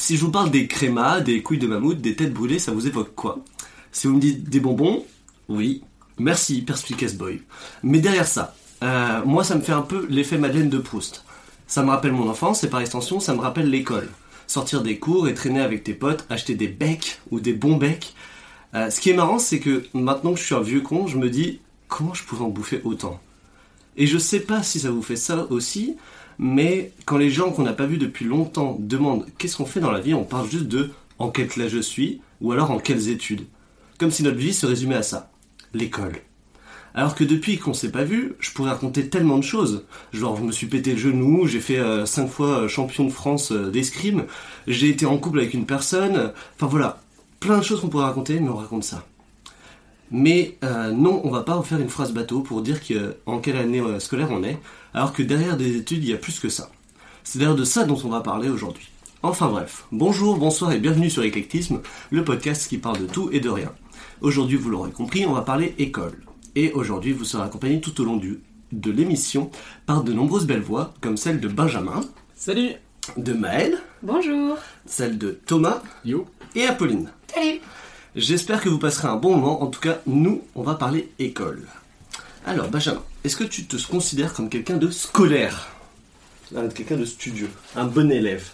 Si je vous parle des crémas, des couilles de mammouth, des têtes brûlées, ça vous évoque quoi? Si vous me dites des bonbons, oui. Merci, perspicace boy. Mais derrière ça, euh, moi ça me fait un peu l'effet Madeleine de Proust. Ça me rappelle mon enfance et par extension ça me rappelle l'école. Sortir des cours et traîner avec tes potes, acheter des becs ou des bons becs. Euh, ce qui est marrant c'est que maintenant que je suis un vieux con, je me dis comment je pouvais en bouffer autant? Et je sais pas si ça vous fait ça aussi, mais quand les gens qu'on n'a pas vus depuis longtemps demandent qu'est-ce qu'on fait dans la vie, on parle juste de en quelle classe je suis? ou alors en quelles études? Comme si notre vie se résumait à ça. L'école. Alors que depuis qu'on s'est pas vu, je pourrais raconter tellement de choses. Genre, je me suis pété le genou, j'ai fait 5 fois euh, champion de France euh, d'escrime, j'ai été en couple avec une personne. Enfin voilà, plein de choses qu'on pourrait raconter, mais on raconte ça. Mais euh, non, on va pas faire une phrase bateau pour dire que, en quelle année euh, scolaire on est, alors que derrière des études, il y a plus que ça. C'est d'ailleurs de ça dont on va parler aujourd'hui. Enfin bref, bonjour, bonsoir et bienvenue sur Éclectisme, le podcast qui parle de tout et de rien. Aujourd'hui, vous l'aurez compris, on va parler école. Et aujourd'hui, vous serez accompagné tout au long du, de l'émission par de nombreuses belles voix, comme celle de Benjamin, Salut de Maël, Bonjour. celle de Thomas Yo et Apolline. Salut. J'espère que vous passerez un bon moment. En tout cas, nous, on va parler école. Alors, Benjamin, est-ce que tu te considères comme quelqu'un de scolaire? Quelqu'un de studieux Un bon élève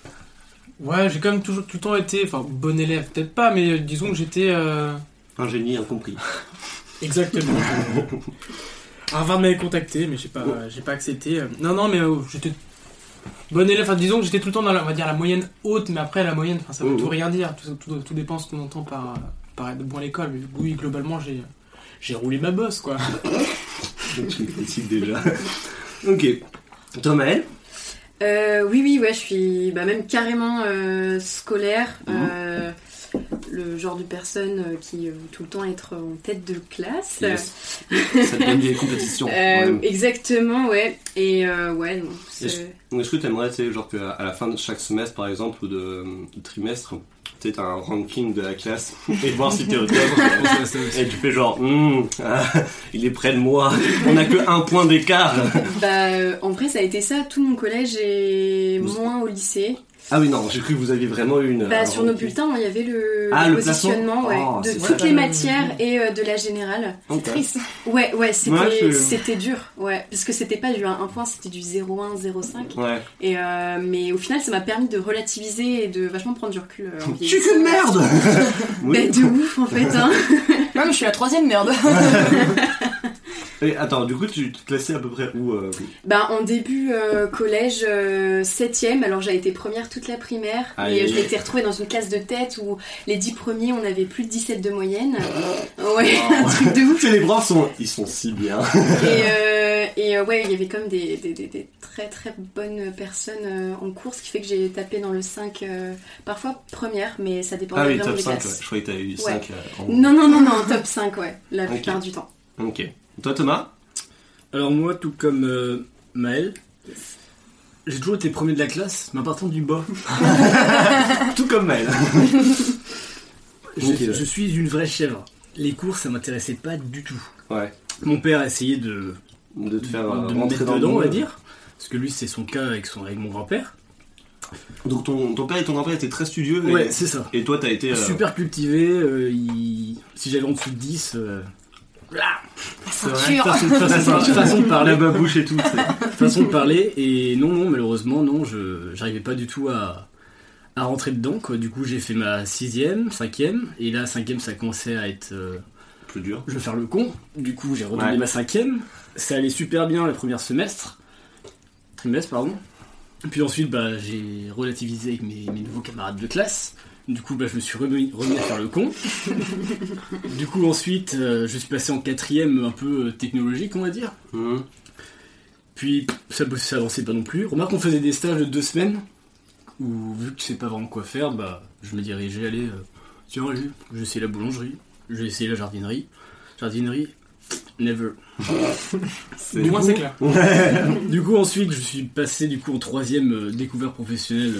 Ouais, j'ai quand même toujours tout le temps été, enfin, bon élève, peut-être pas, mais euh, disons que j'étais. euh, Un génie incompris. Exactement. Harvard m'avait contacté, mais j'ai pas, j'ai pas accepté. Non, non, mais euh, j'étais. Bon élève, enfin, disons que j'étais tout le temps dans la, on va dire, la moyenne haute, mais après, la moyenne, enfin, ça veut Mhm. tout rien dire. Tout, tout, tout dépend ce qu'on entend par, par être bon à l'école. Mais oui, globalement, j'ai, j'ai roulé ma bosse, quoi. tu me critiques déjà. ok. Toi, Maël Euh, oui, oui, ouais, je suis bah, même carrément euh, scolaire. Mhm. euh, le genre de personne qui veut tout le temps être en tête de classe. Yes. Ça te donne des compétitions. Euh, exactement, ouais. Et euh, ouais, non. c'est- Donc, Est-ce que tu aimerais, genre qu'à à la fin de chaque semestre, par exemple, ou de, de trimestre, tu sais, t'as un ranking de la classe et voir si t'es au top Et tu fais genre, Hmm, ah, il est près de moi, on a que un point d'écart. Bah, en vrai, ça a été ça tout mon collège et moins au lycée. Ah oui, non, j'ai cru que vous aviez vraiment une. Bah, un sur nos bulletins, il y avait le, Ah, le le plafond positionnement ouais, Oh, de toutes vrai. les matières et euh, de la générale. Triste. Ouais, ouais, c'était Ouais, dur. Ouais, parce que c'était pas du 1 point, c'était du 0,1, 0,5. Ouais. Et euh, mais au final, ça m'a permis de relativiser et de vachement prendre du recul. euh, en Je suis qu'une merde Bah, de ouf en fait. Hein. Non, mais je suis la troisième merde. Et attends, du coup, tu te classais à peu près où euh, bah, en début euh, collège, 7ème, alors j'ai été première toute la primaire. Aïe. Et je m'étais retrouvée dans une classe de tête où les 10 premiers, on avait plus de 17 de moyenne. Ouais, un truc de ouf. Les profs sont. Ils sont si bien. Et, euh, et euh, ouais, il y avait comme des, des, des- des très très bonnes personnes euh, en cours, ce qui fait que j'ai tapé dans le 5, euh, parfois première, mais ça dépend Ah oui, top des 5, ouais. classes. Je croyais que t'avais eu 5 en Non, non, non, non, top 5, ouais, la plupart du temps. Ok. Toi, Thomas Alors moi, tout comme euh, Maël, j'ai toujours été premier de la classe, mais en partant du bas. Tout comme Maël. Je, Ok, ouais. je suis une vraie chèvre. Les cours, ça m'intéressait pas du tout. Ouais. Mon père a essayé de, De te faire euh, de rentrer dans le dedans, on va dire. Parce que lui, c'est son cas avec, son, avec mon grand-père. Donc ton, ton père et ton grand-père étaient très studieux. Ouais, c'est ça. Et toi, t'as été. euh, Super cultivé. euh, il- Si j'avais en dessous de 10... euh, c'est façon, de parler. La babouche et tout. façon de parler et non non malheureusement non je j'arrivais pas du tout à, à rentrer dedans quoi du coup j'ai fait ma sixième cinquième et là cinquième ça commençait à être euh, Plus dur. je vais faire le con du coup j'ai redoublé Ouais. ma cinquième ça allait super bien le premier semestre trimestre pardon puis ensuite bah j'ai relativisé avec mes, mes nouveaux camarades de classe du coup bah je me suis remis, remis à faire le con du coup ensuite euh, je suis passé en quatrième un peu euh, technologique on va dire Mhm. puis ça, ça avançait pas non plus. Remarque qu'on faisait des stages de deux semaines où vu que tu sais pas vraiment quoi faire, bah je me dirigeais aller euh, tiens allez, je vais essayer la boulangerie, je vais essayer la jardinerie. Jardinerie, never. Du moins, c'est clair. Du coup ensuite je suis passé du coup en troisième euh, découvert professionnel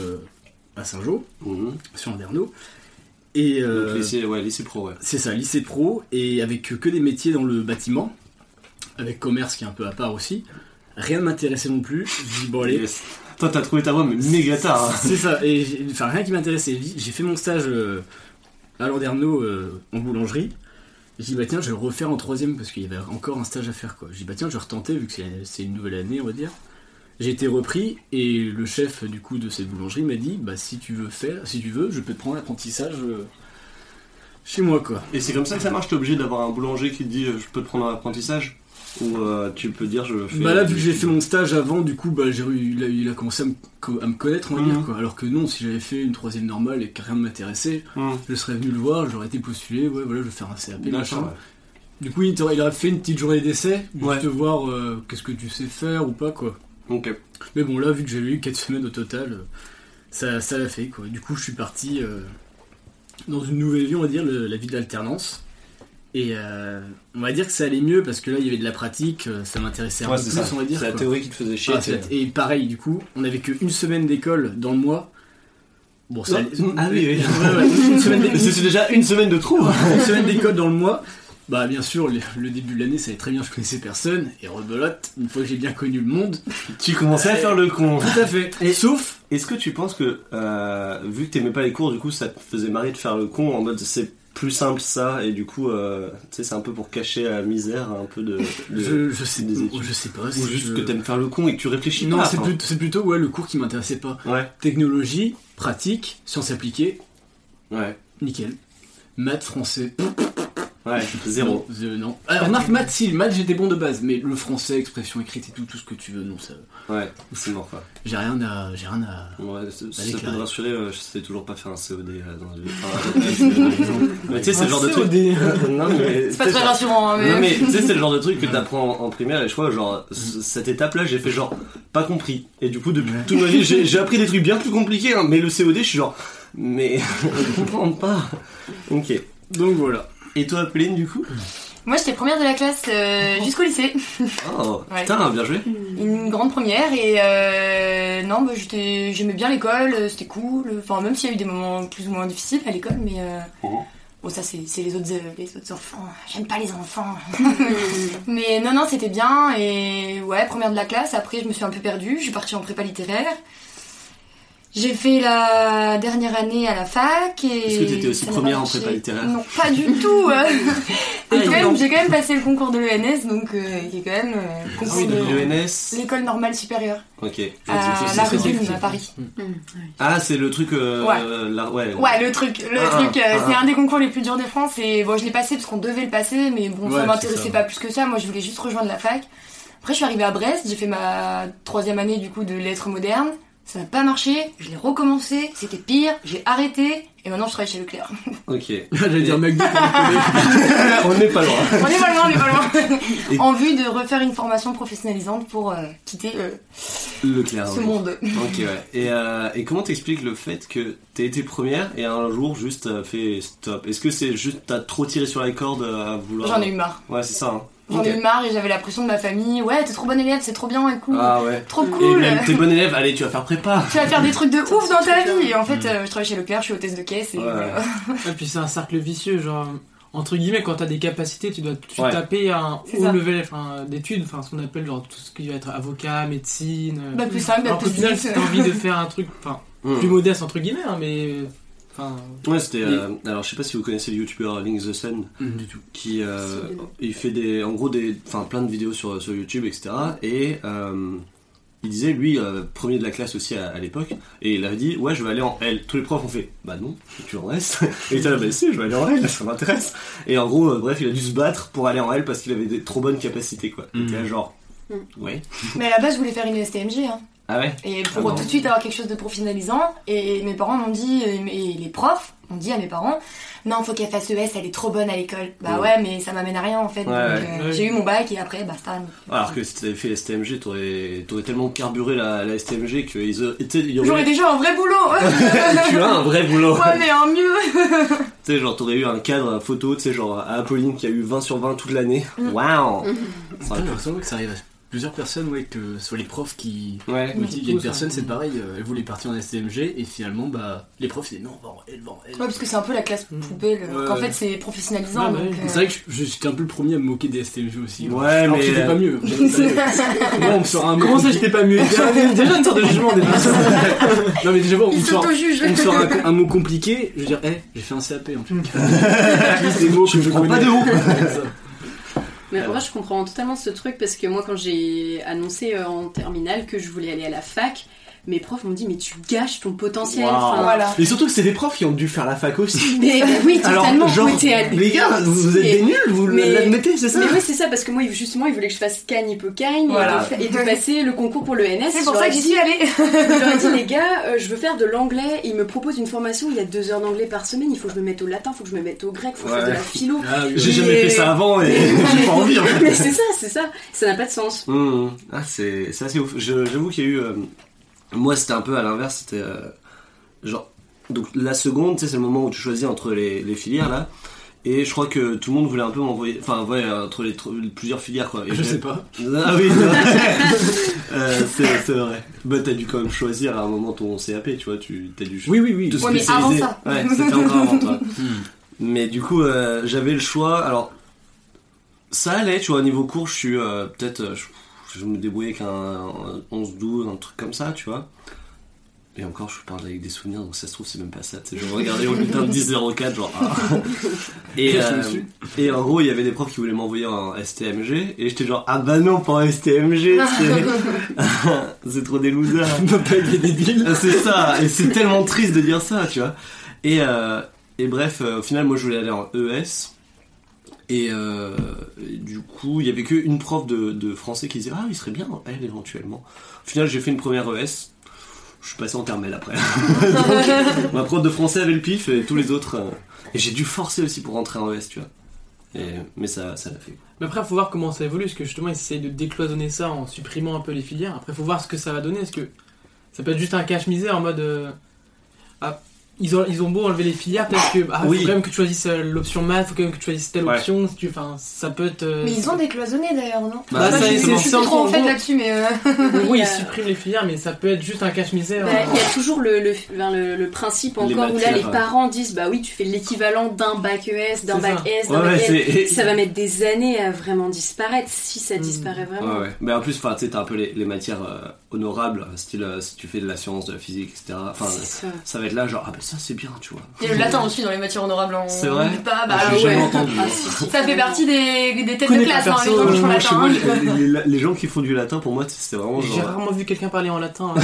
à Saint-Jean, Mhm. sur Anderno. Et euh, Donc, lycée, ouais, lycée pro, ouais. c'est ça, lycée pro, et avec que des métiers dans le bâtiment, avec commerce qui est un peu à part aussi. Rien ne m'intéressait non plus. Je dis bon allez, Yes. Toi, t'as trouvé ta voix, mais méga tard. hein. C'est ça, et j'ai- enfin rien qui m'intéressait. J'ai fait mon stage euh, à Landerneau euh, en boulangerie. J'ai dit bah tiens, je vais le refaire en troisième parce qu'il y avait encore un stage à faire quoi. J'ai dit bah tiens, je vais retenter vu que c'est- c'est une nouvelle année, on va dire. J'ai été repris et le chef du coup de cette boulangerie m'a dit bah si tu veux faire, si tu veux, je peux te prendre l'apprentissage euh, chez moi quoi. Et c'est comme ça que ça marche, t'es obligé d'avoir un boulanger qui te dit euh, je peux te prendre un apprentissage Ou euh, tu peux dire je fais. Bah là, vu que j'ai fait mon stage avant, du coup, bah, j'ai il, a, il a commencé à me, co- à me connaître, on va dire, quoi. Alors que non, si j'avais fait une troisième normale et que rien ne m'intéressait, Hum. je serais venu le voir, j'aurais été postulé, ouais, voilà, je vais faire un CAP, machin. Ouais. Du coup, il, il aurait fait une petite journée d'essai, juste Ouais. voir euh, qu'est-ce que tu sais faire ou pas, quoi. Ok. Mais bon, là, vu que j'avais eu 4 semaines au total, euh, ça ça l'a fait, quoi. Du coup, je suis parti euh, dans une nouvelle vie, on va dire, le- la vie de l'alternance. Et euh, on va dire que ça allait mieux parce que là, il y avait de la pratique, ça m'intéressait un Ouais, peu c'est plus, ça. on va dire. C'est la quoi. théorie qui te faisait chier. Ah, la- et pareil, du coup, on avait qu'une semaine d'école dans le mois. Bon, ça. Ah oui, oui. Ouais, ouais, une semaine Mais d'é- c'est déjà une semaine de trop. une semaine d'école dans le mois. Bah, bien sûr, le, le début de l'année, ça allait très bien, je connaissais personne. Et rebelote, une fois que j'ai bien connu le monde. tu commençais à faire le con. Tout à fait. Et- Sauf. Est-ce que tu penses que, euh, vu que t'aimais pas les cours, du coup, ça te faisait marrer de faire le con en mode c'est plus simple ça, et du coup, euh, tu sais, c'est un peu pour cacher la misère un peu de. de- Je, je sais, des études. je sais pas. Ou c'est- juste que t'aimes faire le con et que tu réfléchis Non, pas. c'est enfin. plutôt, c'est plutôt ouais, le cours qui m'intéressait pas. Ouais, Technologie, pratique, sciences appliquées, ouais, nickel. Maths, français, ouais, zéro. Non, euh, non. Alors, remarque, maths, si, le maths j'étais bon de base, mais le français, expression écrite et tout, tout ce que tu veux, non, ça. Ouais, c'est mort quoi. J'ai rien à. J'ai rien à. Ouais, ça, peut te rassurer, euh, je sais toujours pas faire un COD euh, dans une. Enfin, mais tu sais, c'est le genre de truc. non, mais. C'est pas très rassurant, hein, mais. Non mais tu sais c'est le genre de truc que t'apprends en, en primaire et je crois genre c- cette étape là j'ai fait genre pas compris et du coup depuis Ouais. toute ma vie j'ai j'ai appris des trucs bien plus compliqués hein, mais le COD je suis genre mais je comprends pas ok Donc voilà. Et toi Pauline du coup Moi, j'étais première de la classe euh, jusqu'au lycée. oh Ouais. putain bien joué Une grande première et euh, non, bah, j'étais, j'aimais bien l'école, euh, c'était cool. Enfin, même s'il y a eu des moments plus ou moins difficiles à l'école, mais euh, Mhm. bon, ça c'est, les autres, les autres enfants. J'aime pas les enfants. mais non, non, c'était bien et ouais, première de la classe. Après, je me suis un peu perdue. Je suis partie en prépa littéraire. J'ai fait la dernière année à la fac et. Est-ce que t'étais aussi première en prépa littéraire Non, pas du tout. euh. Ah, J'ai quand, même- j'ai quand même passé le concours de l'ENS, donc euh, qui est quand même euh, Ah concours oui de de l'ENS l'école normale supérieure ok à C'est- la rue à Paris. ah c'est le truc euh, Ouais. la- ouais Ouais, le truc, le Ah, truc, euh, ah, c'est ah. un des concours les plus durs de France et bon, je l'ai passé parce qu'on devait le passer, mais bon, Ouais, ça m'intéressait pas plus que ça. Moi, je voulais juste rejoindre la fac. Après, je suis arrivée à Brest, j'ai fait ma troisième année du coup de lettres modernes. Ça n'a pas marché, je l'ai recommencé, c'était pire, j'ai arrêté et maintenant je travaille chez Leclerc. ok J'allais dire le on n'est pas loin on est pas loin, on est pas loin. Et- en vue de refaire une formation professionnalisante pour euh, quitter euh, Leclerc ce oui. monde. Ok ouais. Et, euh, et comment t'expliques le fait que t'as été première et un jour juste t'as fait stop? Est-ce que c'est juste t'as trop tiré sur la corde à vouloir J'en ai eu marre. Ouais c'est ça. Hein. J'en ai eu marre et j'avais la pression de ma famille. Ouais, t'es trop bonne élève, c'est trop bien et cool. Ah ouais. Trop Et cool. même t'es bon élève, allez tu vas faire prépa. Tu vas faire des trucs de ouf dans ta vie. Et en fait, euh, je travaille chez Leclerc, je suis hôtesse de caisse et Ouais. Et puis c'est un cercle vicieux, genre entre guillemets, quand t'as des capacités, tu dois tu Ouais. taper un haut ça. level d'études, enfin ce qu'on appelle genre tout ce qui va être avocat, médecine. euh. Bac plus 5, bac Alors qu'au plus final, 10. si t'as envie de faire un truc, enfin Hmm. plus modeste entre guillemets, hein, mais enfin Ouais c'était. euh, alors je sais pas si vous connaissez le youtubeur Link the Sun Du tout. qui euh, il fait des en gros des enfin plein de vidéos sur sur YouTube etc. Et euh, il disait lui euh, premier de la classe aussi à, à l'époque et il avait dit ouais je vais aller en L. Tous les profs ont fait bah non tu en restes. Et il était là bah si je vais aller en L ça m'intéresse. Et en gros euh, bref il a dû se battre pour aller en L parce qu'il avait des trop bonnes capacités quoi. Il était là, genre Mhm. ouais Mais à la base, je voulais faire une STMG. Hein. Ah ouais Et Ah pour bon tout de suite avoir quelque chose de professionnalisant. Et mes parents m'ont dit, et les profs ont dit à mes parents, non, faut qu'elle fasse ES, elle est trop bonne à l'école. Bah Ouais. ouais, mais ça m'amène à rien en fait. Ouais, Donc, ouais. euh. J'ai eu mon bac et après, basta. alors que si t'avais fait STMG t'aurais t'aurais tellement carburé la, la STMG que ils auraient- J'aurais déjà un vrai boulot. tu as un vrai boulot ouais, mais un mieux. Tu sais, genre, t'aurais eu un cadre photo, tu sais, genre, à Apolline qui a eu 20 sur 20 toute l'année. Mm. Waouh! Ça pu- j'ai l'impression que ça arrive plusieurs personnes, ouais, que soit les profs qui. Ouais. Il y a une personne, c'est pareil, euh, elle voulait partir en STMG et finalement, bah, les profs disaient non, en L, va en L. Ouais, parce que c'est un peu la classe Mm. poubelle. Ouais, qu'en ouais. fait, c'est professionnalisant. Ouais, donc, oui. euh, C'est vrai que je- j'étais un peu le premier à me moquer des STMG aussi. Ouais, Alors mais, que j'étais euh, pas mieux. Moi, on me sort un mot Comment ça, j'étais pas mieux? Déjà déjà une sorte de jugement déjà. Non, mais déjà, bon, on me sort, on un, un mot compliqué, je veux dire, eh, j'ai fait un CAP en tout cas. J'utilise des mots que je connais. pas de haut. Mais en vrai, je comprends totalement ce truc parce que moi, quand j'ai annoncé euh, en terminale que je voulais aller à la fac, mes profs m'ont dit Mais tu gâches ton potentiel. Waouh. Enfin, Voilà. Et surtout que c'est des profs qui ont dû faire la fac aussi. Mais oui, Alors, totalement. genre, les gars, vous, vous êtes des nuls, vous l'admettez, c'est ça Mais oui, c'est ça, parce que moi, justement, ils voulaient que je fasse Cagne Hippocagne Voilà. et, de, et de passer le concours pour le NS. C'est pour ça que j'y dit- suis allée. Ai dit, les gars, euh, je veux faire de l'anglais. Ils me proposent une formation, il y a deux heures d'anglais par semaine. Il faut que je me mette au latin, il faut que je me mette au grec, il faut que je fasse de la philo. Ah, oui, J'ai jamais fait ça avant et j'ai pas envie en fait. Mais c'est ça, c'est ça. Ça n'a pas de sens. Mmh. Ah, c'est c'est assez ouf. Je- J'avoue qu'il y a eu. euh, Moi, c'était un peu à l'inverse. C'était. euh, Genre. Donc, la seconde, tu sais, c'est le moment où tu choisis entre les, les filières là. Et je crois que tout le monde voulait un peu m'envoyer. Enfin, ouais, entre les, plusieurs filières quoi. Et Je sais pas. Ah oui, c'est vrai. Euh, c'est vrai. Bah, t'as dû quand même choisir à un moment ton CAP, tu vois. Tu t'as dû Oui, oui, oui. te Ouais, mais avant ça. Ouais, c'était encore avant toi. Hmm. Mais du coup, euh, j'avais le choix. Alors, ça allait, tu vois, au niveau cours, je suis euh, peut-être. euh, je, je me débrouillais avec un, un 11-12, un truc comme ça, tu vois. Et encore, je parle avec des souvenirs, donc ça se trouve, c'est même pas ça. Je regardais au bulletin de 10-04, genre. ah. Et, euh, et en gros, il y avait des profs qui voulaient m'envoyer en STMG, et j'étais genre, ah bah non, pas en STMG, c'est- c'est trop des losers. Pas des débiles. Ah, C'est ça, et c'est tellement triste de dire ça, tu vois. Et, euh, et bref, euh, au final, moi je voulais aller en ES. Et, euh, du coup, il y avait qu'une prof de, français qui disait Ah, il serait bien, elle, éventuellement. Au final, j'ai fait une première ES. Je suis passé en terminale après. Ma prof de français avait le pif et tous les autres. euh, et j'ai dû forcer aussi pour rentrer en ES, tu vois. Mais ça ça l'a fait. Mais après, faut voir comment ça évolue, parce que justement, ils essayent de décloisonner ça en supprimant un peu les filières. Après, faut voir ce que ça va donner, parce que ça peut être juste un cache-misère en mode. euh, ah, ils, ont, ils ont beau enlever les filières, peut-être que. Ah, Oui. faut quand même que tu choisisses euh, l'option maths, faut quand même que tu choisisses telle Ouais. option. Si tu, enfin, ça peut être. euh, Mais ils ont décloisonné d'ailleurs, non Bah, Moi, ça, je, suis trop en fait là-dessus, mais euh, Oui, ils a- suppriment les filières, mais ça peut être juste un cache-misère. Bah, Il y a toujours le, le, enfin, le, le principe Les encore où là les ouais. parents disent bah oui tu fais l'équivalent d'un bac ES, d'un bac ça. S, d'un Ouais, bac c'est. Ça va mettre des années à vraiment disparaître si ça Mm. disparaît vraiment. Ouais, ouais. Mais en plus, tu sais, t'as un peu les, les matières euh, honorables, style euh, si tu fais de la science, de la physique, etc. Enfin, C'est ça. ça va être là, genre, ah bah ça c'est bien, tu vois. il y a le latin aussi dans les matières honorables en C'est vrai pas, bah J'ai ouais. jamais entendu. Ah, Ça fait partie des, des têtes de classe, hein, les gens qui font latin. moi, les, les- les gens qui font du latin, pour moi, c'est vraiment J'ai genre. rarement vu quelqu'un parler en latin. hein,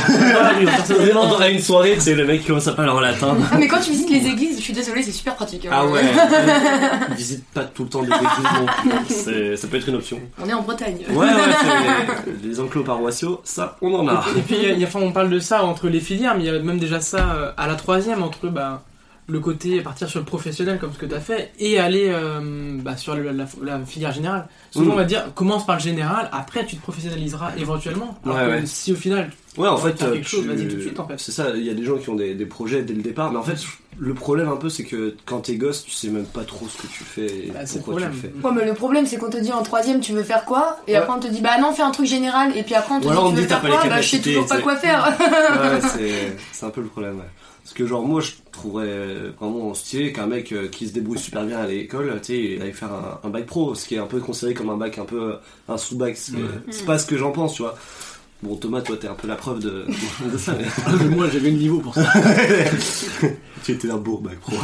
personnellement. à une soirée, c'est le mec qui commence à parler en latin. Ah, mais quand tu visites les églises, je suis désolée, c'est super pratique. hein. Ah ouais. Visite pas tout le temps des églises non Ça peut être une option. On est en Bretagne. Ouais, ouais, c'est- les enclos paroissiaux, ça, on en a. Et puis, il y a- y a- enfin, on parle de ça entre les filières, mais il y a même déjà ça euh, à la troisième, entre bah, le côté partir sur le professionnel, comme ce que tu as fait, et aller euh, bah, sur le- la, la filière générale. Souvent, Mm. on va dire, commence par le général, après tu te professionnaliseras éventuellement. Alors Ouais, que ouais. si au final, Ouais, en fait, tu- chose, vas-y tout de suite, en fait. C'est ça, il y a des gens qui ont des, des projets dès le départ, mais en fait, le problème un peu, c'est que quand t'es gosse, tu sais même pas trop ce que tu fais et bah, c'est le pourquoi tu le fais. Ouais, mais le problème, c'est qu'on te dit en troisième, tu veux faire quoi Et Ouais. après, on te dit, bah non, fais un truc général. Et puis après, on te Ou dit, alors on tu veux dit, faire quoi? Bah, je sais toujours pas quoi faire. Ouais, c'est c'est un peu le problème, ouais. Parce que, genre, moi, je trouverais vraiment stylé qu'un mec euh, qui se débrouille super bien à l'école, tu sais, il aille faire un, un bac pro, ce qui est un peu considéré comme un bac un peu un sous-bac. C'est Ouais. c'est pas ce que j'en pense, tu vois. Bon, Thomas, toi, t'es un peu la preuve de, de ça, mais moi, j'avais le niveau pour ça. tu étais un beau bac pro.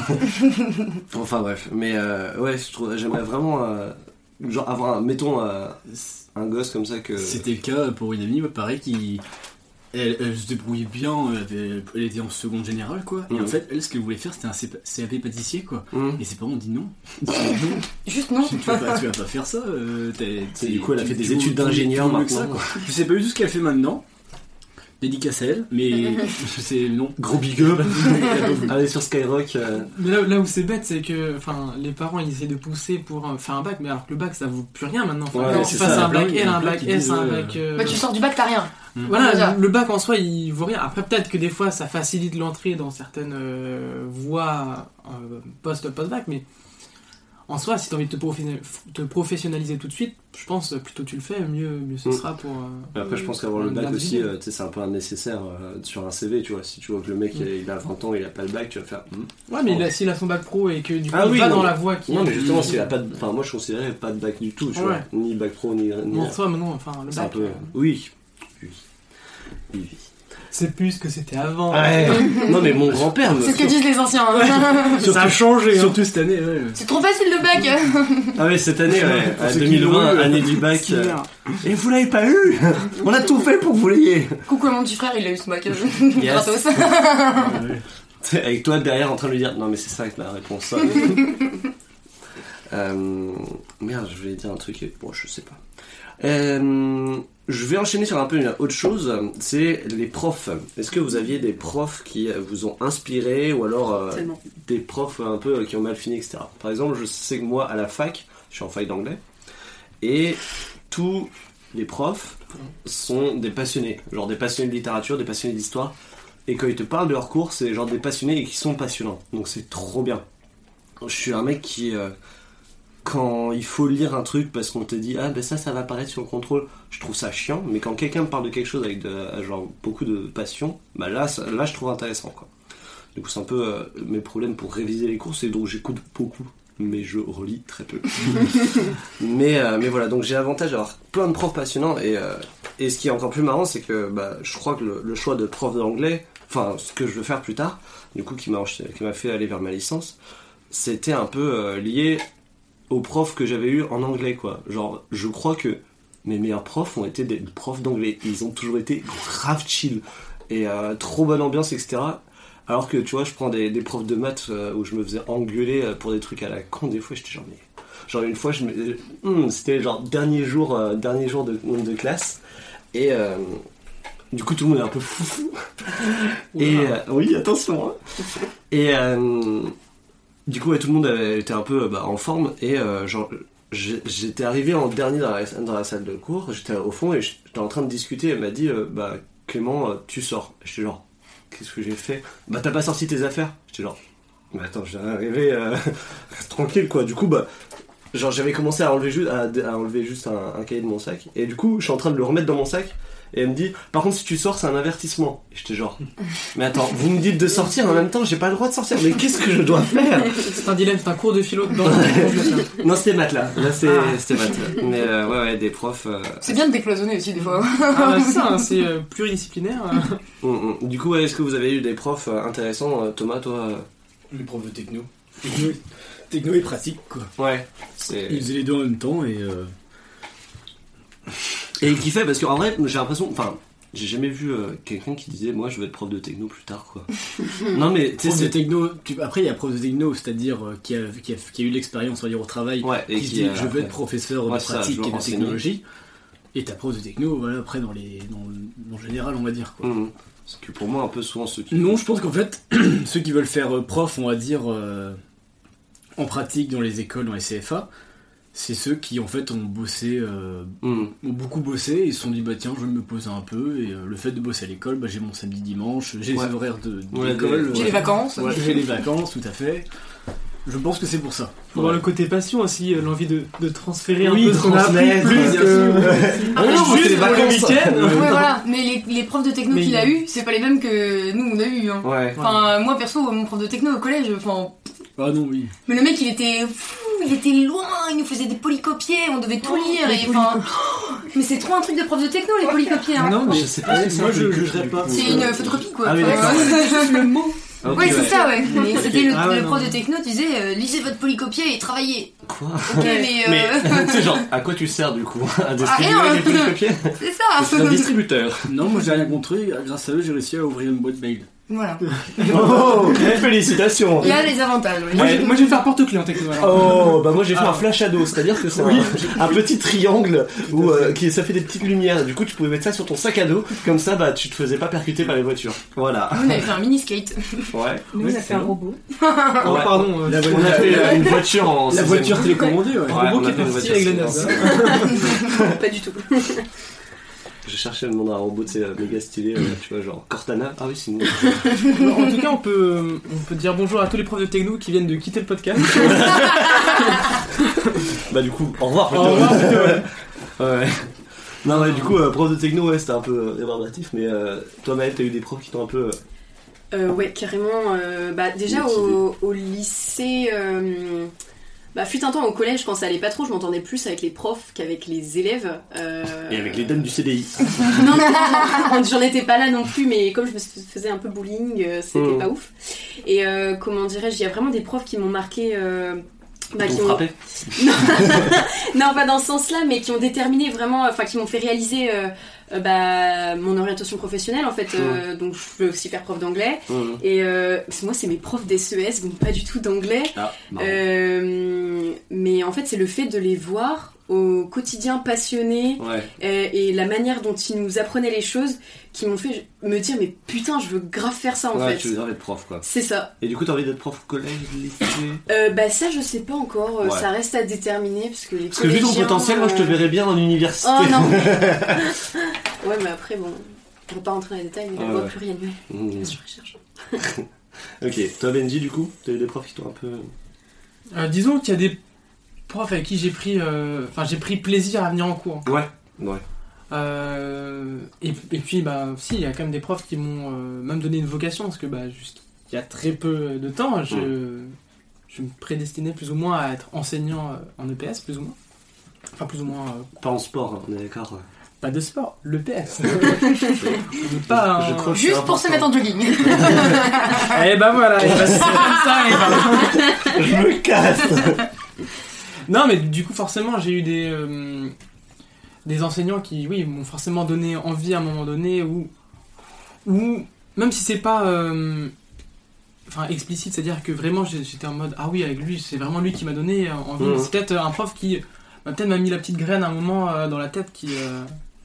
enfin, bref. Mais, euh, ouais, j'aimerais vraiment, euh, genre, avoir, un, mettons, euh, un gosse comme ça que. C'était le cas pour une amie, pareil, qui. Elle, elle se débrouillait bien, elle, avait- elle était en seconde générale, quoi. Et Mhm. en fait, elle, ce qu'elle voulait faire, c'était un CP CAP pâtissier, quoi. Hum. Et ses parents ont dit non. Juste non. tu vas pas, tu vas pas faire ça. euh, t'es- Et du coup, elle a fait des études d'ingénieur maintenant. ça, quoi. Je sais pas du tout ce qu'elle fait maintenant. Dédicace à elle, mais sais non. Gros big up. Allez sur Skyrock. euh, Mais là, là où c'est bête, c'est que enfin, les parents ils essaient de pousser pour euh, faire un bac, mais alors que le bac ça vaut plus rien maintenant. Enfin, Ouais, c'est tu fasses ça, un bac L, un bac S, un euh, bac. euh, Bah, tu sors du bac, t'as rien. Voilà, Déjà. le bac en soi il vaut rien. Après, peut-être que des fois ça facilite l'entrée dans certaines euh, voies euh, post- post-bac, mais en soi, si t'as envie de te, professionnal- te professionnaliser tout de suite, je pense euh, plutôt tu le fais, mieux, mieux ce Mm. sera pour. euh, Après, je pense qu'avoir le bac aussi, euh, tu c'est un peu un nécessaire euh, sur un CV, tu vois. Si tu vois que le mec Mm. il, a 20 ans, il a pas le bac, tu vas faire. hmm. Ouais, mais a- s'il a son bac pro et que du coup Ah il oui, va non, dans la voie qui. Non, mais justement, s'il a pas de. Enfin, moi je considérais pas de bac du tout, tu Ouais. vois. Ni bac pro, ni. ni- En soi, mais non, enfin, le c'est un bac. peu. Oui. Oui, oui. C'est plus ce que c'était avant. Ouais. non, mais mon grand-père me. C'est ce que disent les anciens. hein. Ça a changé. hein. Surtout cette année, ouais. C'est trop facile le bac. Ah ouais, cette année, ouais, Pour à ceux qui 2020, l'ont eu, année du bac. Euh. Et vous l'avez pas eu On a tout fait pour que vous l'ayez Coucou à mon petit frère, il a eu ce bac. Gratos. C'est Avec toi derrière en train de lui dire Non, mais c'est ça que la réponse. ça. Euh, merde, je voulais dire un truc. et- Bon, je sais pas. Euh, je vais enchaîner sur un peu une autre chose. C'est les profs. Est-ce que vous aviez des profs qui vous ont inspiré ou alors euh, des profs un peu euh, qui ont mal fini, etc. Par exemple, je sais que moi, à la fac, je suis en fac d'anglais, et tous les profs sont des passionnés, genre des passionnés de littérature, des passionnés d'histoire, et quand ils te parlent de leur cours, c'est genre des passionnés et qui sont passionnants. Donc c'est trop bien. Je suis un mec qui, euh, quand il faut lire un truc parce qu'on te dit ah ben ça ça va apparaître sur le contrôle, je trouve ça chiant. Mais quand quelqu'un me parle de quelque chose avec de, genre beaucoup de passion, bah là ça- là je trouve intéressant quoi. Du coup c'est un peu euh, mes problèmes pour réviser les cours, c'est donc j'écoute beaucoup. Mais je relis très peu. mais, euh, mais voilà, donc j'ai l'avantage d'avoir plein de profs passionnants. Et, euh, et ce qui est encore plus marrant, c'est que bah, je crois que le, le choix de prof d'anglais, enfin ce que je veux faire plus tard, du coup qui m'a encha- qui m'a fait aller vers ma licence, c'était un peu euh, lié aux profs que j'avais eu en anglais quoi. Genre je crois que mes meilleurs profs ont été des profs d'anglais. Ils ont toujours été grave chill et euh, trop bonne ambiance etc. Alors que tu vois je prends des, des profs de maths euh, où je me faisais engueuler euh, pour des trucs à la con des fois j'étais genre mais genre une fois je me hum, c'était genre dernier jour dernier jour de, de classe et du coup tout le monde est un peu fou et euh, oui attention hein. et euh, du coup tout le monde avait été un peu euh, bah, en forme et euh, j'ai- j'étais arrivé en dernier dans la, salle de cours. J'étais au fond et j'étais en train de discuter. Elle m'a dit euh, bah Clément tu sors. J'étais genre qu'est-ce que j'ai fait? Bah t'as pas sorti tes affaires? J'étais genre attends d'arriver euh, tranquille quoi. Du coup bah j'avais commencé à enlever juste à, à enlever juste un, un cahier de mon sac. Et du coup je suis en train de le remettre dans mon sac et elle me dit par contre si tu sors c'est un avertissement et j'étais genre mais attends vous me dites de sortir en même temps j'ai pas le droit de sortir mais qu'est-ce que je dois faire? C'est un dilemme, c'est un cours de philo dedans. non c'était maths là là c'est- Ah. c'était maths mais euh, ouais ouais des profs euh, C'est bien de décloisonner aussi des fois. ah, bah, c'est ça, hein, c'est euh, pluridisciplinaire. euh. hum, hum. du coup ouais, est-ce que vous avez eu des profs euh, intéressants Thomas toi euh Les profs de techno. Techno, techno et pratique, quoi. ouais Ils faisaient les deux en même temps et. Et qui fait parce qu'en vrai j'ai l'impression enfin j'ai jamais vu euh, quelqu'un qui disait moi je veux être prof de techno plus tard quoi non mais de techno, tu- après il y a prof de techno, c'est-à-dire euh, qui, a, qui, a, qui a eu l'expérience, on va dire, au travail, ouais et qui se dit je veux être professeur Ouais, de pratique et de technologie. Et ta prof de techno, voilà, après dans les dans, général, on va dire. Quoi. Parce que pour moi un peu souvent ceux qui Non, je pense qu'en fait, ceux qui veulent faire euh, prof, on va dire, euh, en pratique dans les écoles, dans les CFA, c'est ceux qui en fait ont bossé, euh, Hum. ont beaucoup bossé et se sont dit bah tiens, je vais me poser un peu et euh, le fait de bosser à l'école, bah, j'ai mon samedi dimanche, j'ai Ouais. les horaires de, de Ouais, l'école, des- J'ai les vacances. Ouais, j'ai les vacances, tout à fait. Je pense que c'est pour ça. Faut voir le côté passion aussi, euh, l'envie de, de transférer Oui, un peu ce qu'on a appris plus bien que. Ah, Ouais, non, c'est juste pour le week-end. Ouais, voilà. Mais les, les profs de techno Mais qu'il il- a eu, c'est pas les mêmes que nous on a eu. Hein. ouais Enfin, moi perso, mon prof de techno au collège, enfin. Ah non, oui. Mais le mec il était fou, il était loin, il nous faisait des polycopiers, on devait tout lire et enfin. Mais c'est trop un truc de prof de techno les polycopiers. Hein. Non, mais je sais pas c'est moi je jugerais tu pas. C'est une photocopie quoi. Ah oui, c'est le mot. Ok, Ouais, c'est ça, ouais. Mais c'était le, Ah ouais, le non. prof de techno disait euh, lisez votre polycopier et travaillez. Quoi Ok, mais, euh, Mais tu sais genre à quoi tu sers du coup À distribuer rien. les polycopiers c'est C'est un ça. distributeur. Non, moi j'ai rien contré. Grâce à eux, j'ai réussi à ouvrir une boîte mail. Voilà. Oh félicitations Il y a les avantages. ouais. Moi, je- moi, je vais faire porte-clés en techno. alors. Oh bah moi j'ai fait Ah. un flash ado, c'est-à-dire que c'est un, un petit triangle où euh, qui ça fait des petites lumières. Du coup tu pouvais mettre ça sur ton sac à dos, comme ça bah tu te faisais pas percuter par les voitures. Voilà. Nous, on avait fait un mini skate. Ouais. Nous, on a fait un robot. Oh, Ouais. pardon. euh, On a fait euh, une voiture en La 16e. voiture télécommandée, ouais. Ouais, robot on qui est fait une parti voiture avec la NASA. 16e. Pas du tout. J'ai cherché le nom d'un robot, c'est méga stylé, euh, tu vois, genre Cortana. Ah oui, sinon. en tout cas, on peut, on peut dire bonjour à tous les profs de techno qui viennent de quitter le podcast. bah, du coup, au revoir. Au revoir, plutôt, ouais. Ouais. Non, ouais, du coup, euh, prof de techno, ouais, c'était un peu euh, rébarbatif, mais euh, toi, Maël, t'as eu des profs qui t'ont un peu. euh, Euh, ouais, carrément. euh, bah, déjà au, au lycée, euh, bah, fut un temps au collège, quand ça allait pas trop, je m'entendais plus avec les profs qu'avec les élèves. euh, Et avec les dames du CDI. Non, non, non, j'en étais pas là non plus, mais comme je me faisais un peu bullying, euh, c'était Mhm. pas ouf. Et euh, comment dirais-je, il y a vraiment des profs qui m'ont marqué. euh, bah, Ils qui ont- frappé non, pas dans ce sens-là, mais qui ont déterminé vraiment, enfin, qui m'ont fait réaliser euh, bah, mon orientation professionnelle en fait. euh, donc, je peux aussi faire prof d'anglais. Et euh, moi, c'est mes profs d'SES, donc pas du tout d'anglais. Ah. Euh, mais en fait, c'est le fait de les voir au quotidien Ouais. euh, et la manière dont ils nous apprenaient les choses qui m'ont fait me dire mais putain, je veux grave faire ça en ouais, fait. tu veux grave être prof, quoi. C'est ça. Et du coup, t'as envie d'être prof au collège, lycée? Euh, bah ça, je sais pas encore. euh, Ouais. Ça reste à déterminer parce que les Parce que vu ton potentiel, moi, je te euh, verrais bien en université. Oh non. ouais, mais après bon, on va pas rentrer dans les détails, mais la Ouais, voie. Bien sûr, je cherche. Ok, toi, Benji, du coup, t'as eu des profs qui t'ont un peu. Euh, disons qu'il y a des avec qui j'ai pris, euh, enfin, j'ai pris plaisir à venir en cours. Ouais, ouais. Euh, et, et puis, bah, si, il y a quand même des profs qui m'ont euh, même donné une vocation, parce que, bah, jusqu'il y a très peu de temps, je, je me prédestinais plus ou moins à être enseignant en EPS, plus ou moins. Enfin, plus ou moins, euh, Pas en sport, hein, on est d'accord. pas de sport, l'EPS. pas Je un- crois que Juste pour se mettre en jogging. Eh ben voilà, et bah, c'est comme ça, et ben- Je me casse Non, mais du coup, forcément, j'ai eu des, euh, des enseignants qui, oui, m'ont forcément donné envie à un moment donné, ou, ou même si c'est pas euh, enfin, explicite, c'est-à-dire que vraiment j'étais en mode, ah oui, avec lui, c'est vraiment lui qui m'a donné envie. Mhm. C'est peut-être un prof qui m'a peut-être m'a mis la petite graine à un moment euh, dans la tête qui.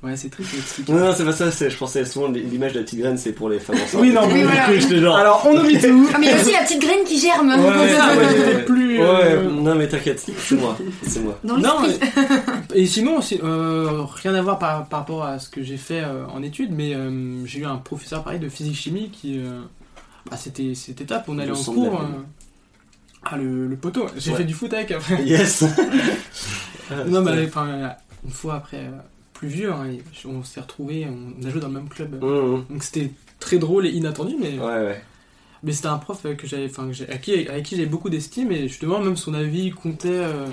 Ouais, c'est triste. Non, non, c'est pas ça, je pensais souvent l'image de la petite graine, c'est pour les femmes enceintes. Oui, non, Oui, mais- coup, j'étais genre. Alors, on oublie tout. Ah, mais il y a aussi la petite graine qui germe. Ouais, ouais, ça, ouais, ouais, ouais. peut-être plus. Ouais, non mais t'inquiète, c'est moi, c'est moi. Dans Non, l'esprit. et, sinon, euh, rien à voir par, par rapport à ce que j'ai fait euh, en études, mais euh, j'ai eu un professeur pareil de physique-chimie qui. euh, bah, c'était, c'était top, on allait en cours. euh, ah, le, le poteau, j'ai Ouais. fait du foot avec après. Yes non, mais enfin, une fois après, euh, plus vieux, hein, on s'est retrouvés, on a joué dans le même club. Mmh, Donc c'était très drôle et inattendu, mais, Ouais, ouais. mais c'était un prof euh, que j'avais, enfin, avec qui, avec qui j'avais beaucoup d'estime, et justement, même son avis comptait. euh,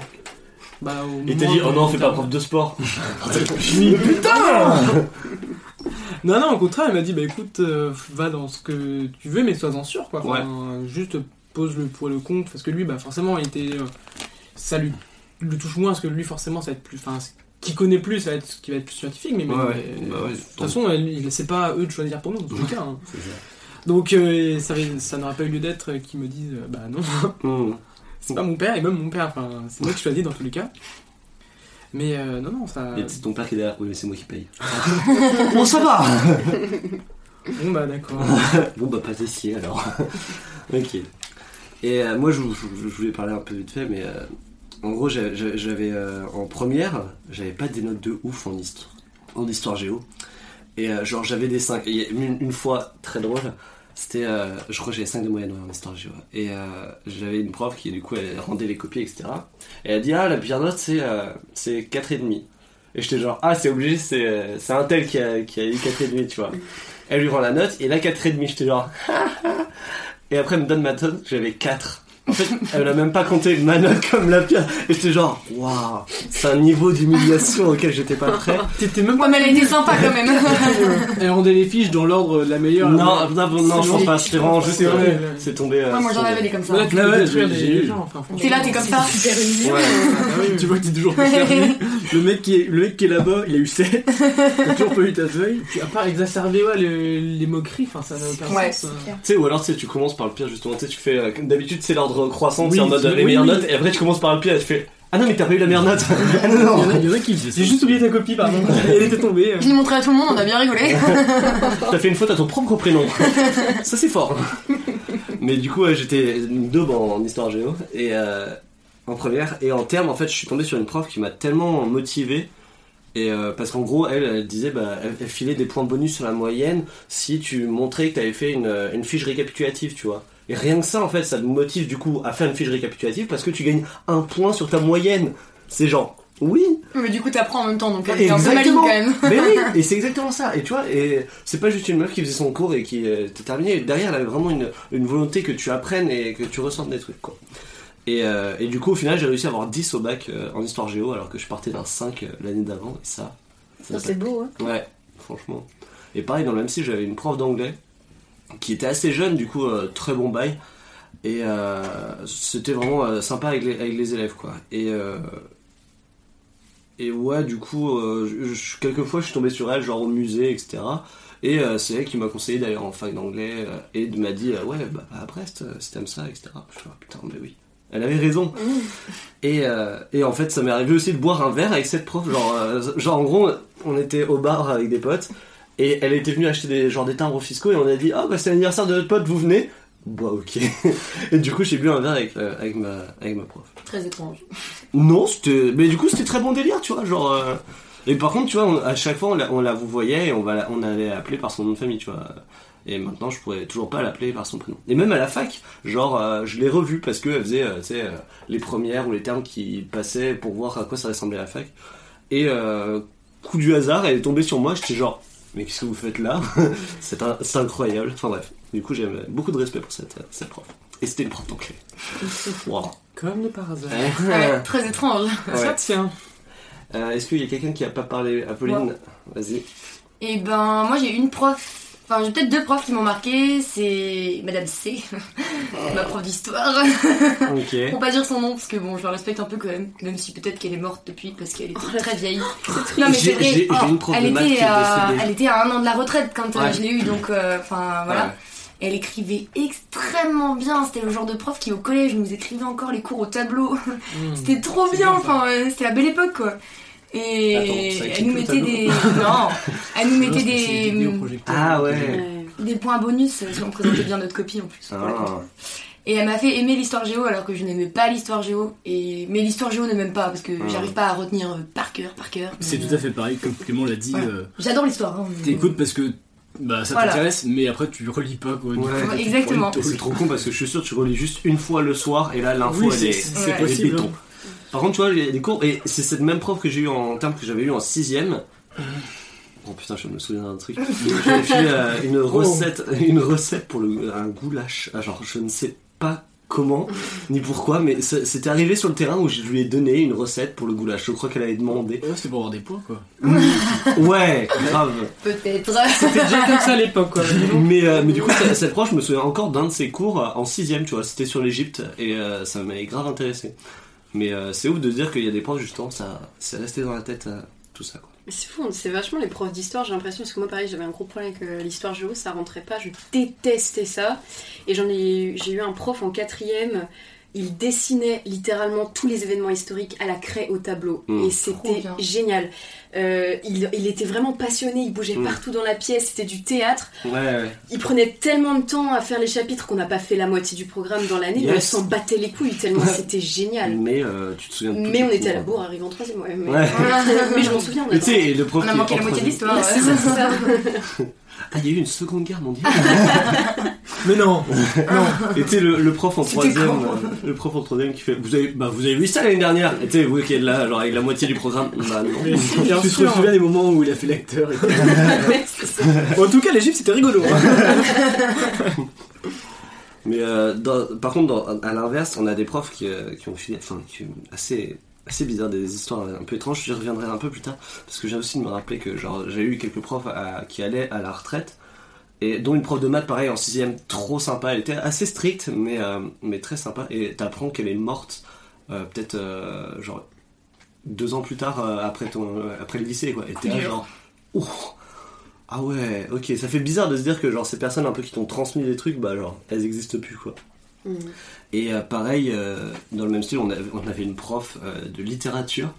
bah, au Et t'as dit, oh non, fais pas prof de sport Non, non, au contraire, il m'a dit, bah écoute, euh, va dans ce que tu veux, mais sois-en sûr, quoi. Enfin, Juste pose le pour le contre, parce que lui, bah forcément, il était. euh, ça lui le touche moins, parce que lui, forcément, ça va être plus. Enfin, qui connaît plus, ça va être ce qui va être plus scientifique, mais, mais- Ouais, ouais. mais- Bah ouais, de toute façon, c'est pas à eux de choisir pour nous, dans tous les cas. hein. Donc, euh, ça, n'aurait pas eu lieu d'être euh, qu'ils me disent, euh, bah non, Mmh. c'est pas mon père, et même mon père, enfin, c'est moi qui choisis dans tous les cas. Mais euh, non, non, ça. Et c'est ton père qui est derrière, oui, mais c'est moi qui paye. bon, ça va Bon, bah d'accord. Bon, bah, pas d'essier alors. ok. Et euh, moi, je, je- je voulais parler un peu vite fait, mais euh, en gros, j'avais, euh, en première, j'avais pas des notes de ouf en histoire, en histoire géo. Et euh, genre, j'avais des 5. Et il y a une, une fois, très drôle, c'était, euh, je crois que j'avais 5 de moyenne en histoire géo. Et euh, j'avais une prof qui, du coup, elle rendait les copies, etc. Et elle a dit, ah, la pire note, c'est, euh, c'est 4,5. Et j'étais genre, ah, c'est obligé, c'est, euh, c'est un tel qui a, qui a eu 4,5, tu vois. Elle lui rend la note, et là, 4,5, j'étais genre, et après, elle me donne ma note, j'avais 4. En fait, elle n'a même pas compté ma note comme la pire. Et j'étais genre, waouh, c'est un niveau d'humiliation auquel j'étais pas prêt. T'étais même Ouais, mais elle a été sympa quand même. Elle rendait les fiches dans l'ordre de la meilleure. Non, non, non, je pense pas, c'était vraiment juste, C'est euh, ouais. c'est tombé. euh, Ouais, moi j'en avais des comme ça. Là, tu Ouais, j'ai- eu. T'es là, t'es comme ça. Super. Ouais. Ah Tu vois que t'es toujours pas. Le mec qui est, le mec qui est là-bas, il a eu 7. T'as toujours pas eu ta feuille. À part exacerber ouais, le- les moqueries, enfin, ça n'a aucun Ouais, sens. c'est clair. Tu sais, ou alors tu commences par le pire justement, tu sais, tu fais, euh, comme d'habitude c'est l'ordre croissant, Oui, c'est en mode les oui, meilleures oui. notes, et après tu commences par le pire et tu fais, ah non mais t'as pas eu la meilleure note Ah non, Il y, en non a, il y en a qui faisaient ça. J'ai juste oublié ta copie, pardon. Elle était tombée. Je l'ai montré à tout le monde, on a bien rigolé. T'as fait une faute à ton propre prénom. Ça c'est fort. Mais du coup, ouais, j'étais une daube en, en histoire géo et euh, en première et en termes, en fait, je suis tombé sur une prof qui m'a tellement motivé Et euh, parce qu'en gros, elle, elle disait, bah, elle, elle filait des points bonus sur la moyenne si tu montrais que tu avais fait une, une fiche récapitulative, tu vois. Et rien que ça, en fait, ça te motive du coup à faire une fiche récapitulative parce que tu gagnes un point sur ta moyenne. C'est genre, oui, Mais du coup, t'apprends en même temps, donc t'es un peu maligne quand même. mais oui, et c'est exactement ça. Et tu vois, et c'est pas juste une meuf qui faisait son cours et qui euh, était terminée. Derrière, elle avait vraiment une, une volonté que tu apprennes et que tu ressentes des trucs, quoi. Et, euh, et du coup, au final, j'ai réussi à avoir 10 au bac euh, en histoire géo alors que je partais d'un 5 euh, l'année d'avant. Et ça, Ça, c'est beau, hein. Ouais, franchement. Et pareil, dans le même style, j'avais une prof d'anglais qui était assez jeune, du coup, euh, très bon bail. Et euh, c'était vraiment euh, sympa avec les, avec les élèves, quoi. Et, et ouais, du coup, je- je- quelquefois, je suis tombé sur elle, genre au musée, etc. Et euh, c'est elle qui m'a conseillé d'aller en fac d'anglais euh, et m'a dit, euh, ouais, bah, à Brest, si t'aimes ça, etc. Je suis ah, putain, mais oui. Elle avait raison. Et, et en fait, ça m'est arrivé aussi de boire un verre avec cette prof. Genre, genre en gros, on était au bar avec des potes et elle était venue acheter des, genre, des timbres fiscaux et on a dit Ah, bah c'est l'anniversaire de notre pote, vous venez Bah, ok. et du coup, j'ai bu un verre avec, euh, avec, ma, avec ma prof. Très étrange. Non, c'était. Mais du coup, c'était très bon délire, tu vois. Genre. euh, Et par contre, tu vois, on- à chaque fois, on la, on la vous voyait et on, va la- on allait l'appeler par son nom de famille, tu vois. Et maintenant, je pourrais toujours pas l'appeler par son prénom. Et même à la fac, genre, euh, je l'ai revue parce qu'elle faisait, euh, tu sais, euh, les premières ou les termes qui passaient pour voir à quoi ça ressemblait à la fac. Et coup du hasard, elle est tombée sur moi, j'étais genre, mais qu'est-ce que vous faites là C'est un- c'est incroyable. Enfin bref, du coup, j'ai beaucoup de respect pour cette, cette prof. Et c'était une prof d'anglais. Wow. Comme de par hasard. Ouais, très étrange. Ça tient. Euh, Est-ce qu'il y a quelqu'un qui a pas parlé Apolline Vas-y. Et ben, moi j'ai une prof. Enfin, j'ai peut-être deux profs qui m'ont marqué. C'est Madame C, ma prof d'histoire. Ok. Pour pas dire son nom, parce que bon, je la respecte un peu quand même. Même si peut-être qu'elle est morte depuis, parce qu'elle Oh, était très vieille. Non, mais J'ai- c'est vrai. j'ai- oh, j'ai une prof elle, de était est décédée. elle était à un an de la retraite quand euh, Ouais. je l'ai eu, donc euh, enfin voilà. Ouais. Et Elle écrivait extrêmement bien. C'était le genre de prof qui au collège nous écrivait encore les cours au tableau. Mmh. C'était trop bien. bien. Enfin, euh, c'était la belle époque quoi. Et Attends, elle nous mettait des non, elle nous mettait des. Ah ouais. Ouais. des points bonus si on présentait bien notre copie en plus. Ah. Et elle m'a fait aimer l'histoire géo alors que je n'aimais pas l'histoire géo. Et... Mais l'histoire géo ne m'aime pas parce que Ah. j'arrive pas à retenir euh, par cœur, par cœur. C'est tout à fait pareil, comme Clément l'a dit. Euh, J'adore l'histoire. hein, T'écoutes parce que bah, ça Voilà. t'intéresse, mais après tu relis pas quoi. Ouais. exactement. C'est trop con parce que je suis sûr que tu relis juste une fois le soir et là l'info Oui, elle c'est est, c'est Ouais. elle est possible. béton. Par contre, tu vois, il y a des cours et c'est cette même prof que j'ai eu en termes que j'avais eu en sixième. Oh putain, je me souviens d'un truc. J'avais fait euh, une recette, une recette pour le, un goulash. Ah, Genre, je ne sais pas comment ni pourquoi, mais c'était arrivé sur le terrain où je lui ai donné une recette pour le goulash. Je crois qu'elle avait demandé. Ouais, c'est pour avoir des points quoi. Ouais, grave. Peut-être. C'était déjà comme ça à l'époque, quoi. mais euh, mais du coup, cette- prof, je me souviens encore d'un de ses cours euh, en sixième, tu vois, c'était sur l'Égypte et euh, ça m'avait grave intéressé. Mais euh, c'est ouf de dire qu'il y a des profs, justement, ça c'est resté dans la tête, euh, tout ça. Quoi. C'est fou, c'est vachement les profs d'histoire, j'ai l'impression, parce que moi pareil j'avais un gros problème avec euh, l'histoire géo, ça rentrait pas, je détestais ça. Et j'en ai, j'ai eu un prof en quatrième, il dessinait littéralement tous les événements historiques à la craie au tableau. Mm. Et c'était génial. Euh, il, il était vraiment passionné, il bougeait Mm. partout dans la pièce, c'était du théâtre. Ouais, ouais. Il prenait tellement de temps à faire les chapitres qu'on n'a pas fait la moitié du programme dans l'année, mais on Yes. s'en battait les couilles tellement Ouais. c'était génial. Mais euh, tu te souviens de tout Mais on était à la bourre, arrivé en troisième, ouais. Mais, Ouais. mais je m'en souviens, on Mais sais, et le prof On a manqué la moitié de l'histoire. Ah, il y a eu une seconde guerre mondiale. Mais non et tu sais, le, le prof en troisième, euh, le prof en troisième qui fait, vous avez, bah, vous avez vu ça l'année dernière? Et tu sais, vous qui êtes là, genre avec la moitié du programme. Bah non. Bien Tu te souviens des moments où il a fait l'acteur et tout. En tout cas, l'Égypte, c'était rigolo. hein. Mais euh, dans- par contre, dans- à l'inverse, on a des profs qui, euh, qui ont filé, enfin, qui, assez, assez bizarres, des histoires un peu étranges. J'y reviendrai un peu plus tard, parce que j'ai aussi de me rappeler que genre j'ai eu quelques profs à- qui allaient à la retraite, et dont une prof de maths, pareil, en sixième, trop sympa. Elle était assez stricte, mais euh, mais très sympa. Et t'apprends qu'elle est morte, euh, peut-être euh, genre deux ans plus tard euh, après ton, euh, après le lycée, quoi. Et t'es là, genre, ouh. Ah ouais, ok, ça fait bizarre de se dire que genre ces personnes un peu qui t'ont transmis des trucs, bah genre elles existent plus quoi. Mm. Et euh, pareil, euh, dans le même style, on avait, on avait une prof euh, de littérature.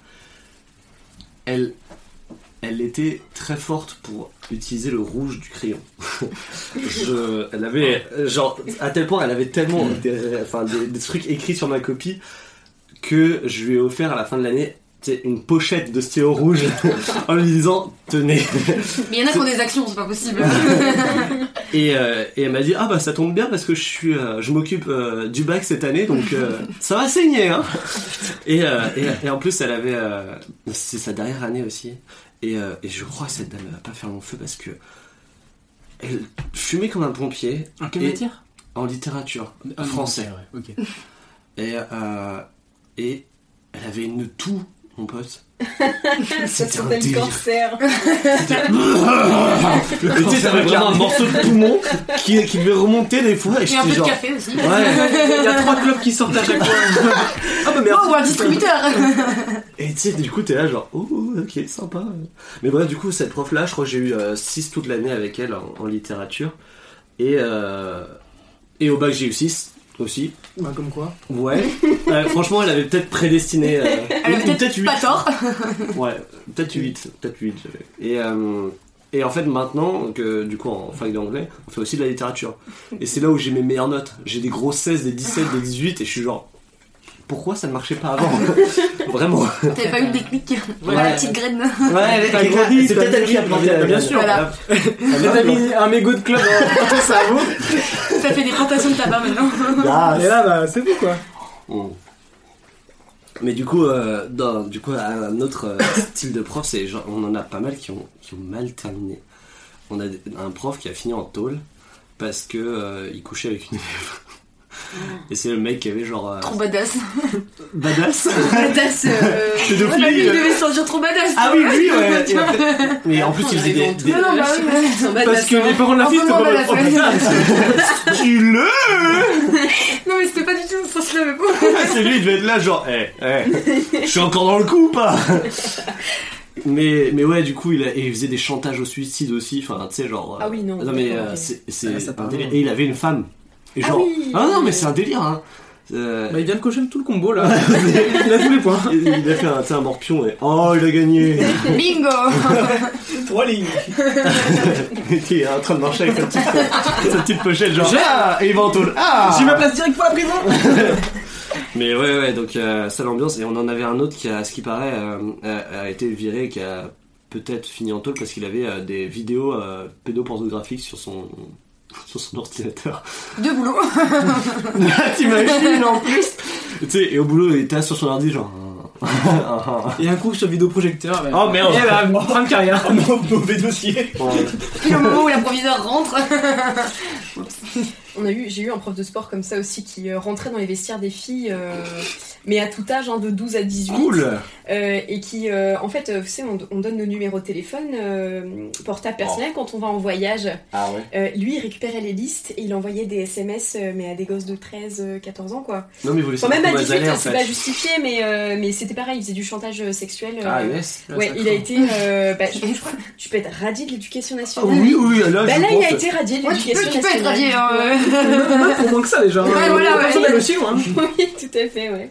Elle, elle était très forte pour utiliser le rouge du crayon. Je, elle avait, genre, à tel point, elle avait tellement des, enfin, des, des trucs écrits sur ma copie que je lui ai offert à la fin de l'année une pochette de stylo rouge en lui disant tenez. Mais il y en a qui ont des actions, c'est pas possible. Et, euh, et elle m'a dit ah bah ça tombe bien parce que je suis euh, je m'occupe euh, du bac cette année donc euh, ça va saigner hein. Et, euh, et, et en plus elle avait euh, c'est sa dernière année aussi et, euh, et je crois que cette dame elle va pas faire long feu parce que elle fumait comme un pompier En quelle matière? en littérature Ah, français et euh, et elle avait une toux mon pote. Ça C'était un s'appelle délire. cancer. Et tu sais, t'avais vraiment un morceau de poumon qui, qui devait remonter des fois et Et un peu de café aussi. ouais Il y a trois clubs qui sortent à chaque fois. ah bah Oh, ou un distributeur Et tu sais, du coup, t'es là, genre, oh, ok, sympa. Mais bref, du coup, cette prof-là, je crois que j'ai eu 6 toute l'année avec elle en, en littérature. Et, euh, et au bac, j'ai eu 6 aussi. Bah, comme quoi. Ouais. Euh, franchement, elle avait peut-être prédestiné. euh, Elle ou- a ou peut-être huit. pas tort. Ouais, peut-être 8. Peut-être 8, j'avais. Et, euh, et en fait, maintenant, que du coup, en fac d'anglais, on fait aussi de la littérature. Et c'est là où j'ai mes meilleures notes. J'ai des gros 16, des 17, des 18, et je suis genre. Pourquoi ça ne marchait pas avant Vraiment. T'avais pas eu le déclic. Voilà Ouais. la petite graine. Ouais, T'as grandi, c'est peut-être elle qui a planté la Bien sûr. Voilà. T'as mis un mégot de club dans ton cerveau. Ça fait des plantations de tabac maintenant. Ah, Et là, bah, c'est tout quoi. Mm. Mais du coup, euh, dans, du coup, un autre euh, style de prof, c'est genre, on en a pas mal qui ont, qui ont mal terminé. On a un prof qui a fini en tôle parce que euh, il couchait avec une élève. Et c'est le mec qui avait genre euh, Trop badass. badass. Badass. euh, lui, il devait se sentir trop badass. Ah oui, lui, ouais. Et après- mais en plus, il faisait des, des- Non, non, bah oui, mais- Parce que hein. les parents de la fille, c'était pas badass, oh, ouais. putain. Tu le Non, mais c'était pas du tout ce sens-là, mais bon. C'est lui, il devait être là, genre, eh, eh, je suis encore dans le coup ou pas? Mais, mais ouais, du coup, il, a, et il faisait des chantages au suicide aussi, enfin, tu sais, genre. euh, Ah oui, non. Non, mais euh, c'est c'est Ah. Et il avait une femme. Et Ah genre. oui. Ah non, mais c'est un délire, hein. Euh, Bah, il vient de cocher tout le combo là. il a tous les points. il il a fait un, morpion et. Oh, il a gagné Bingo Trois lignes. Il était en train de marcher avec sa petite, sa petite pochette, genre. J'ai- Ah Et il va en tôle. Ah J'ai ma place direct pour la prison. Mais ouais, ouais, donc euh, ça l'ambiance. Et on en avait un autre qui, a, ce qui paraît, euh, a, été viré et qui a peut-être fini en tôle parce qu'il avait euh, des vidéos euh, pédopornographiques sur son, sur son ordinateur. Deux boulots. T'imagines en plus Tu sais, et au boulot, il était sur son ordi, genre. Et un coup sur vidéoprojecteur. bah, Oh, merde. Et bah, fin de carrière. Mauvais dossier. Puis le moment où la proviseur rentre. On a eu, j'ai eu un prof de sport comme ça aussi qui euh, rentrait dans les vestiaires des filles, euh, mais à tout âge, hein, de 12 à 18. Cool euh, et qui, euh, en fait, euh, vous savez, on, on donne nos numéros de téléphone euh, portable personnel quand on va en voyage. Ah ouais Euh, lui, il récupérait les listes et il envoyait des SMS, mais à des gosses de 13, euh, 14 ans, quoi. Non, mais vous voulez Enfin, même à savoir 18, comment elles allaient, en c'est fait. pas justifié, mais, euh, mais c'était pareil, il faisait du chantage sexuel. euh, Ah, yes Ouais, il a été. euh, bah, je, je crois- tu peux être radié de l'éducation Ah nationale. oui, oui, là, Bah je là, il a été radié de Ouais, tu peux, l'éducation tu peux être nationale. radié. hein. Pour moins que ça déjà. Ouais, voilà, ouais. Suivre, hein. oui, tout à fait, ouais.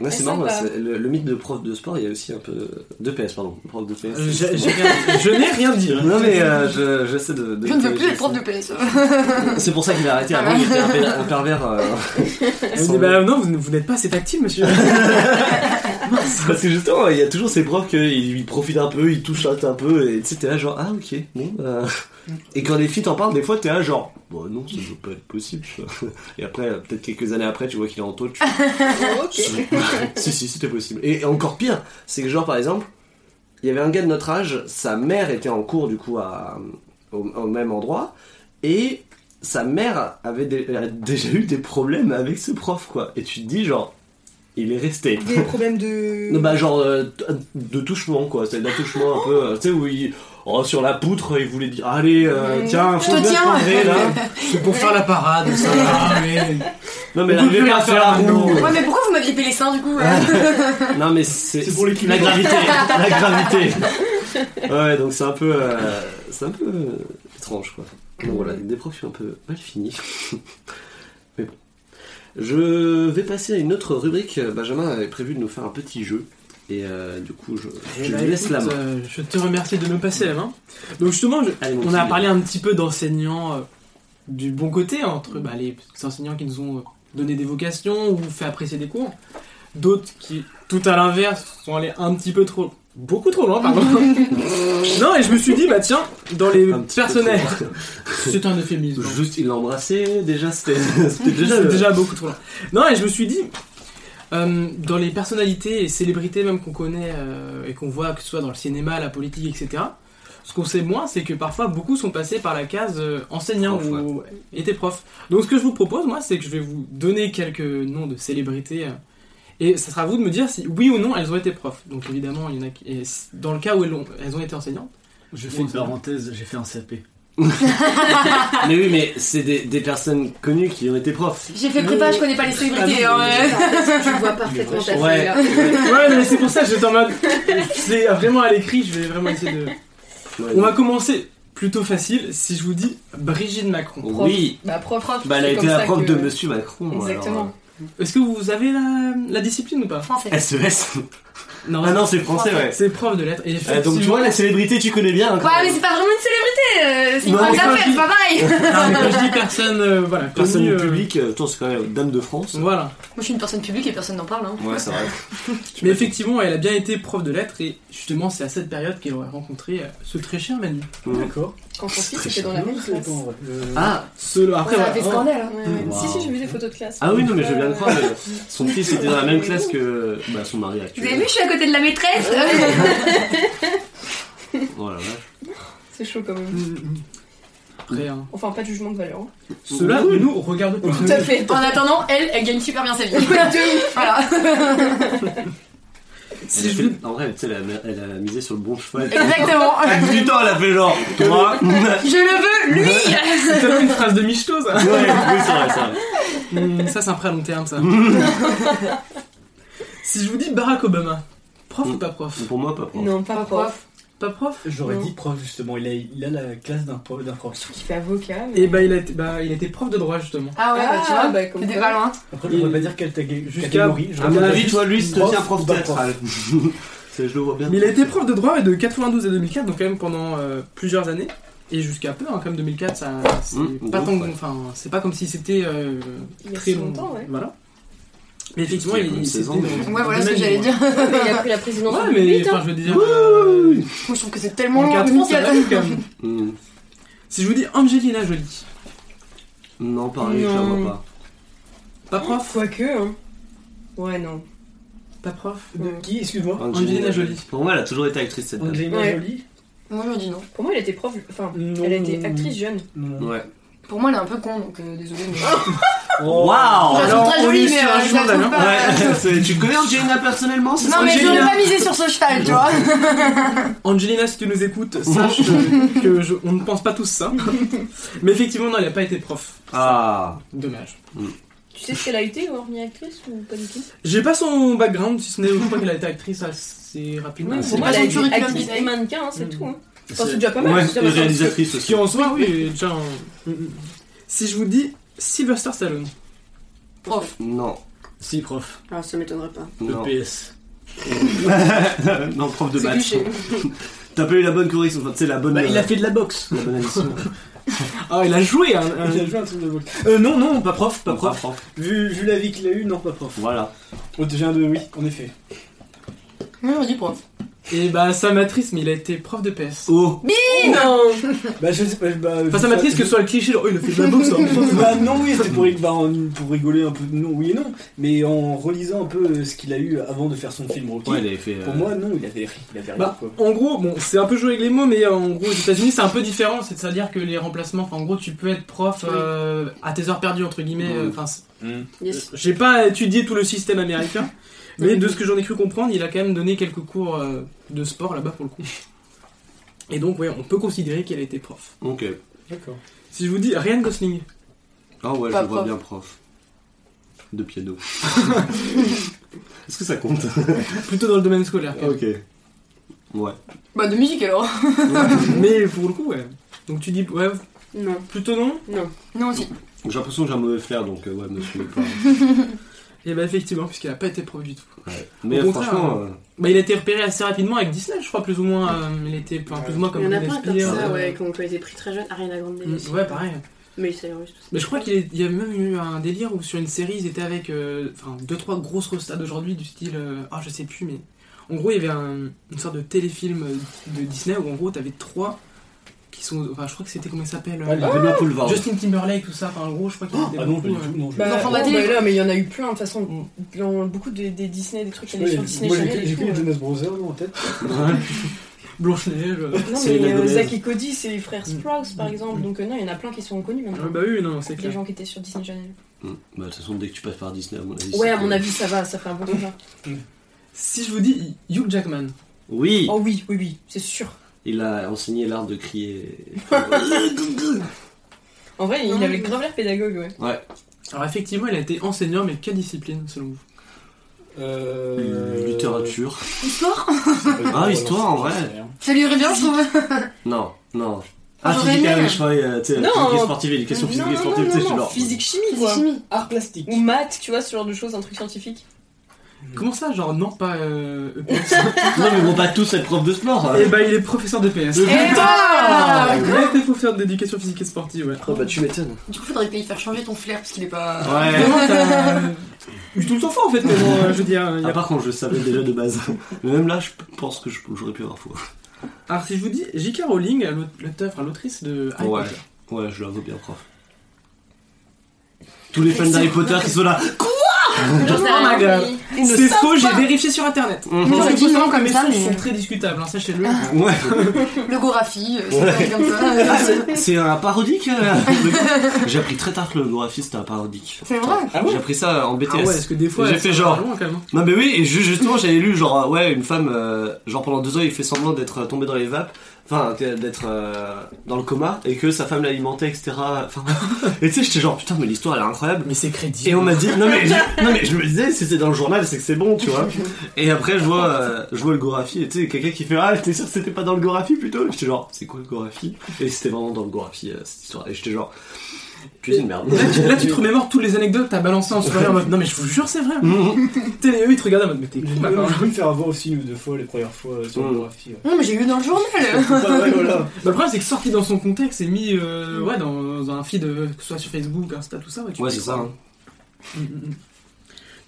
Ouais, c'est marrant, le, le mythe de prof de sport, il y a aussi un peu. De PS, pardon. Prof de PS. Euh, rien- Je n'ai rien dit. Non, mais euh, je- j'essaie de, de. Je ne veux plus être prof de PS. C'est pour ça qu'il a arrêté. Avant, il était un, per- un pervers. euh, dit, bah non, vous, vous n'êtes pas assez tactile, monsieur. Parce que justement, il y a toujours ces profs qui ils profitent un peu, ils touchent un peu, et tu sais, t'es là genre, ah ok, bon. euh. Et quand les filles t'en parlent, des fois t'es là genre, bon non, ça doit pas être possible. Et après, peut-être quelques années après, tu vois qu'il est en tôle, tu ok. si, si, c'était possible. Et encore pire, c'est que genre par exemple, il y avait un gars de notre âge, sa mère était en cours du coup à, au, au même endroit, et sa mère avait déjà eu des problèmes avec ce prof, quoi. Et tu te dis genre, il est resté. Des problèmes de. Non, bah genre euh, de touchement quoi, c'est d'attouchement un peu, euh, tu sais où il oh, sur la poutre il voulait dire allez euh, tiens Je faut te bien tiens. là. C'est pour faire la parade, ça va, mais. Non mais peut n'arrivez plus pas faire la roue. Ouais, mais pourquoi vous m'aviez fait les seins du coup ouais? Non mais c'est C'est pour l'équilibre. la gravité, la gravité. Ouais donc c'est un peu euh, c'est un peu euh, étrange quoi. Donc voilà des profs qui ont un peu mal fini. Je vais passer à une autre rubrique. Benjamin avait prévu de nous faire un petit jeu. Et euh, du coup, je, Eh je bah, laisse écoute, la main. euh, je te remercie de me passer la main. Donc justement, je- Allez, mon on a parlé un petit peu d'enseignants euh, du bon côté, entre bah, les enseignants qui nous ont donné des vocations ou fait apprécier des cours. D'autres qui, tout à l'inverse, sont allés un petit peu trop. Beaucoup trop loin, pardon. non, et je me suis dit, bah tiens, dans les trop. C'est un euphémisme. Juste, il l'a embrassé, déjà, c'était déjà. C'est le- déjà beaucoup trop loin. Non, et je me suis dit, euh, dans les personnalités et célébrités même qu'on connaît euh, et qu'on voit, que ce soit dans le cinéma, la politique, etc., ce qu'on sait moins, c'est que parfois beaucoup sont passés par la case euh, enseignant Prof, ou étaient profs. Donc ce que je vous propose, moi, c'est que je vais vous donner quelques noms de célébrités. Et ça sera à vous de me dire si oui ou non elles ont été profs. Donc évidemment, il y en a qui. et dans le cas où elles ont, elles ont été enseignantes. Je fais une parenthèse, j'ai fait un CAP. Mais oui, mais c'est des, des personnes connues qui ont été profs. J'ai fait prépa, je connais pas les célébrités. Ah hein, mais- ouais. Je vois parfaitement ta Ouais. Ouais, mais c'est pour ça que j'étais en mode. C'est vraiment à l'écrit, je vais vraiment essayer de. Ouais. On va commencer plutôt facile si je vous dis Brigitte Macron. Oui, Bah prof. bah, elle a été la prof que- de Monsieur Macron. Exactement. Est-ce que vous avez la, la discipline ou pas? Français. SES. Non, Ah non, c'est français, ouais. c'est prof de lettres. Et Euh, donc tu vois, la célébrité, tu connais bien. hein, Ouais, mais c'est pas vraiment une célébrité, euh, c'est une je c'est pas pareil. Non, mais quand je dis personne, euh, voilà, Personne connue, publique, euh, toi c'est quand même Dame de France. Voilà. Moi je suis une personne publique et personne n'en parle. Hein. Ouais, c'est vrai. Mais effectivement, elle a bien été prof de lettres et justement, c'est à cette période qu'elle aurait rencontré ce très cher Manu. D'accord. Quand son fils était dans la même classe. Ah, Ce, après, ça a voilà. fait scandale. hein. Si, si, j'ai vu des photos de classe. ah oui, non, mais je viens de croire. son fils était dans la même classe que bah, son mari Vous actuel. Je suis à côté de la maîtresse. Oh la vache. C'est chaud quand même. Mm, mm. Après, hein. Enfin, pas de jugement de valeur. hein. cela ne nous regarde pas. Tout à fait. En attendant, elle, elle gagne super bien sa vie. voilà. Si je fait- En vrai, tu sais, elle a, elle a misé sur le bon cheval. Exactement. À 18 ans, elle a fait genre, toi. ouais, Je le veux, lui. C'est tellement une phrase de Michto, ça. oui, c'est vrai, c'est vrai. Ça, c'est un prêt à long terme, ça. si je vous dis Barack Obama, prof ou pas prof Pour moi, pas prof. Non, pas prof. Pas prof J'aurais Non. dit prof justement, il a, il a la classe d'un prof. d'un prof. Qui fait avocat. mais- Et bah il, a été, bah, il a été prof de droit, justement. Ah ouais, bah, tu Ah, vois, bah, comme t'étais quoi. pas loin. Après, je pourrais pas dire quelle tag- Jusqu'à- catégorie. À j'aurais mon dit avis, juste toi, lui, c'est aussi un prof ou pas prof. théâtral. C'est- Je le vois bien. Mais il a été prof de droit de 92 à 2004, donc quand même pendant euh, plusieurs années. Et jusqu'à peu, hein, comme 2004, ça, c'est Mmh, pas tant, ouais. enfin, c'est pas comme si c'était euh, Il y a très si long. longtemps, ouais. Voilà. Mais effectivement, Il y a il, comme il 16 ans, c'était mais- dans- Ouais, voilà ce que j'allais dire. Il a pris la présidence Ouais, mais 2008. enfin, hein. je veux dire. euh, Moi, je trouve que c'est tellement en 4 ans, ça nickel. arrive quand même. Hmm. Si je vous dis Angelina Jolie, Non, pareil, je la vois pas. pas prof Quoique, hein. Ouais, non. Pas prof De qui Excuse-moi. Angelina Jolie. Pour moi, elle a toujours été actrice, cette. Angelina Ouais. Jolie Moi, je dis non. Pour moi, elle était prof. Enfin, Non. elle a été actrice jeune. Non. Ouais. Pour moi, elle est un peu con, donc euh, désolé. Mais... Oh. Waouh très on jolie, est mais euh, je la trouve hein. pas. Ouais, c'est- tu connais Angelina personnellement c'est Non, mais Angelina j'aurais pas misé sur ce cheval, tu vois. Angelina, si tu nous écoutes, sache que, que je- on ne pense pas tous ça. Mais effectivement, non, elle n'a pas été prof. Ah, Dommage. Tu sais ce qu'elle a été, hormis actrice ou pas du tout? J'ai pas son background, si ce n'est, je crois qu'elle a été actrice assez rapidement. Oui, c'est pour moi, pas elle a son été curriculum actrice vitae. et mannequin, hein, c'est Mm. tout. hein. c'est Enfin, c'est déjà pas mal. Ouais, c'est déjà et pas mal. réalisatrice Ce aussi. qui en soi, oui, est déjà un- Mm, mm. Si je vous dis Sylvester Stallone, Prof. Non, Si, prof. Ah, ça m'étonnerait pas. non. EPS. non, prof de maths. T'as pas eu la bonne correction, enfin, tu sais, la bonne. Bah, il euh, a fait de la boxe. la bonne addition. ah, il a joué un, un- Il a joué un truc de boxe. Euh, non, non, pas prof, pas Pas prof. Vu, vu la vie qu'il a eu, non, pas prof. Voilà. Oh, déjà un de oui, en effet. Moi, je dis prof. Et bah, ça m'attriste, mais il a été prof de PS. Oh Non Bah, je sais pas. Bah, Enfin, ça m'attriste que ce soit le cliché, genre, oh, il a fait de la boxe. hein. bah non oui c'était pour, bah, pour rigoler un peu non oui et non mais en relisant un peu euh, ce qu'il a eu avant de faire son film Rocky Ouais, il avait fait. euh, pour moi non il avait il avait rien Bah, quoi en gros, bon, c'est un peu joué avec les mots, mais euh, en gros, aux États-Unis, c'est un peu différent. C'est-à-dire que les remplacements, enfin, en gros, tu peux être prof euh, à tes heures perdues, entre guillemets. euh. Enfin, Yes. j'ai pas étudié tout le système américain, mais de ce que j'en ai cru comprendre, il a quand même donné quelques cours euh, de sport là-bas pour le coup. Et donc, ouais, on peut considérer qu'il a été prof. Ok. d'accord Si je vous dis Ryan Gosling, Ah ouais, Pas je vois prof. bien prof. De piano. Est-ce que ça compte? Plutôt dans le domaine scolaire. quand même. Ok. Ouais. Bah, de musique alors. mais pour le coup, ouais. Donc tu dis, ouais, Non. plutôt non? Non. Non, aussi. J'ai l'impression que j'ai un mauvais flair, donc euh, ouais, me suivez pas. Et bah, effectivement, puisqu'il a pas été prof du tout. Ouais. Mais Au contraire, franchement, euh, Bah, il a été repéré assez rapidement avec Disney, je crois, plus ou moins. euh, il était enfin, plus ou moins comme Il y en a plein comme ça, euh, ouais, ont été pris très jeunes. Ariana Grande mm, aussi. Ouais, pareil. Mais russe. Mais je crois qu'il il y a même eu un délire où sur une série ils étaient avec euh, enfin deux trois grosses rostas d'aujourd'hui du style euh, ah je sais plus mais en gros il y avait un- une sorte de téléfilm de Disney où en gros t'avais trois qui sont enfin je crois que c'était comment il s'appelle Ah, euh, les-. Justin Timberlake tout ça enfin en gros je crois qu'il y avait Ah non, beaucoup, pas du euh, tout, non. je- Bah, de télé. bah là, mais il y en a eu plein de toute façon. Dans beaucoup des, des Disney, des trucs qui allaient sur Disney Channel. j'ai que les. Jonas Brothers en tête. Blanche-Neige euh. Non, C'est mais euh. Zach et Cody, c'est les frères Mm. Sprouse par Mm. exemple. Donc, non, il y en a plein qui sont connus Ah, maintenant. bah oui non c'est Les clair gens qui étaient sur Disney Channel. Mm. Bah, de toute façon, dès que tu passes par Disney, à mon avis. Ouais, à mon avis, ça va, ça fait un bon moment. si je vous dis Hugh Jackman Oui, Oh oui, oui, oui, c'est sûr. Il a enseigné l'art de crier. En vrai, il avait grave l'air pédagogue, ouais. ouais. alors effectivement il a été enseignant mais quelle discipline selon vous? Euh... Littérature. Histoire? Ah, histoire, en vrai. Ça lui irait bien, je trouve. Non, non. Ah, J'aurais physique, aimé. ah, je croyais, euh, tu sais, Non. physique et sportive, éducation physique non, et sportive, non, tu sais, je non, suis non, genre. physique chimie, quoi. chimie. Art plastique. Ou maths, tu vois, ce genre de choses, un truc scientifique. Comment ça genre non pas euh, EPS Non, mais ils vont pas tous être profs de sport. et bah il est professeur de PS Eh bah il a été professeur d'éducation physique et sportive ouais Oh, bah, tu m'étonnes. Du coup, faudrait pas y faire changer ton flair parce qu'il est pas. Ouais. Eu tout le temps fort en fait, mais bon, euh, je veux dire. il y Ah, a- par contre, je le savais déjà de base. Mais même là, je pense que je- j'aurais pu avoir faux. Alors, si je vous dis J.K. Rowling, l'aute- l'auteur, enfin, l'autrice de Harry Ouais. Potter. Ouais, je l'avoue bien, prof. Tous les fans d'Harry Potter qui sont là. Oh my God. C'est faux, j'ai vérifié sur internet. Mhm. J'aurais dit non comme ça, mais- sont très discutables, hein, sachez-le. Ouais. Le goraphie, euh, c'est comme Ah, ça. c'est- un parodique euh, J'ai appris très tard que le graphiste c'était un parodique. C'est vrai. Ah J'ai appris ça en BTS. Ah ouais, parce que des fois, J'ai fait genre. loin, quand même. Non mais oui, et ju- justement j'avais lu genre ouais une femme euh, genre pendant deux ans il fait semblant d'être tombé dans les vapes, enfin d'être euh, dans le coma et que sa femme l'alimentait etc. Enfin et tu sais j'étais genre putain mais l'histoire elle est incroyable. Mais c'est crédible. Et on m'a dit non mais je, non mais je me disais si c'est dans le journal c'est que c'est bon tu vois. Et après je vois euh, je vois le Gorafi et tu sais quelqu'un qui fait ah t'es sûr que c'était pas dans le Gorafi plutôt? J'étais genre c'est quoi le Gorafi? Et c'était vraiment dans le Gorafi euh, cette histoire et j'étais genre putain de merde. Là tu, là, tu te remémores toutes les anecdotes que t'as balancées en soirée en mode non, mais je vous jure, c'est vrai. Tu sais, eux ils te regardent en mode mais t'es con, maintenant. j'ai pu me faire avoir aussi une ou deux fois les premières fois euh, sur Mm. le graphie. ouais. Non, mais j'ai lu dans le journal. Voilà. Bah, le problème, c'est que sorti dans son contexte et mis euh, ouais, dans un feed, euh, que ce soit sur Facebook, Insta, tout ça. Ouais, tu Ouais peux c'est y ça. croire. hein. Mm, mm, mm.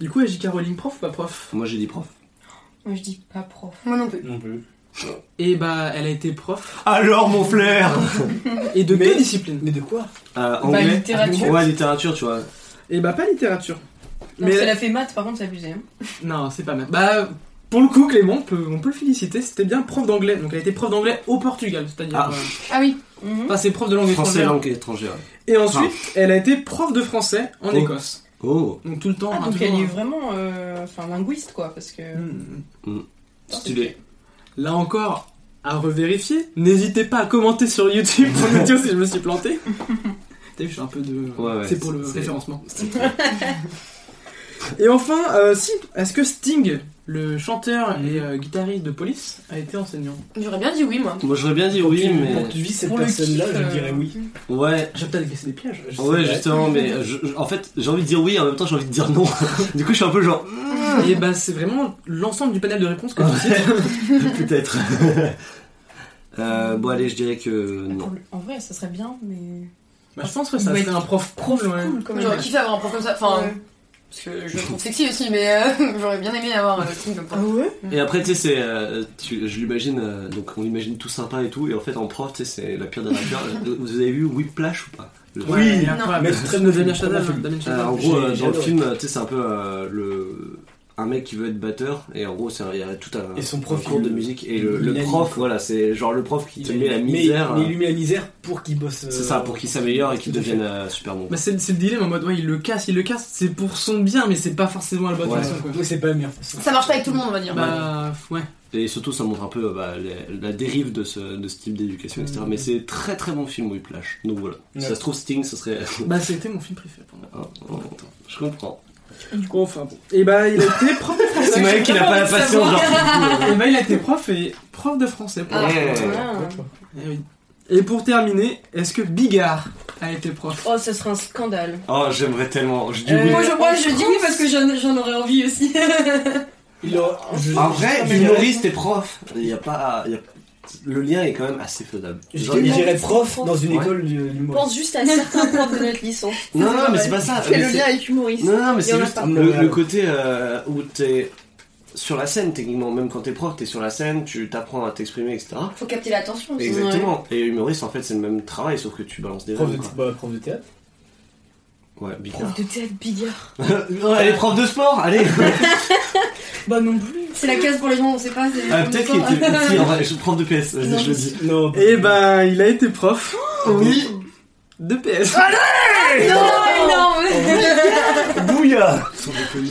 Du coup, J.K. Rowling, prof ou pas prof? Moi j'ai dit prof. Moi, je dis pas prof. Moi non plus. Non plus. Et bah, elle a été prof. Alors mon flair Et de Mais- quelle discipline Mais de quoi Euh, Bah, anglais. littérature. Ouais, littérature, tu vois. Et bah, pas littérature. Non, Mais si elle a fait maths, par contre, c'est abusé. hein. non, c'est pas mal. Bah, pour le coup, Clément, on peut, on peut le féliciter. C'était bien prof d'anglais. Donc, elle a été prof d'anglais au Portugal. C'est-à-dire. Ah. euh, Ah oui. Mhm. Enfin, c'est prof de langue Français, étrangère. langue étrangère. Et ensuite, elle a été prof de français en Oh. Écosse. Oh, Donc, tout le temps. Ah, hein, donc toujours, elle est hein. vraiment euh, enfin, linguiste, quoi, parce que... Mm, mm. stylé. Là encore, à revérifier. N'hésitez pas à commenter sur YouTube pour nous dire si je me suis planté. T'as vu, je suis un peu de. Ouais, ouais, c'est pour le référencement. Et enfin, euh, si, est-ce que Sting, le chanteur et euh, guitariste de Police, a été enseignant J'aurais bien dit oui, moi. Moi j'aurais bien dit oui, mais. que tu vis cette Pour le personne-là, kiff, je euh, dirais oui. Ouais. J'ai peut-être laissé des pièges. je sais Ouais, pas. justement, mais euh, je- je- en fait, j'ai envie de dire oui, en même temps, j'ai envie de dire non. du coup, je suis un peu genre, Et bah, c'est vraiment l'ensemble du panel de réponses que tu cites. peut-être. euh, bon, allez, je dirais que non. En vrai, ça serait bien, mais... Bah, je pense que ça doit serait être un prof Prof cool, ouais. cool, quand même. J'aurais kiffé avoir un prof comme ça. Enfin, Ouais. Parce que je le trouve sexy aussi, mais euh, j'aurais bien aimé avoir un truc comme ça. Ah ouais? Et après, tu sais, c'est. euh, tu- je l'imagine, euh, donc on l'imagine tout sympa et tout, et en fait, en prof, tu sais, c'est la pire des affaires. Vous avez vu Whiplash ou pas? Le- Oui, mais bah, très de Damien film, Chazelle, film. Euh, Chazelle. en gros, euh, J'ai- dans le film, tu sais, c'est un peu euh, le un mec qui veut être batteur et en gros, c'est un- il y a tout un, Et son un prof, cours il- de musique et le, prof, voilà, c'est genre le prof qui te Il- met la misère. Mais, euh, il lui met la misère pour qu'il bosse. euh, C'est ça, pour qu'il s'améliore et qu'il à fait. devienne euh, super bon. Bah, c'est le dilemme en mode, ouais, il le casse, il le casse, c'est pour son bien, mais c'est pas forcément la bonne Ouais. façon, quoi. Oui, c'est pas la meilleure façon. Ça marche pas avec tout le monde, on va dire. Bah, ouais. Et surtout, ça montre un peu euh, bah, les- la dérive de ce, de ce type d'éducation, etc. Mm. Mais c'est très très bon film, Whiplash. Donc voilà. Si ça se trouve, Sting, ce serait. Bah, c'était mon film préféré pendant. Oh, oh, je comprends. Enfin bon. Et bah, il a été prof de français. C'est Maël qui n'a pas la passion, genre. Et bah, il a été prof et prof de français. pour Ah. la. France. Eh oui. Et pour terminer, est-ce que Bigard a été prof? Oh, ça serait un scandale. Oh, j'aimerais tellement. Je dis Euh, oui. Moi, je, moi, je dis oui parce que j'en j'en aurais envie aussi. Il aura- je- En vrai, humoriste et prof, il y a pas. il y a- le lien est quand même assez faisable. J'irais prof dans une Ouais. école du- d'humour. Pense juste à certains profs de notre licence. Non, non, mais c'est pas ça. Fais le lien avec humoriste. Non, non, mais c'est juste le, Ouais. le côté euh, où t'es sur la scène, techniquement. Même quand t'es prof, t'es sur la scène, tu t'apprends à t'exprimer, etc. Faut capter l'attention aussi. Exactement. Et humoriste, en fait, c'est le même travail, sauf que tu balances des Prof de, bah, prof de théâtre. Ouais, bigard. Prof de théâtre billard. allez, prof de sport, allez Bah non plus. C'est la case pour les gens, on sait pas. Ah, Peut-être qu'il était si, en vrai, je prof de PS, vas-y, Non, je le dis. Non, Et ben, il a été prof Oui de PS. Non, non, Bouilla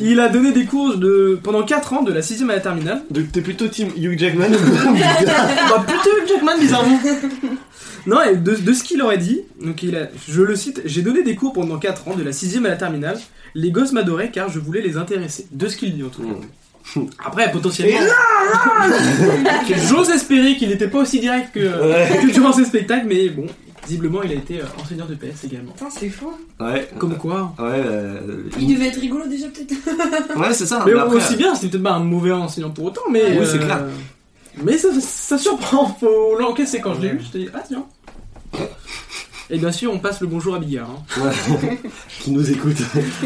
Il a donné des cours de pendant 4 ans de la 6ème à la terminale. Donc t'es plutôt team Hugh Jackman bah plutôt Hugh Jackman bizarrement. Non, et de, de ce qu'il aurait dit, donc il a, je le cite, j'ai donné des cours pendant 4 ans de la 6ème à la terminale. Les gosses m'adoraient car je voulais les intéresser. De ce qu'il dit en tout cas. Après, potentiellement. J'ose espérer qu'il n'était pas aussi direct que, que durant ses spectacles, mais bon, visiblement il a été euh, enseignant de PS également. Putain, c'est fou. Ouais. Comme quoi. Ouais, euh, Il devait être rigolo déjà peut-être. ouais c'est ça. Mais mais après- aussi bien, c'était peut-être pas un mauvais enseignant pour autant, mais. Oui, c'est euh, clair. Mais ça, ça surprend, faut l'encaisser quand je l'ai eu, je t'ai dit, ah tiens. Et bien sûr, on passe le bonjour à Bigard. hein. Ouais. qui nous écoute.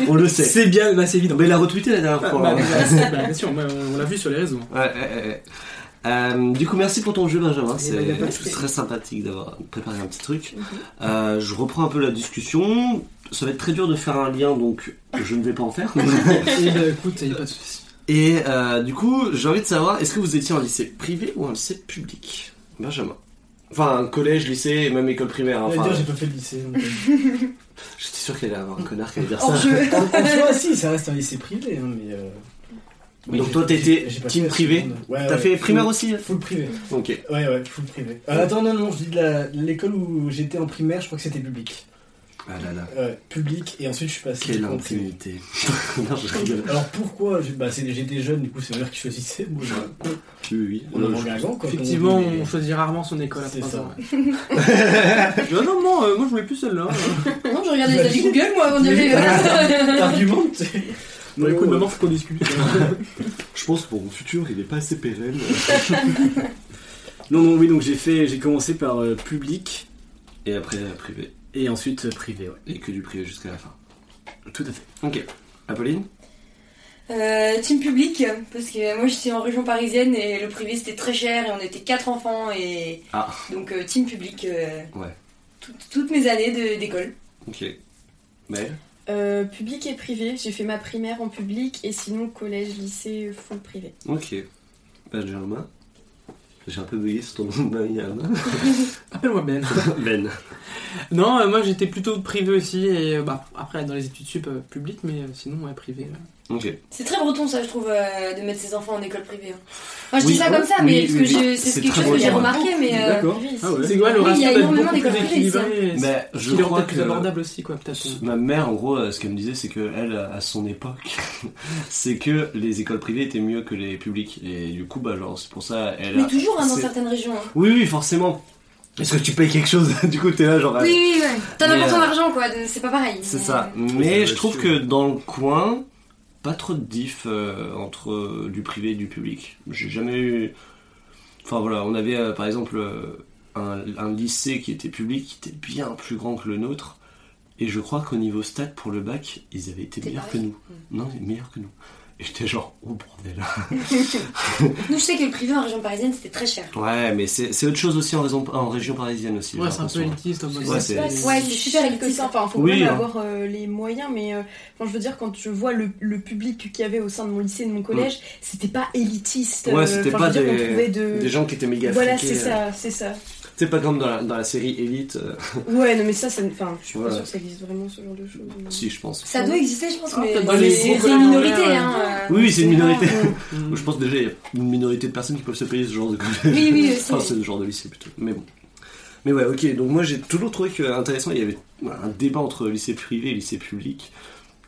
On le sait. C'est bien, bah c'est évident. Mais il a retweeté la dernière Bah, fois. bah, hein. bah, c'est- bah, bien sûr, bah, on, l'a vu sur les réseaux. Ouais, ouais. Euh, du coup, merci pour ton jeu, Benjamin. Eh ben, C'est souci. très sympathique d'avoir préparé un petit truc. Euh, je reprends un peu la discussion. Ça va être très dur de faire un lien, donc je ne vais pas en faire. Et bah écoute, y a pas de soucis. Et euh, du coup, j'ai envie de savoir, est-ce que vous étiez en lycée privé ou en lycée public? Benjamin. Enfin, collège, lycée, et même école primaire. Va Enfin, dire, j'ai pas fait le lycée. donc, euh, j'étais sûr qu'il allait avoir un connard qui allait dire ça. En, en soi, si, ça reste un lycée privé, hein, mais. euh, oui, Donc toi, t'étais team fait privé. Ouais, T'as ouais, fait primaire aussi Full privé. Ok. Ouais, ouais, full privé. Euh, attends, non, non, je dis de la- de l'école où j'étais en primaire, je crois que c'était public. Ah là là. Ouais, public, et ensuite je suis passé Quelle en privé. impunité. non, je rigole. Alors pourquoi je- bah, c'est- J'étais jeune, du coup c'est ma mère qui choisissait. Moi, je- Oui, oui. on a Euh, mangé un gant, quoi. Effectivement, on on choisit rarement son école 3 ça. ans. ouais. Je dis, ah non, non, euh, moi je voulais plus celle-là. Non, je regardais les avis. Google moi avant d'y aller. mais- Argument, tu sais. Bon, écoute, maman, faut qu'on discute. Je pense que pour mon futur, il est pas assez pérenne. Non, non, oui, donc j'ai fait, j'ai commencé par euh, public Et après, euh, privé. Et ensuite euh, privé, ouais. Et que du privé jusqu'à la fin. Tout à fait. Ok. Apolline? Euh, team public, parce que moi j'étais en région parisienne et le privé c'était très cher et on était quatre enfants et Ah. donc euh, team public euh, Ouais. tout- toutes mes années de- d'école. Ok. Mais Euh, public et privé. J'ai fait ma primaire en public et sinon collège, lycée, full privé. Ok. Benjamin? J'ai un peu bugué sur ton nom. Appelle-moi Ben. Ben. Non, euh, moi j'étais plutôt privé aussi, et euh, bah, après dans les études sup euh, publiques, mais sinon, ouais, privé. C'est très breton ça je trouve euh, de mettre ses enfants en école privée. hein. Moi je Oui, dis ça ouais, comme ça mais oui, parce que C'est quelque chose que j'ai remarqué mais euh, D'accord. Ah ouais. C'est quoi le il y a énormément d'écoles privées Mais je est crois peut-être plus que abordable aussi, quoi, peut-être. ma mère, en gros, euh, ce qu'elle me disait, c'est que elle, à son époque, c'est que les écoles privées étaient mieux que les publiques. Et du coup, bah, genre, c'est pour ça, elle mais a- toujours hein, dans certaines régions. hein. Oui, oui, forcément. Est-ce que tu payes quelque chose Du coup, t'es là, genre. Oui oui ouais. T'en as pour ton argent quoi, c'est pas pareil. C'est ça. Mais je trouve que dans le coin, pas trop de diff euh, entre euh, du privé et du public. J'ai jamais eu. Enfin voilà, on avait euh, par exemple un, un lycée qui était public, qui était bien plus grand que le nôtre. Et je crois qu'au niveau stat pour le bac, ils avaient été meilleurs que nous. Non, meilleurs que nous. Et j'étais genre, oh bordel. Nous je sais que le privé en région parisienne c'était très cher. Ouais, mais c'est c'est autre chose aussi en, raison, en région parisienne aussi. Ouais, c'est un peu élitiste en mode. Ouais, c'est- super élitiste. Enfin, faut Oui, quand même hein. avoir euh, les moyens, mais euh, enfin, je veux dire, quand je vois le, le public qu'il y avait au sein de mon lycée et de mon collège, c'était pas élitiste. Ouais, euh, c'était pas dire, des- de... Des gens qui étaient méga Voilà, c'est euh. ça, c'est ça. C'est pas comme dans la, dans la série Elite. euh, Ouais, non, mais ça, ça enfin, je suis Voilà. pas sûre que ça existe vraiment ce genre de choses. mais- si, je pense. Ça doit exister je pense Ah, mais c'est une minorité hein. Euh, Oui, oui, c'est une minorité. Je pense déjà il y a une minorité de personnes qui peuvent se payer ce genre de collège. Oui oui aussi. Enfin, ce genre de lycée plutôt. Mais bon. Mais ouais, ok. Donc moi j'ai toujours trouvé que intéressant. Il y avait un débat entre lycée privé et lycée public,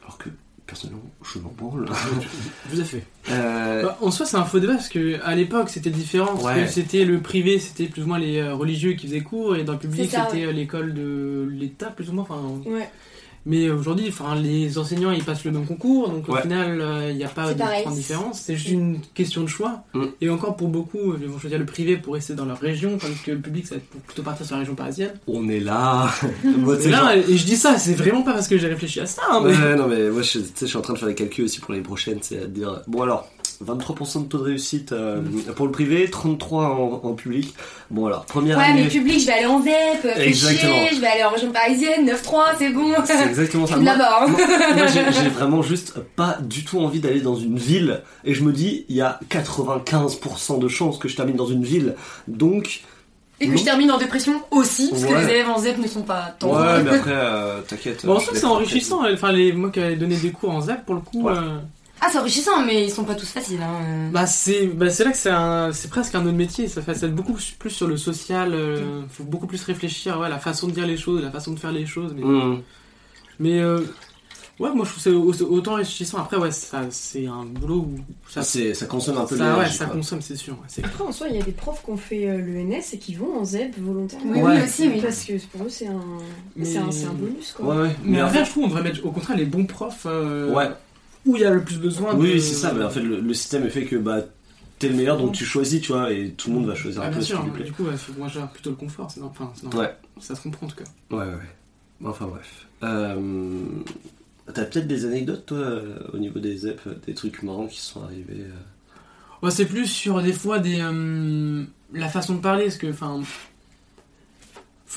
alors que personnellement je m'en branle. Tout à fait. Euh, Bah, en soi, c'est un faux débat parce que à l'époque c'était différent. Parce Ouais. que c'était le privé, c'était plus ou moins les euh, religieux qui faisaient cours, et dans le public c'était l'école de l'État, plus ou moins. Enfin, Ouais. Mais aujourd'hui, enfin, les enseignants ils passent le même concours, donc au Ouais. final, euh, il n'y a pas de grande différence. C'est juste une question de choix. Mm. Et encore pour beaucoup, ils vont choisir le privé pour rester dans leur région, tandis que le public, ça va être pour plutôt partir sur la région parisienne. On est là. Moi, là, et je dis ça, c'est vraiment pas parce que j'ai réfléchi à ça. hein, mais- Ouais, non, mais moi, je, tu sais, je suis en train de faire les calculs aussi pour l'année prochaine. C'est à dire. Bon, alors, 23% de taux de réussite euh, pour le privé, 33% en, en public. Bon, alors, première Ouais, mais année. public, je vais aller en ZEP, Exactement. chier, je vais aller en région parisienne, 9-3, c'est bon. C'est exactement ça. suis Moi, là-bas. hein. moi, moi, j'ai vraiment juste pas du tout envie d'aller dans une ville. Et je me dis, il y a 95% de chances que je termine dans une ville. Donc, Et que je termine en dépression aussi, parce que les élèves en ZEP ne sont pas tant. ouais, mais après, euh, t'inquiète. Bon, en soi, les c'est enrichissant. Enfin, les, moi qui avais donné des cours en ZEP, pour le coup, Ouais. euh, Ah, c'est enrichissant, mais ils sont pas tous faciles. Hein. bah, c'est bah, c'est là que c'est presque un autre métier. Ça fait ça être beaucoup plus sur le social. euh, faut beaucoup plus réfléchir ouais, la façon de dire les choses, la façon de faire les choses. Mais, Mmh. mais euh, ouais, moi je trouve que c'est au- autant enrichissant. Après, ouais, ça, c'est un boulot où ça, Ça, c'est- ça consomme un peu ça, ouais, ça quoi. consomme, c'est sûr. Après, en soi, il y a des profs qui ont fait euh, l'ENS et qui vont en ZEP volontairement. Oui, Ouais. oui, aussi, oui. Parce que pour eux, c'est un, Mais- c'est un, c'est un bonus, quoi. Ouais, ouais. Mais en fait, je trouve on devrait mettre au contraire les bons profs euh, ouais. Où il y a le plus besoin de. Oui, c'est ça. Mais en fait, le, le système est fait que bah, t'es le meilleur, donc tu choisis, tu vois, et tout le monde va choisir Ah, un peu ce qui lui plaît. du coup, moi j'ai plutôt le confort, sinon, enfin, sinon, Ouais. ça se comprend en tout cas. Ouais, ouais, ouais. Enfin bref. Euh, T'as peut-être des anecdotes, toi, euh, au niveau des ZEP, euh, des trucs marrants qui sont arrivés euh. Ouais, c'est plus sur des fois des euh, la façon de parler, parce que enfin,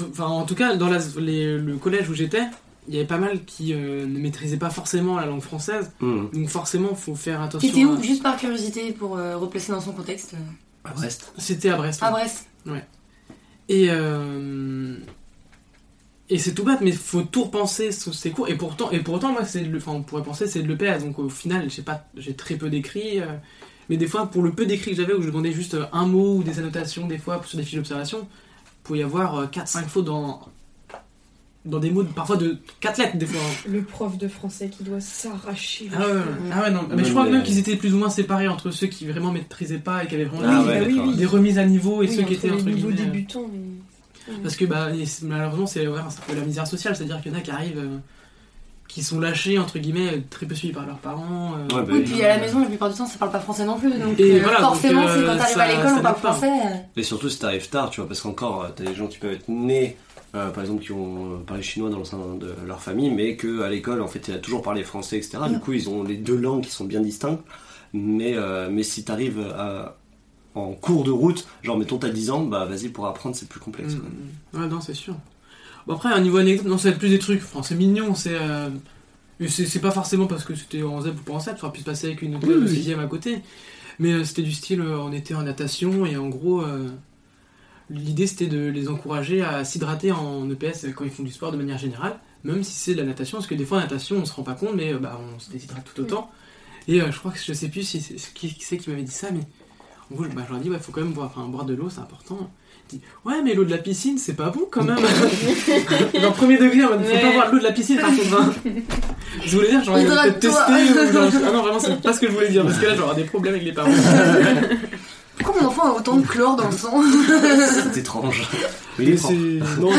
enfin en tout cas dans la- les- le collège où j'étais, il y avait pas mal qui euh, ne maîtrisaient pas forcément la langue française, Mmh. donc forcément faut faire attention. T'étais où à- Juste par curiosité pour euh, replacer dans son contexte. À Brest. C'était à Brest. Ouais. Brest. Et euh, et c'est tout bête, mais faut tout repenser sur ces cours. Et pourtant, et pourtant moi c'est, le- enfin on pourrait penser c'est de l'EPS, donc au final j'ai pas, j'ai très peu d'écrits. euh, mais des fois pour le peu d'écrits que j'avais où je demandais juste un mot ou des annotations des fois sur des fiches d'observation, il pouvait y avoir 4-5 fautes dans dans des mots parfois de 4 lettres des fois. Le prof de français qui doit s'arracher. Ah ouais, ah ouais, non. Mais je crois mais- même qu'ils étaient plus ou moins séparés entre ceux qui vraiment maîtrisaient pas et qui avaient vraiment Ah ouais, bah oui, oui. des remises à niveau et Oui, ceux qui entre étaient les entre guillemets. euh, débutants. mais- Parce que bah, et malheureusement, c'est un peu la misère sociale, c'est-à-dire qu'il y en a qui arrivent, euh, qui sont lâchés, entre guillemets, très peu suivis par leurs parents. euh, Ouais, bah Oui, oui. puis à la maison, la plupart du temps, ça parle pas français non plus. Donc Et euh, voilà, forcément, euh, c'est quand t'arrives à l'école, ça on parle français. euh. Et surtout si t'arrives tard, tu vois, parce qu'encore, euh, t'as des gens qui peuvent être nés, euh, par exemple, qui ont euh, parlé chinois dans le sein de leur famille, mais que à l'école, en fait, il a toujours parlé français, etc. Du coup, ils ont les deux langues qui sont bien distinctes. Mais, euh, mais si t'arrives à- en cours de route, genre, mettons, t'as 10 ans, bah vas-y, pour apprendre, c'est plus complexe. quoi. Mm, mm. Ouais, non, c'est sûr. Bon, après, un niveau anecdote, non, c'est plus des trucs, enfin, c'est mignon, c'est. euh, et c'est c'est pas forcément parce que c'était en ZEP ou pas en ZEP, ça aurait pu se passer avec une autre Oui. 6 à côté. Mais c'était du style, on était en natation et en gros, l'idée c'était de les encourager à s'hydrater en EPS quand ils font du sport de manière générale, même si c'est de la natation, parce que des fois, en natation, on se rend pas compte, mais euh, bah, on se déshydrate tout autant. Et euh, je crois que je sais plus si c'est qui, qui c'est qui m'avait dit ça, mais en gros, bah, je leur ai dit, ouais, faut quand même boire, enfin, boire de l'eau, c'est important. Dit, ouais, mais l'eau de la piscine, c'est pas bon quand même. Dans le premier degré, on dit, faut Ouais. pas boire l'eau de la piscine par contre. hein. Je voulais dire, j'aurais peut-être testé. Ou genre, ah non, vraiment, c'est pas ce que je voulais dire, parce que là, j'aurais des problèmes avec les parents. Pourquoi mon enfant a autant de chlore dans le sang C'est étrange. Mais c'est non,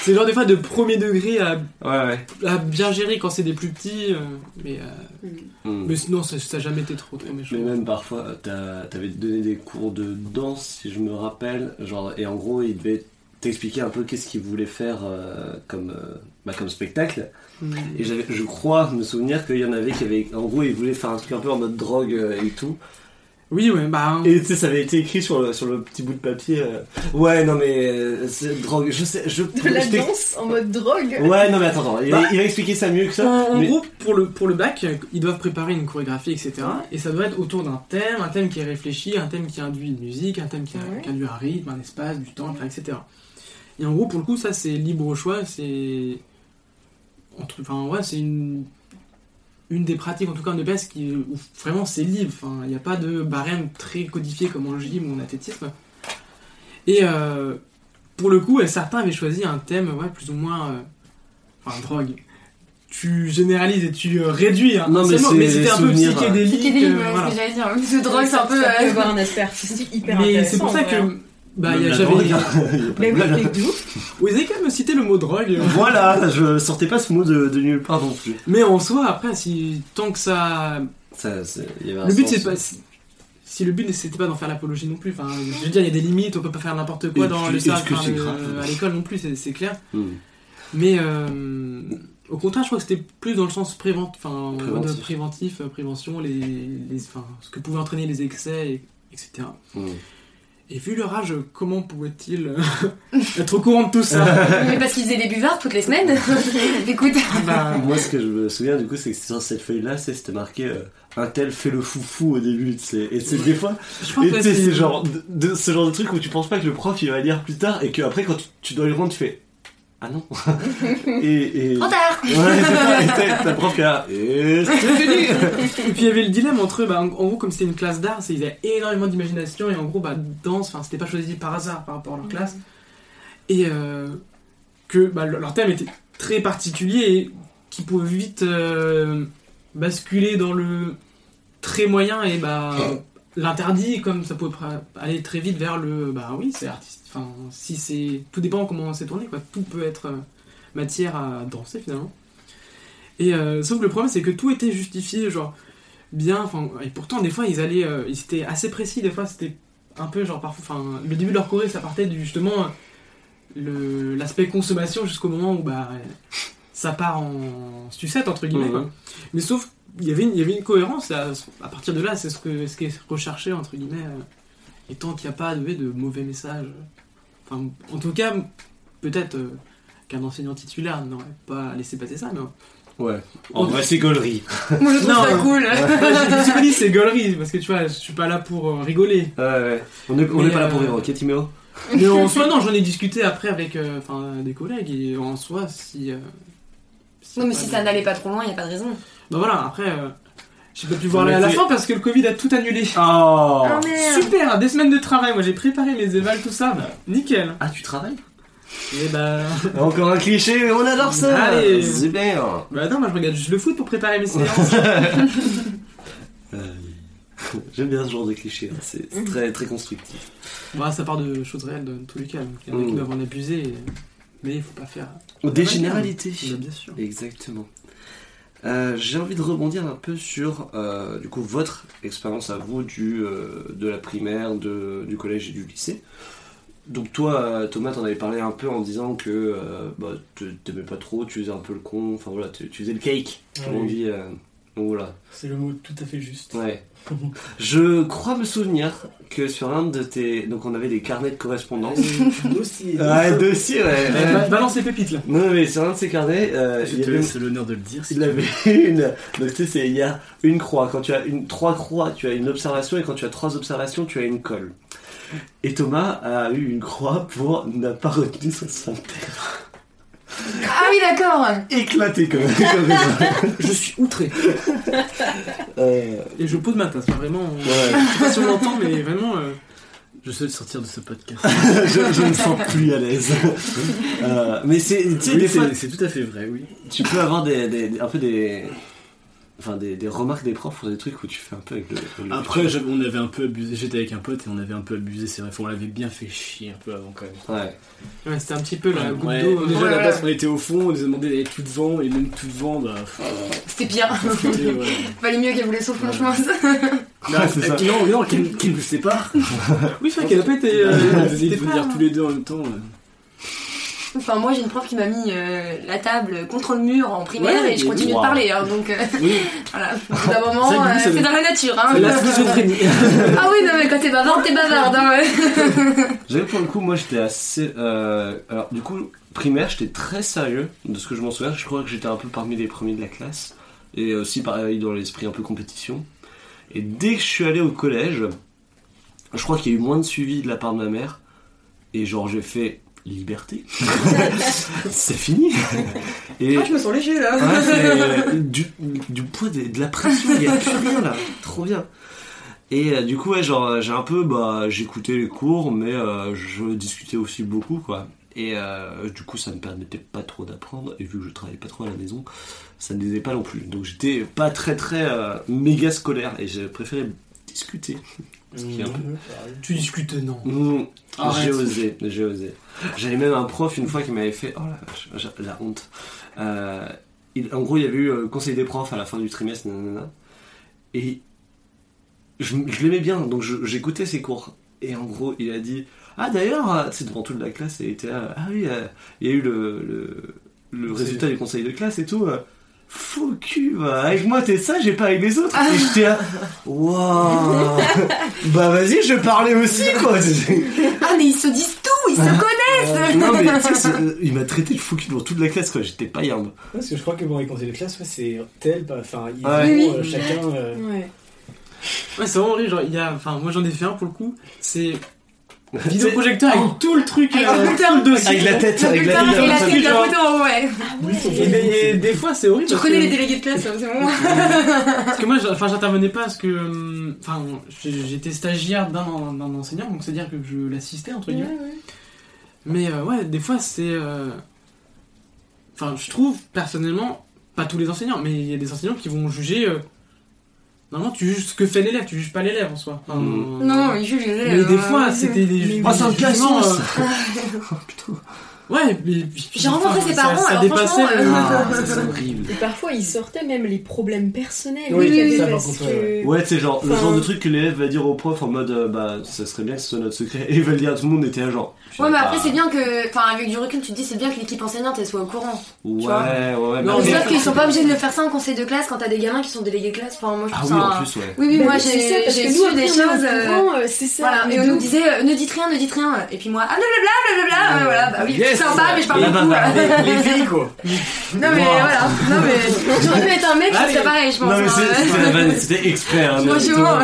c'est- genre des fois de premier degré à, Ouais, ouais. à bien gérer quand c'est des plus petits. euh, mais, euh, Mm. mais sinon, ça, ça a jamais été trop, trop méchant. Mais même parfois, t'as- t'avais donné des cours de danse, si je me rappelle, genre, et en gros, il devait t'expliquer un peu qu'est-ce qu'il voulait faire euh, comme, euh, bah, comme spectacle. Mm. Et je crois me souvenir qu'il y en avait qui avaient, en gros, ils voulaient faire un truc un peu en mode drogue et tout. Oui, ouais, bah. Et tu sais, ça avait été écrit sur le, sur le petit bout de papier. euh, ouais, non mais euh, c'est drogue. Je sais, je. De la je danse en mode drogue. Ouais, non mais attends, attends. Il, Bah. va, il va expliquer ça mieux que ça. En, mais- gros, pour le, pour le bac, ils doivent préparer une chorégraphie, etc. Et ça doit être autour d'un thème, un thème qui est réfléchi, un thème qui induit une musique, un thème qui, a- Ouais. qui induit un rythme, un espace, du temps, enfin, etc. Et en gros, pour le coup, ça c'est libre au choix, c'est. Enfin, ouais, c'est une. Une des pratiques, en tout cas en EPS, qui, où vraiment c'est libre. Enfin, il n'y a pas de barème très codifié comme en gym ou en athlétisme. Et euh, pour le coup, certains avaient choisi un thème, ouais, plus ou moins. euh, Enfin, drogue tu généralises et tu euh, réduis hein, Non, mais seulement, c'est mais c'était un peu psychédélique. Psychédélique, euh, voilà. ce que j'allais dire. Parce que drogue, c'est un peu. Euh, avoir un aspect artistique hyper Mais intéressant. c'est pour ça vrai, hein. que Bah, il y a- Même j'avais. la drogue. Il y a pas Mais de oui, blague. mais de ouf. Vous avez quand même cité le mot drogue. Voilà, je sortais pas ce mot de, de nulle part non plus. Mais en soi, après, si tant que ça. Ça, c'est- il y avait un Le but, c'est pas. Si, si le but, c'était pas d'en faire l'apologie non plus. Enfin, je veux dire, il y a des limites, on peut pas faire n'importe quoi Et dans puis, le enfin, grave à l'école non plus, c'est clair. Hmm. Mais euh, au contraire, je crois que c'était plus dans le sens prévent, enfin, Préventif. préventif, euh, prévention, les, les, enfin, ce que pouvaient entraîner les excès, et- etc. Et vu leur âge, comment pouvait-il euh, être au courant de tout ça? Mais parce qu'ils faisaient des buvards toutes les semaines. Écoute. Bah, Moi, ce que je me souviens, du coup, c'est que sur cette feuille-là, c'est- c'était marqué euh, un tel fait le foufou au début. tu sais. Et c'est des fois, c'est- genre de, de- ce genre de truc où tu penses pas que le prof il va lire plus tard et qu'après, quand tu, tu dois le rendre, tu fais Ah non Et. et... Trop tard. Ouais, c'est prof qui est là. Et c'est fini Et puis il y avait le dilemme entre eux, bah, en, en gros, comme c'était une classe d'art, c'est- ils avaient énormément d'imagination et en gros, bah, danse, enfin, c'était pas choisi par hasard par rapport à leur classe. Et euh, que bah, le- leur thème était très particulier et qui pouvait vite euh, basculer dans le très moyen et bah, l'interdit, comme ça pouvait aller très vite vers le bah oui, c'est artiste. Enfin, si c'est. Tout dépend comment c'est tourné, quoi. Tout peut être euh, matière à danser finalement. Et euh, sauf que le problème, c'est que tout était justifié, genre bien. Enfin, et pourtant, des fois, ils allaient, euh, ils étaient assez précis. Des fois, c'était un peu genre parfois. Enfin, le début de leur choré, ça partait du justement le l'aspect consommation jusqu'au moment où bah ça part en sucette entre guillemets. Quoi. Mais sauf il y avait une, il y avait une cohérence. À, à partir de là, c'est ce que ce qui est recherché entre guillemets. euh, et tant qu'il n'y a pas de, de mauvais messages. Enfin, en tout cas, peut-être. euh, qu'un enseignant titulaire n'aurait pas laissé passer ça, mais Ouais. En vrai, c'est gaulerie. Moi je trouve Non, ça cool. je me suis dit c'est gaulerie parce que tu vois je suis pas là pour euh, rigoler Ouais, ouais. On est, on Mais, est pas là pour euh, rire, ok, Timéo? Mais en soi non j'en ai discuté après avec euh, enfin des collègues et en soi si, euh, Non mais si de- ça n'allait pas trop loin, y a pas de raison. bah voilà après euh, j'ai pas pu voir la c'est- fin parce que le Covid a tout annulé Oh Ah merde. super des semaines de travail moi j'ai préparé mes évals tout ça bah, nickel Ah, tu travailles et bah Encore un cliché, mais on adore ça Allez. Super bah non moi je regarde juste le foot pour préparer mes séances Euh, J'aime bien ce genre de cliché, hein. c'est c'est très, très constructif. bah ça part de choses réelles dans tous les cas donc il y en a qui Mm. doivent en abuser et- mais il faut pas faire Des Ouais, généralités. Bien sûr Exactement. Euh, J'ai envie de rebondir un peu sur euh, du coup votre expérience à vous du, euh, de la primaire, de, du collège et du lycée. Donc toi, Thomas, t'en avais parlé un peu en disant que bah, t'aimais pas trop, tu faisais un peu le con, enfin voilà, tu, faisais le cake, comme on dit. Voilà. C'est le mot tout à fait juste. Ouais. Je crois me souvenir que sur l'un de tes... Donc on avait des carnets de correspondance. Dossier. ouais, dossier, ouais. Ouais. ba- balance les pépites là Non mais sur un de ces carnets, euh, Je il y te avait laisse l'honneur de le dire. si Il tu veux. avait une. Donc tu sais, c'est- il y a une croix. Quand tu as une trois croix, tu as une observation, et quand tu as trois observations, tu as une colle. Et Thomas a eu une croix pour n'a pas retenu son sphincter. Ah oui d'accord. Éclaté comme, comme je suis outré Euh, et je pose ma tasse pas vraiment euh, ouais. je sais pas si on l'entend mais vraiment euh, Je souhaite sortir de ce podcast. je, je me sens plus à l'aise. Euh, mais c'est, tu sais, Oui, des fois, c'est c'est tout à fait vrai, oui. tu peux avoir des, des- un peu des, enfin des, des remarques des profs ou des trucs où tu fais un peu avec le. le- Après, on avait un peu abusé. J'étais avec un pote et on avait un peu abusé, c'est vrai. On l'avait bien fait chier un peu avant quand même. Ouais. ouais, c'était un petit peu la goutte Ouais, d'eau euh, déjà, à Ouais, la ouais. base, on était au fond, on nous a demandé d'aller tout devant, et même tout devant, bah. C'était ouais. Valait mieux qu'elle voulait souffler, je pense. Bah, c'est ça. non, non, qu'elle nous sépare. oui c'est vrai qu'elle a pas été euh, venir tous les deux en même temps. Enfin moi j'ai une prof qui m'a mis euh, la table contre le mur en primaire Ouais, et je continue de parler. hein, donc euh, Oui, voilà. D'un moment, euh, c'est dans la nature. Hein. la schizophrénie Ah oui non mais quand t'es bavard, t'es bavarde. Hein, ouais. Pour le coup, moi j'étais assez. euh, alors du coup, primaire, j'étais très sérieux de ce que je m'en souviens. Je crois que j'étais un peu parmi les premiers de la classe et aussi pareil dans l'esprit un peu compétition. Et dès que je suis allé au collège, je crois qu'il y a eu moins de suivi de la part de ma mère et genre j'ai fait liberté. c'est fini. Et Ah, je me sens léger là. Ouais, euh, du, du poids, de, de la pression, il n'y a plus rien là, trop bien. Et euh, du coup, ouais, genre, euh, j'ai un peu, bah, j'écoutais les cours, mais euh, je discutais aussi beaucoup, quoi. Et euh, du coup, ça me permettait pas trop d'apprendre, et vu que je travaillais pas trop à la maison, ça ne disait pas non plus. Donc j'étais pas très très méga scolaire, et j'ai préféré discuter. Ce qui est un peu- Mhm. Tu discutes, non. Mmh, Arrête. j'ai osé, j'ai osé. J'avais même un prof une fois qui m'avait fait. Oh la vache, j'ai- la honte. Euh, il- en gros, il y avait eu euh, conseil des profs à la fin du trimestre, nanana. Et je, je l'aimais bien, donc je- j'écoutais ses cours. Et en gros, il a dit Ah d'ailleurs, euh, c'est devant toute la classe, et il était là, Ah oui, euh, il y a eu le, le, le résultat du conseil de classe et tout. euh, Faux cul, bah, avec moi t'es ça, j'ai pas avec les autres. Et j'étais là, waouh, bah vas-y, je parlais aussi quoi. Ah, mais ils se disent tout, ils se connaissent non mais tu sais, c'est- euh, il m'a traité de fou cul devant toute la classe quoi, j'étais pas yambe. Parce que je crois que bon, les conseils de classe, ouais, c'est tel, bah, enfin, ils Ouais. vont, Oui, euh, oui. chacun. euh, Ouais. Ouais, c'est vraiment horrible. Genre, il y a, enfin, moi j'en ai fait un pour le coup. C'est vidéoprojecteur avec tout le truc, Avec euh, le tout le dossier. Avec la tête, avec la tête. et la tête de photo ouais. Et des, et des fois c'est horrible. Tu que- les délégués de classe, hein, c'est bon. Parce que moi, enfin, j'intervenais pas parce que, hum, enfin, j'étais stagiaire d'un enseignant, donc c'est à dire que je l'assistais entre guillemets. Mais euh, ouais, des fois c'est, euh, enfin, je trouve personnellement, pas tous les enseignants, mais il y a des enseignants qui vont juger. Euh, Normalement, tu juges ce que fait l'élève, tu juges pas l'élève en soi. Enfin, Mm. Non, ils jugent les Mais des fois, c'était des, Oh, c'est un jugements, euh. Ouais, mais J'ai rencontré ses parents, ça, ça alors dépassait. Ah, ça, c'est horrible. Et parfois, ils sortaient même les problèmes personnels. Oui, qu'il y avait ça, parce contre, que- ouais, c'est genre le genre de truc que l'élève va dire au prof en mode euh, bah ça serait bien que ce soit notre secret et il va le dire à tout le monde était là genre. Ouais, mais pas. après, c'est bien que, enfin, avec du recul, tu te dis, c'est bien que l'équipe enseignante, elle soit au courant. Ouais, ouais, mais- Sauf qu'ils sont pas obligés de le faire ça en conseil de classe quand t'as des gamins qui sont délégués de classe. Enfin, moi, je Ah oui, ça. en plus, ouais. Oui, oui, Bah moi, oui, j'ai su des choses. euh, euh, c'est ça. Et on nous disait euh, ne dites rien, ne dites rien. Et puis moi, ah blablabla, blablabla, euh, voilà, bah oui. Sympa, mais je parle beaucoup. euh. Les filles, quoi. Non, mais Wow. voilà, non, mais j'aurais pu être un mec, c'est pareil, je pense. Non mais c'est- hein. c'était exprès. Hein, Franchement,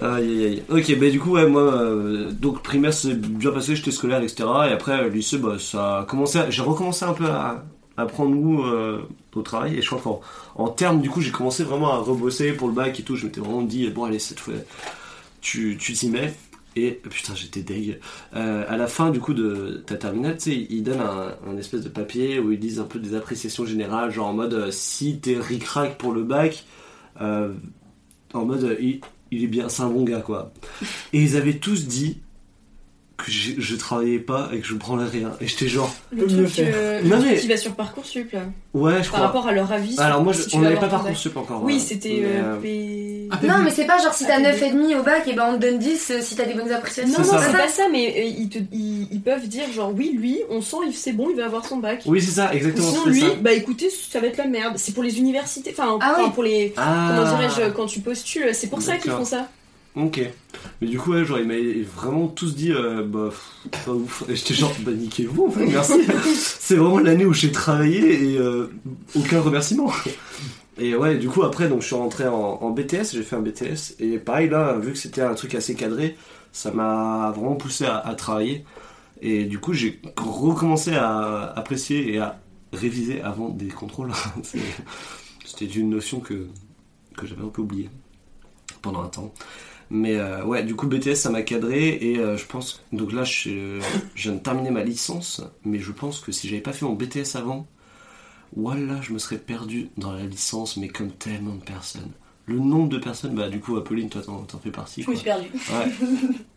Aïe aïe aïe. Ok, bah du coup, ouais, moi, euh, donc primaire c'est bien passé, j'étais scolaire, etc. Et après, euh, lycée, bah ça a commencé, j'ai recommencé un peu à, à prendre goût euh, au travail. Et je crois qu'en en termes, du coup, j'ai commencé vraiment à rebosser pour le bac et tout. Je m'étais vraiment dit, bon, allez, cette fois, tu tu t'y mets. Et putain, j'étais deg. Euh, à la fin, du coup, de ta terminale, ils donnent un, espèce de papier où ils disent un peu des appréciations générales, genre en mode, euh, si t'es ric-rac pour le bac, euh, en mode, euh, il est bien, c'est un bon gars, quoi. Et ils avaient tous dit que je, travaillais pas et que je branlais rien. Et j'étais genre, Le Mieux truc, faire. euh, Non, le truc mais- qui va sur Parcoursup, là. ouais, je Par crois. rapport à leur avis. sur Alors moi, je- si tu on n'avait pas. Parcoursup encore. Oui, c'était euh, euh, P- Ah, non, mais c'est pas genre si t'as Ah, 9,5 au bac, et ben on te donne 10 euh, si t'as des bonnes appréciations. Non, non, c'est pas ça, mais euh, ils, te- ils, ils peuvent dire genre oui, lui, on sent, il- c'est bon, il va avoir son bac. Oui, c'est ça, Ou exactement. sinon, lui, ça. bah écoutez, ça va être la merde. C'est pour les universités, enfin, Ah oui. pour les. Ah. Comment dirais-je, quand tu postules, c'est pour ça qu'ils font ça. Ok. Mais du coup, ouais, genre, ils m'avaient vraiment tous dit, euh, bah, pff, pas ouf. Et j'étais genre, bah, niquez-vous, en fait, merci. c'est vraiment l'année où j'ai travaillé et euh, aucun remerciement. Et ouais, du coup, après, donc, je suis rentré en, en BTS, j'ai fait un BTS. Et pareil, là, vu que c'était un truc assez cadré, ça m'a vraiment poussé à, à travailler. Et du coup, j'ai recommencé à apprécier et à réviser avant des contrôles. C'était une notion que, que j'avais un peu oubliée pendant un temps. Mais euh, ouais, du coup, BTS, ça m'a cadré et euh, je pense. Donc là, je, je viens de terminer ma licence, mais je pense que si j'avais pas fait mon BTS avant, voilà, je me serais perdu dans la licence, mais comme tellement de personnes. Le nombre de personnes, bah du coup, Apolline, toi, t'en t'en fais partie. Je Quoi. me suis perdue. Ouais.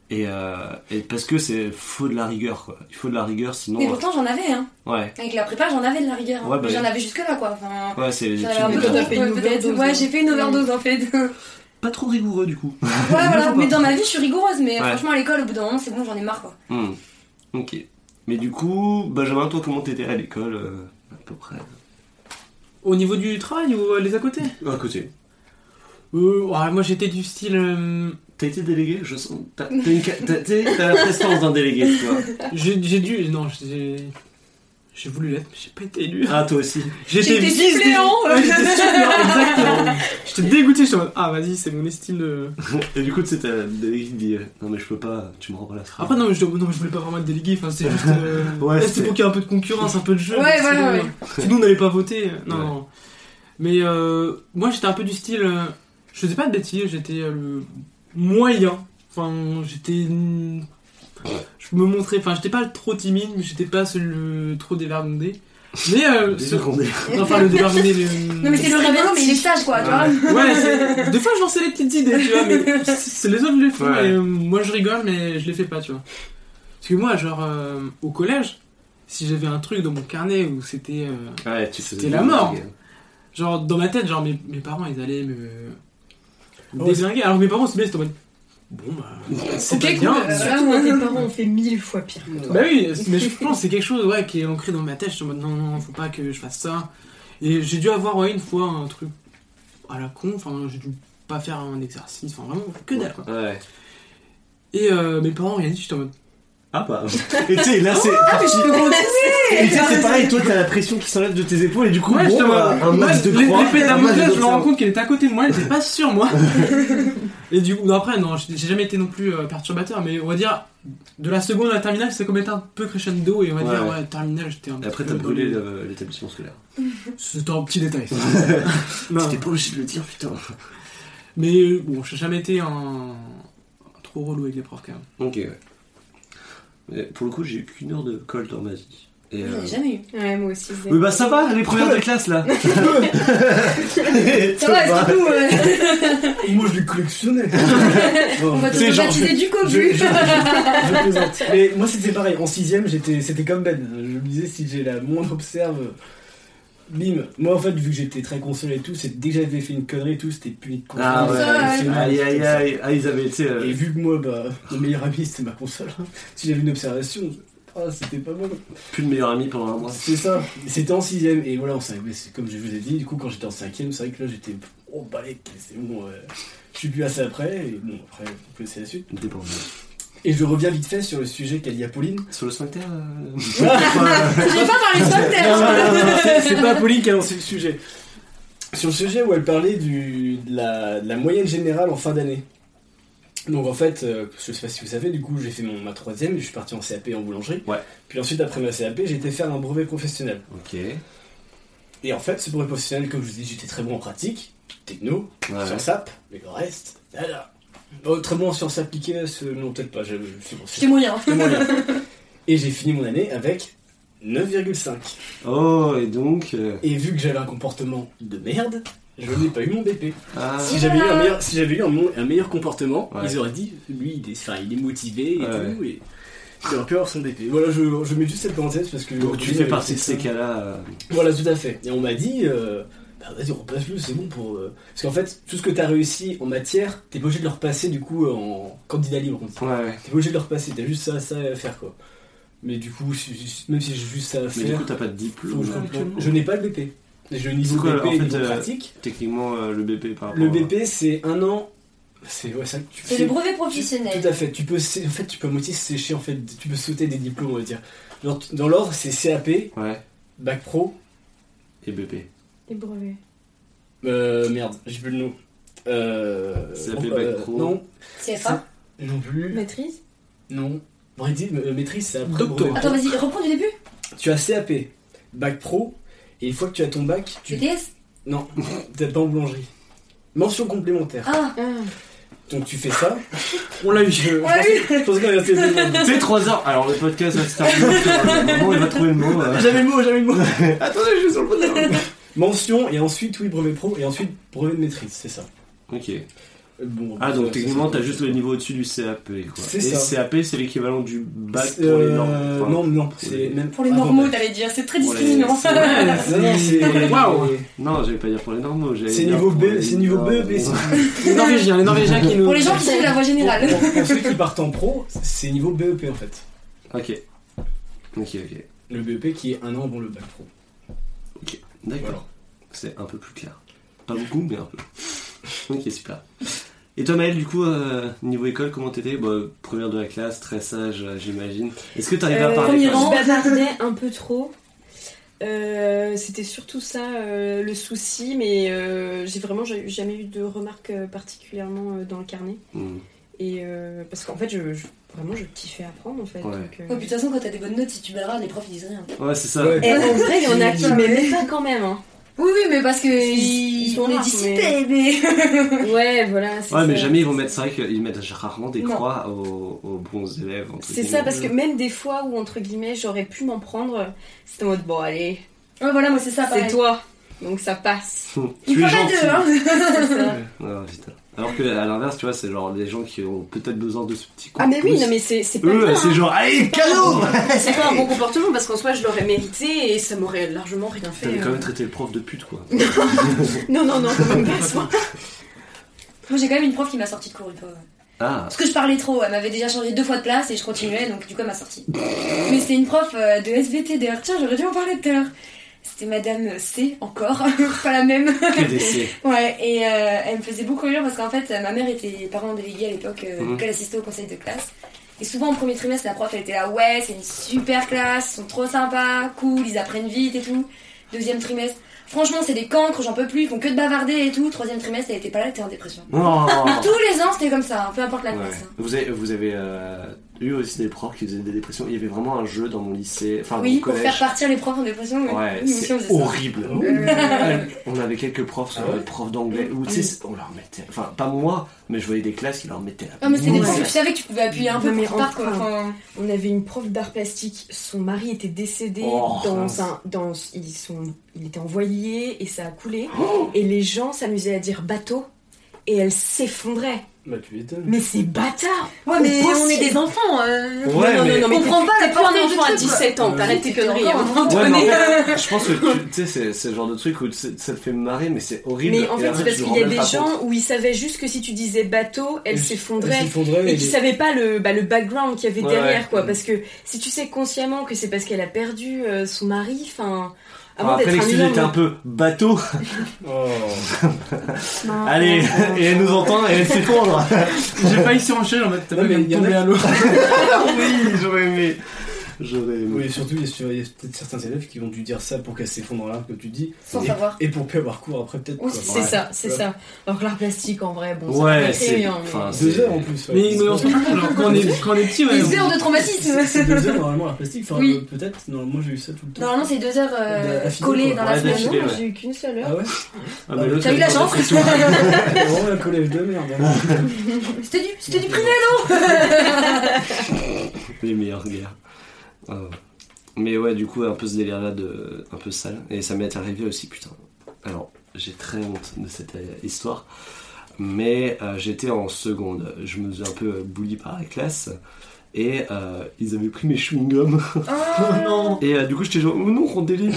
Et, euh, et parce que c'est faut de la rigueur, quoi. Il faut de la rigueur, sinon. Mais pourtant, j'en avais, hein. Ouais, Avec la prépa, j'en avais de la rigueur. hein. Ouais, bah j'en avais jusque-là, quoi. Enfin, ouais, c'est fait une overdose, Ouais, j'ai fait une overdose, en fait. Ouais, Pas trop rigoureux, du coup. voilà. Faut Mais dans ma vie, je suis rigoureuse. Mais Ouais. franchement, à l'école, au bout d'un moment, c'est bon, j'en ai marre, quoi. Hmm. Ok. Mais du coup, Benjamin, toi, comment t'étais à l'école euh, À peu près? Au niveau du travail ou euh, les à côté? À côté. euh, ouais, Moi j'étais du style. euh, T'as été délégué? Je sens. T'as t'as une ca- t'as- t'as- t'as la prestance d'un délégué, tu vois. j'ai j'ai dû. Non, j'ai. J'ai voulu l'être, mais j'ai pas été élu. Ah, toi aussi. J'étais suppléant. Ouais, j'étais suppléant, exactement. J'étais dégoûté, j'étais en mode, ah vas-y, c'est mon estime de. Et du coup, tu sais, t'as le délégué qui dit euh, Non, mais je peux pas, tu me remplaces. Après, non, mais je, non, mais je voulais pas vraiment être délégué, enfin, c'est juste. euh, Ouais, c'était c'était- pour qu'il y ait un peu de concurrence, un peu de jeu. Ouais, voilà, sinon, ouais. Sinon, on n'allait pas voter. Non, Ouais. non. Mais euh, moi, j'étais un peu du style. euh, je faisais pas de bêtises, j'étais euh, le moyen. Enfin, j'étais. Je me montrais. Enfin, j'étais pas trop timide, mais j'étais pas celui le trop dévergondé. Mais euh, ce- enfin le débargonné le... Non, mais c'est le rigolo, mais il est sage, quoi, tu vois. Ouais, c'est- des fois je lançais des petites idées, tu vois, mais c'est- les autres les font, Ouais. et euh, moi je rigole, mais je les fais pas, tu vois. Parce que moi, genre, euh, au collège, si j'avais un truc dans mon carnet où c'était. euh, Ouais, C'était la mort. blagues. genre, dans ma tête, genre, mes, mes parents ils allaient me. me Ouais. déglinguer. Alors que mes parents se mettaient en mode. Bon, bah. C'est Ok, pas cool, bien. euh, Surtout quand tes parents ont fait mille fois pire que toi. Bah oui, mais je pense que c'est quelque chose ouais, qui est ancré dans ma tête. Je suis en mode non, non, faut pas que je fasse ça. Et j'ai dû avoir ouais, une fois un truc à la con, enfin, j'ai dû pas faire un exercice, enfin vraiment que dalle quoi. Ouais. Et euh, mes parents, rien dit, j'étais en mode. Ah bah. Et tu sais, là c'est parti. Et tu sais, c'est pareil, toi t'as la pression qui s'enlève de tes épaules et du coup, Ouais, bon, bah, un max de les- croix. L'épée de un max Damoclès, je me rends compte qu'elle était à côté de moi, elle était pas sur moi. Et du coup, non, après, non, j'ai j'ai jamais été non plus euh, perturbateur, mais on va dire, de la seconde à la terminale, ça comme été un peu crescendo, et on va Ouais. dire, ouais, terminale, j'étais un Et petit après peu t'as dans brûlé le- le- l'établissement scolaire. C'était un petit détail. ça. Non. C'était pas obligé de le dire, putain. Mais euh, bon, j'ai jamais été un. trop relou avec les profs quand même. Ok, ouais. Mais pour le coup, j'ai eu qu'une heure de colle dans ma vie. Et, euh, J'en ai jamais eu. Ouais, moi aussi. Oui, bah ça va, les premières de classe là. Ça va, c'est tout. euh, Moi je les collectionnais. On va te baptiser du Je, je, cobu. je- je plaisante. Mais moi c'était pareil, en 6ème j'étais, c'était comme Ben. Je me disais si j'ai la moindre observe, bim. Moi en fait vu que j'étais très console et tout, c'est dès que j'avais fait une connerie et tout, c'était puni de console. Ah ouais, aïe aïe aïe. Ah, ils avaient, tu sais. euh, Et vu que moi, bah, mon meilleur ami c'était ma console, si j'avais une observation, ah, c'était pas bon. plus de meilleur ami pendant un mois. C'est ça. C'était en 6ème et voilà, on savait, mais c'est comme je vous ai dit, du coup quand j'étais en 5ème, c'est vrai que là j'étais, oh balèque, c'est bon, euh, je suis plus assez après, et bon après, vous connaissez la suite. Dépendant. Et je reviens vite fait sur le sujet qu'a dit Apolline. Sur le sphincter euh, J'ai pas parlé sphincter. non, c'est- pas Apolline qui a lancé le sujet. Sur le sujet où elle parlait du, de, la, de la moyenne générale en fin d'année. Donc en fait, euh, je sais pas si vous savez, du coup j'ai fait mon, ma troisième, je suis parti en CAP en boulangerie. Ouais. Puis ensuite après ma CAP, j'ai été faire un brevet professionnel. Ok. Et en fait, ce brevet professionnel, comme je vous dis, j'étais très bon en pratique, techno, Ouais. sur SAP, mais le reste, voilà. Oh, très bon en sciences appliquées, ce- non peut-être pas, je, je, je- C'était moyen. c'était moyen. Et j'ai fini mon année avec 9,5. Oh, et donc. euh, Et vu que j'avais un comportement de merde, je n'ai pas eu mon BP. Ah, Si j'avais eu un meilleur, si j'avais eu un, mon- un meilleur comportement, Ouais. ils auraient dit, lui, il est, enfin, il est motivé et Ouais. tout, et il aurait pu avoir son BP. Voilà, je, je mets juste cette parenthèse parce que. donc tu fais avait partie de ces cas-là. euh, Voilà, tout à fait. Et on m'a dit, euh, bah vas-y, repasse-le, c'est bon pour. euh, Parce qu'en fait, tout ce que t'as réussi en matière, t'es pas obligé de le repasser du coup en candidat libre. on dit. Ouais, ouais. T'es pas obligé de le repasser, t'as juste ça, ça à faire quoi. Mais du coup, même si j'ai juste ça à Mais faire, du coup, t'as pas de diplôme. que je n'ai pas de BP. J'ai le niveau quoi, BP en et fait, niveau euh, pratique. Techniquement, euh, le BP par rapport Le à- BP, c'est un an. C'est ouais, ça C'est le brevet tu- professionnel. Tout à fait. Tu peux, en fait, tu peux à moitié sécher en fait. Tu peux sauter des diplômes, on va dire. Dans l'ordre, c'est CAP, Ouais. bac pro. Et BP. Et brevet. Euh, merde, j'ai plus le nom. Euh, CAP, euh, bac pro. Non, CFA. non plus. Maîtrise Non. Vrai dit, euh, maîtrise, c'est après. Doctorat. Attends, vas-y, reprends du début. Tu as CAP, bac pro, et une fois que tu as ton bac, tu. BTS. Non, t'es pas en boulangerie. Mention complémentaire. Ah, Ah, Donc tu fais ça. On l'a eu. Je, on l'a eu. je pense qu'on est resté. C'est 3 heures. Alors, le podcast va se terminer. sur un moment, il va trouver le mot. euh. J'avais le mot, j'avais le mot. Attendez, je suis sur le podcast. Mention et ensuite oui brevet pro et ensuite brevet de maîtrise, c'est ça. Ok. Euh, Bon, Ah, ça- donc ça, techniquement, t'as juste le niveau au-dessus du CAP, quoi. C'est Et ça. CAP, c'est l'équivalent du bac pour Euh, les normes. Enfin, non, non, pour c'est les- même Pour les avant normaux, bac. t'allais dire. C'est très Pour les- discriminant. c'est- Non, non, c'est Waouh. Non, j'allais pas dire pour les normaux. j'allais C'est dire niveau pour B, c'est niveau Les Norvégiens, les Norvégiens qui nous. Pour les gens qui suivent la voie générale. pour- pour ceux qui partent en pro, c'est niveau BEP en fait. Ok. Ok, ok. Le BEP qui est un an avant le bac pro. D'accord. Voilà. C'est un peu plus clair. Pas beaucoup, mais un peu. Ok, super. Et toi, Maël, du coup, euh, niveau école, comment t'étais bah, Première de la classe, très sage, euh, j'imagine. Est-ce que t'arrivais à Euh, parler premier rang, bavardais un peu trop. Euh, C'était surtout ça euh, le souci, mais euh, j'ai vraiment j'ai jamais eu de remarques particulièrement euh, dans le carnet. Hmm. Et euh, parce qu'en fait, je, je- vraiment, je kiffais apprendre en fait. Ouais. donc, euh. Ouais, puis de toute façon, quand t'as des bonnes notes, si tu bavardes, les profs ils disent rien. Ouais, c'est ça. Ouais. Et en vrai, il y en a qui m'aimaient pas quand même. hein. Oui, oui, mais parce que Ils ils- sont on dissipés, mais. Ouais, voilà. c'est Ouais, mais jamais ils vont mettre, c'est vrai qu'ils mettent rarement des Non. croix aux, aux bons élèves. C'est ça, parce que même des fois où, entre guillemets, j'aurais pu m'en prendre, c'était en mode, bon, allez, Ouais, voilà, moi c'est ça, C'est toi. Donc ça passe. Il Tu es faut pas gentil. deux, hein. Ça. Ouais, ouais, putain. Alors que à l'inverse, tu vois, c'est genre les gens qui ont peut-être besoin de ce petit coup Ah de mais oui, pouce. non mais c'est c'est pas Eux, c'est hein. genre, allez, cadeau C'est pas un bon comportement parce qu'en soi je l'aurais mérité et ça m'aurait largement rien fait. T'avais quand euh. même traité le prof de pute, quoi. Non non non, quand même pas point. Moi j'ai quand même une prof qui m'a sorti de cours une fois. Ah, Parce que je parlais trop, elle m'avait déjà changé deux fois de place et je continuais, donc du coup elle m'a sorti. Mais c'était une prof euh, de SVT d'ailleurs, tiens j'aurais dû en parler tout à l'heure. C'était Madame C encore, pas la même. Ouais, et euh, elle me faisait beaucoup rire parce qu'en fait, ma mère était parent déléguée à l'époque, euh, Mhm. donc elle assistait au conseil de classe. Et souvent, au premier trimestre, la prof, elle était là, ouais, c'est une super classe, ils sont trop sympas, cool, ils apprennent vite et tout. Deuxième trimestre, franchement, c'est des cancres, j'en peux plus, ils font que de bavarder et tout. Troisième trimestre, elle était pas là, elle était en dépression. Oh. Tous les ans, c'était comme ça, hein, peu importe la Ouais. classe. hein. Vous avez, vous avez euh, eu aussi des profs qui faisaient des dépressions. Il y avait vraiment un jeu dans mon lycée, enfin Oui, mon pour collège. faire partir les profs en dépression. Ouais, c'est horrible. Euh, On avait quelques profs, Ah ouais des profs d'anglais, où tu sais, c'est- on leur mettait. Enfin, pas moi, mais je voyais des classes qui leur mettaient la Non, mais c'était des profs, tu savais que tu pouvais appuyer un peu Non, mais pour partent, quoi. enfin, On avait une prof d'art plastique, son mari était décédé Oh, dans un dans ils sont il était envoyé et ça a coulé Oh. et les gens s'amusaient à dire bateau et elle s'effondrait. Bah, tu m'étonnes. Mais c'est bâtard. Ouais, mais on est des enfants. euh. Ouais, non, mais- non, non, mais Comprends t'es- pas la t'es plus un portée du enfant à truc, quoi. 17 ans, t'arrêtes tes conneries. à un un moment donné. je pense que tu tu sais, c'est- le genre de truc où ça te fait marrer, mais c'est horrible. Mais en fait, c'est parce qu'il y a des gens où ils savaient juste que si tu disais bateau, elle Elle s'effondrait. Et qui savaient pas le, bah, le background qu'il y avait Ouais, derrière, ouais. quoi. Parce que si tu sais consciemment que c'est parce qu'elle a perdu euh, son mari, enfin. Avant après, l'excuse était un peu bateau. Oh. non. Allez, et elle nous entend et elle s'effondre. J'ai failli surenchérir en mode t'as pas tomber à l'eau. oui, j'aurais aimé. J'aurais aimé. Oui, surtout, il y a peut-être certains élèves qui vont dû dire ça pour qu'elle s'effondre là, comme tu dis. Sans et, savoir. Et pour plus avoir cours après, peut-être. Oui. C'est Ouais. ça, c'est Ouais. ça. Alors que l'art plastique, en vrai, bon, Ouais, c'est enfin, mais... Deux heures en plus. ouais. Mais, mais on se rend compte, quand on est, quand on est petit, ouais. Des on- heures de traumatisme. C'est deux heures normalement l'art plastique. Enfin, Oui. euh, peut-être. Non, moi j'ai eu ça tout le temps. Normalement, c'est deux heures euh, collées dans la semaine. Non, j'ai eu qu'une seule heure. Ah ouais Ah, T'as eu la chance vraiment un collège de merde. hein. C'était du, c'était du privé. Les meilleures guerres. Mais ouais, du coup, un peu ce délire-là, de... un peu sale. Et ça m'est arrivé aussi, putain. Alors, j'ai très honte de cette euh, histoire. Mais euh, j'étais en seconde. Je me faisais un peu euh, bully par la classe. Et euh, ils avaient pris mes chewing-gums. Oh non. Et euh, du coup, j'étais genre, oh non, rendez-les moi.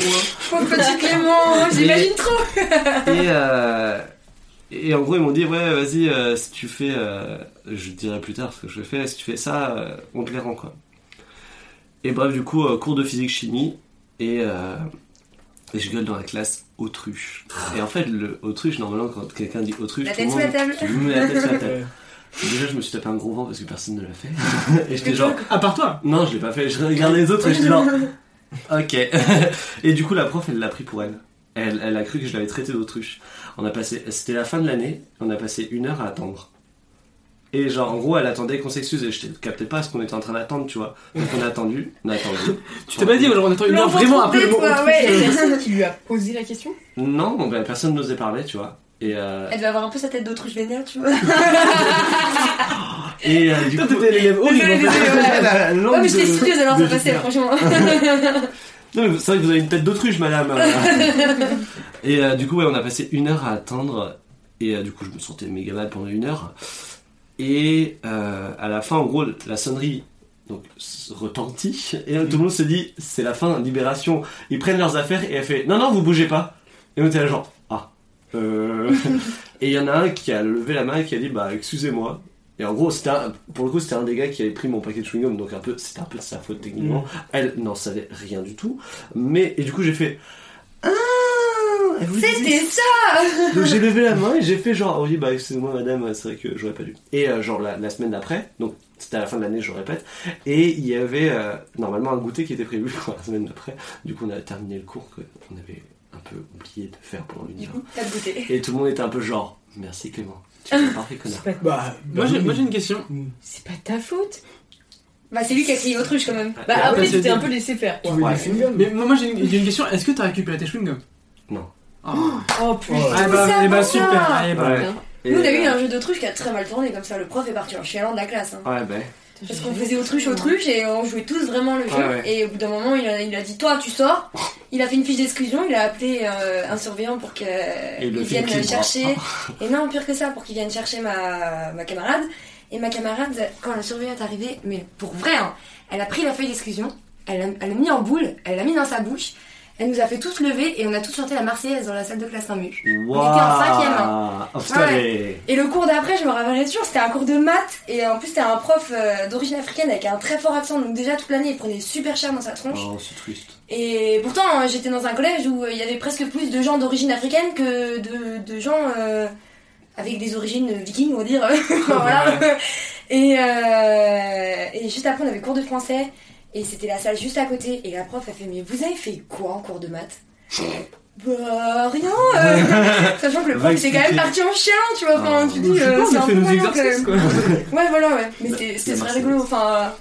Pauvre petit Clément, j'imagine trop. Et, euh, et en gros, ils m'ont dit, ouais, vas-y, euh, si tu fais, euh, je te dirai plus tard ce que je fais, si tu fais ça, euh, on te les rend, quoi. Et bref, du coup, euh, cours de physique-chimie, et, euh, et je gueule dans la classe autruche. Et en fait, le autruche, normalement, quand quelqu'un dit autruche, La tout le sous la monde table. tu mets la tête sur la table. Déjà, je me suis tapé un gros vent parce que personne ne l'a fait. et j'étais genre, À part toi? non, je l'ai pas fait. Je regardais les autres et j'étais genre, ok. et du coup, la prof, elle l'a pris pour elle. Elle, elle a cru que je l'avais traité d'autruche. On a passé, c'était la fin de l'année, on a passé une heure à attendre. Et genre, en gros, elle attendait qu'on s'excuse et je captais pas ce qu'on était en train d'attendre, tu vois. Donc on a attendu, on a attendu. Tu t'es pas dit, genre, on attend une heure vraiment après le autruche. ouais. Il y a personne qui lui a posé la question? Non, donc bah, personne n'osait parler, tu vois. Et, euh, Elle devait avoir un peu sa tête d'autruche vénère, tu vois. et euh, du Toi, coup, t'étais l'élève horrible. Mais j'étais studieuse alors ça passait, franchement. Non, mais c'est vrai que vous avez une tête d'autruche, madame. et euh, du coup, ouais, on a passé une heure à attendre. Et euh, du coup, je me sentais méga mal pendant une heure. Et euh, à la fin, en gros, la sonnerie donc, retentit. Et tout le monde se dit, c'est la fin, libération. Ils prennent leurs affaires et elle fait, non, non, vous bougez pas. Et on était là, genre, ah. Euh... et il y en a un qui a levé la main et qui a dit, bah, excusez-moi. Et en gros, c'était un- pour le coup, c'était un des gars qui avait pris mon paquet de chewing-gum, donc un peu, c'était un peu de sa faute techniquement. Elle n'en savait rien du tout. Mais, et du coup, j'ai fait, ah, C'était ça donc j'ai levé la main et j'ai fait genre, oui, bah excusez-moi madame, c'est vrai que j'aurais pas dû. Et euh, genre la, la semaine d'après, donc c'était à la fin de l'année, je répète, et il y avait euh, normalement un goûter qui était prévu pour la semaine d'après. Du coup, on a terminé le cours qu'on avait un peu oublié de faire pendant goûté. Et tout le monde était un peu genre, merci Clément, tu es un parfait connard. C'est pas, Bah, Moi, j'ai moi, j'ai une question. c'est pas ta faute. Bah, c'est lui qui a crié autruche quand même. Bah Et après, tu t'es un peu laissé faire. Ouais. Mais moi, moi, j'ai une, j'ai une question. Est-ce que t'as récupéré tes chewing-gums? Ah, Oh putain. Oh, Ah, bah, eh bah, pour ça. super. Allez, bah. Ouais. Et, Nous, on a eu un jeu d'autruche qui a très mal tourné comme ça. Le prof est parti en chialant de la classe. hein. Ouais, ben. Parce qu'on faisait autruche, autruche et on jouait tous vraiment le jeu. Ouais, ouais. Et au bout d'un moment, il a, il a dit Toi, tu sors. il a fait une fiche d'exclusion, il a appelé euh, un surveillant pour qu'il vienne clip, chercher. Et non, pire que ça, pour qu'il vienne chercher ma, ma camarade. Et ma camarade, quand le surveillant est arrivé, mais pour vrai, hein, elle a pris la feuille d'exclusion, elle l'a elle l'a mis en boule, elle l'a mis dans sa bouche, elle nous a fait tous lever et on a tous chanté la Marseillaise dans la salle de classe en cinquième, hein. Oh, putain, Ouais. mais- Et le cours d'après, je me rappellerai toujours, c'était un cours de maths et en plus c'était un prof euh, d'origine africaine avec un très fort accent, donc déjà toute l'année il prenait super cher dans sa tronche. Oh, c'est triste. Et pourtant, euh, j'étais dans un collège où euh, il y avait presque plus de gens d'origine africaine que de, de gens euh, avec des origines vikings, on va dire. voilà. Et, euh, et juste après, on avait cours de français. Et c'était la salle juste à côté. Et la prof a fait Mais vous avez fait quoi en cours de maths? Bah, rien euh. Sachant que le prof était quand même parti en chien, tu vois. Enfin, Ah. tu dis, euh, c'est un peu nos exercices quoi. Ouais, voilà, ouais. Mais c'était très rigolo. Enfin,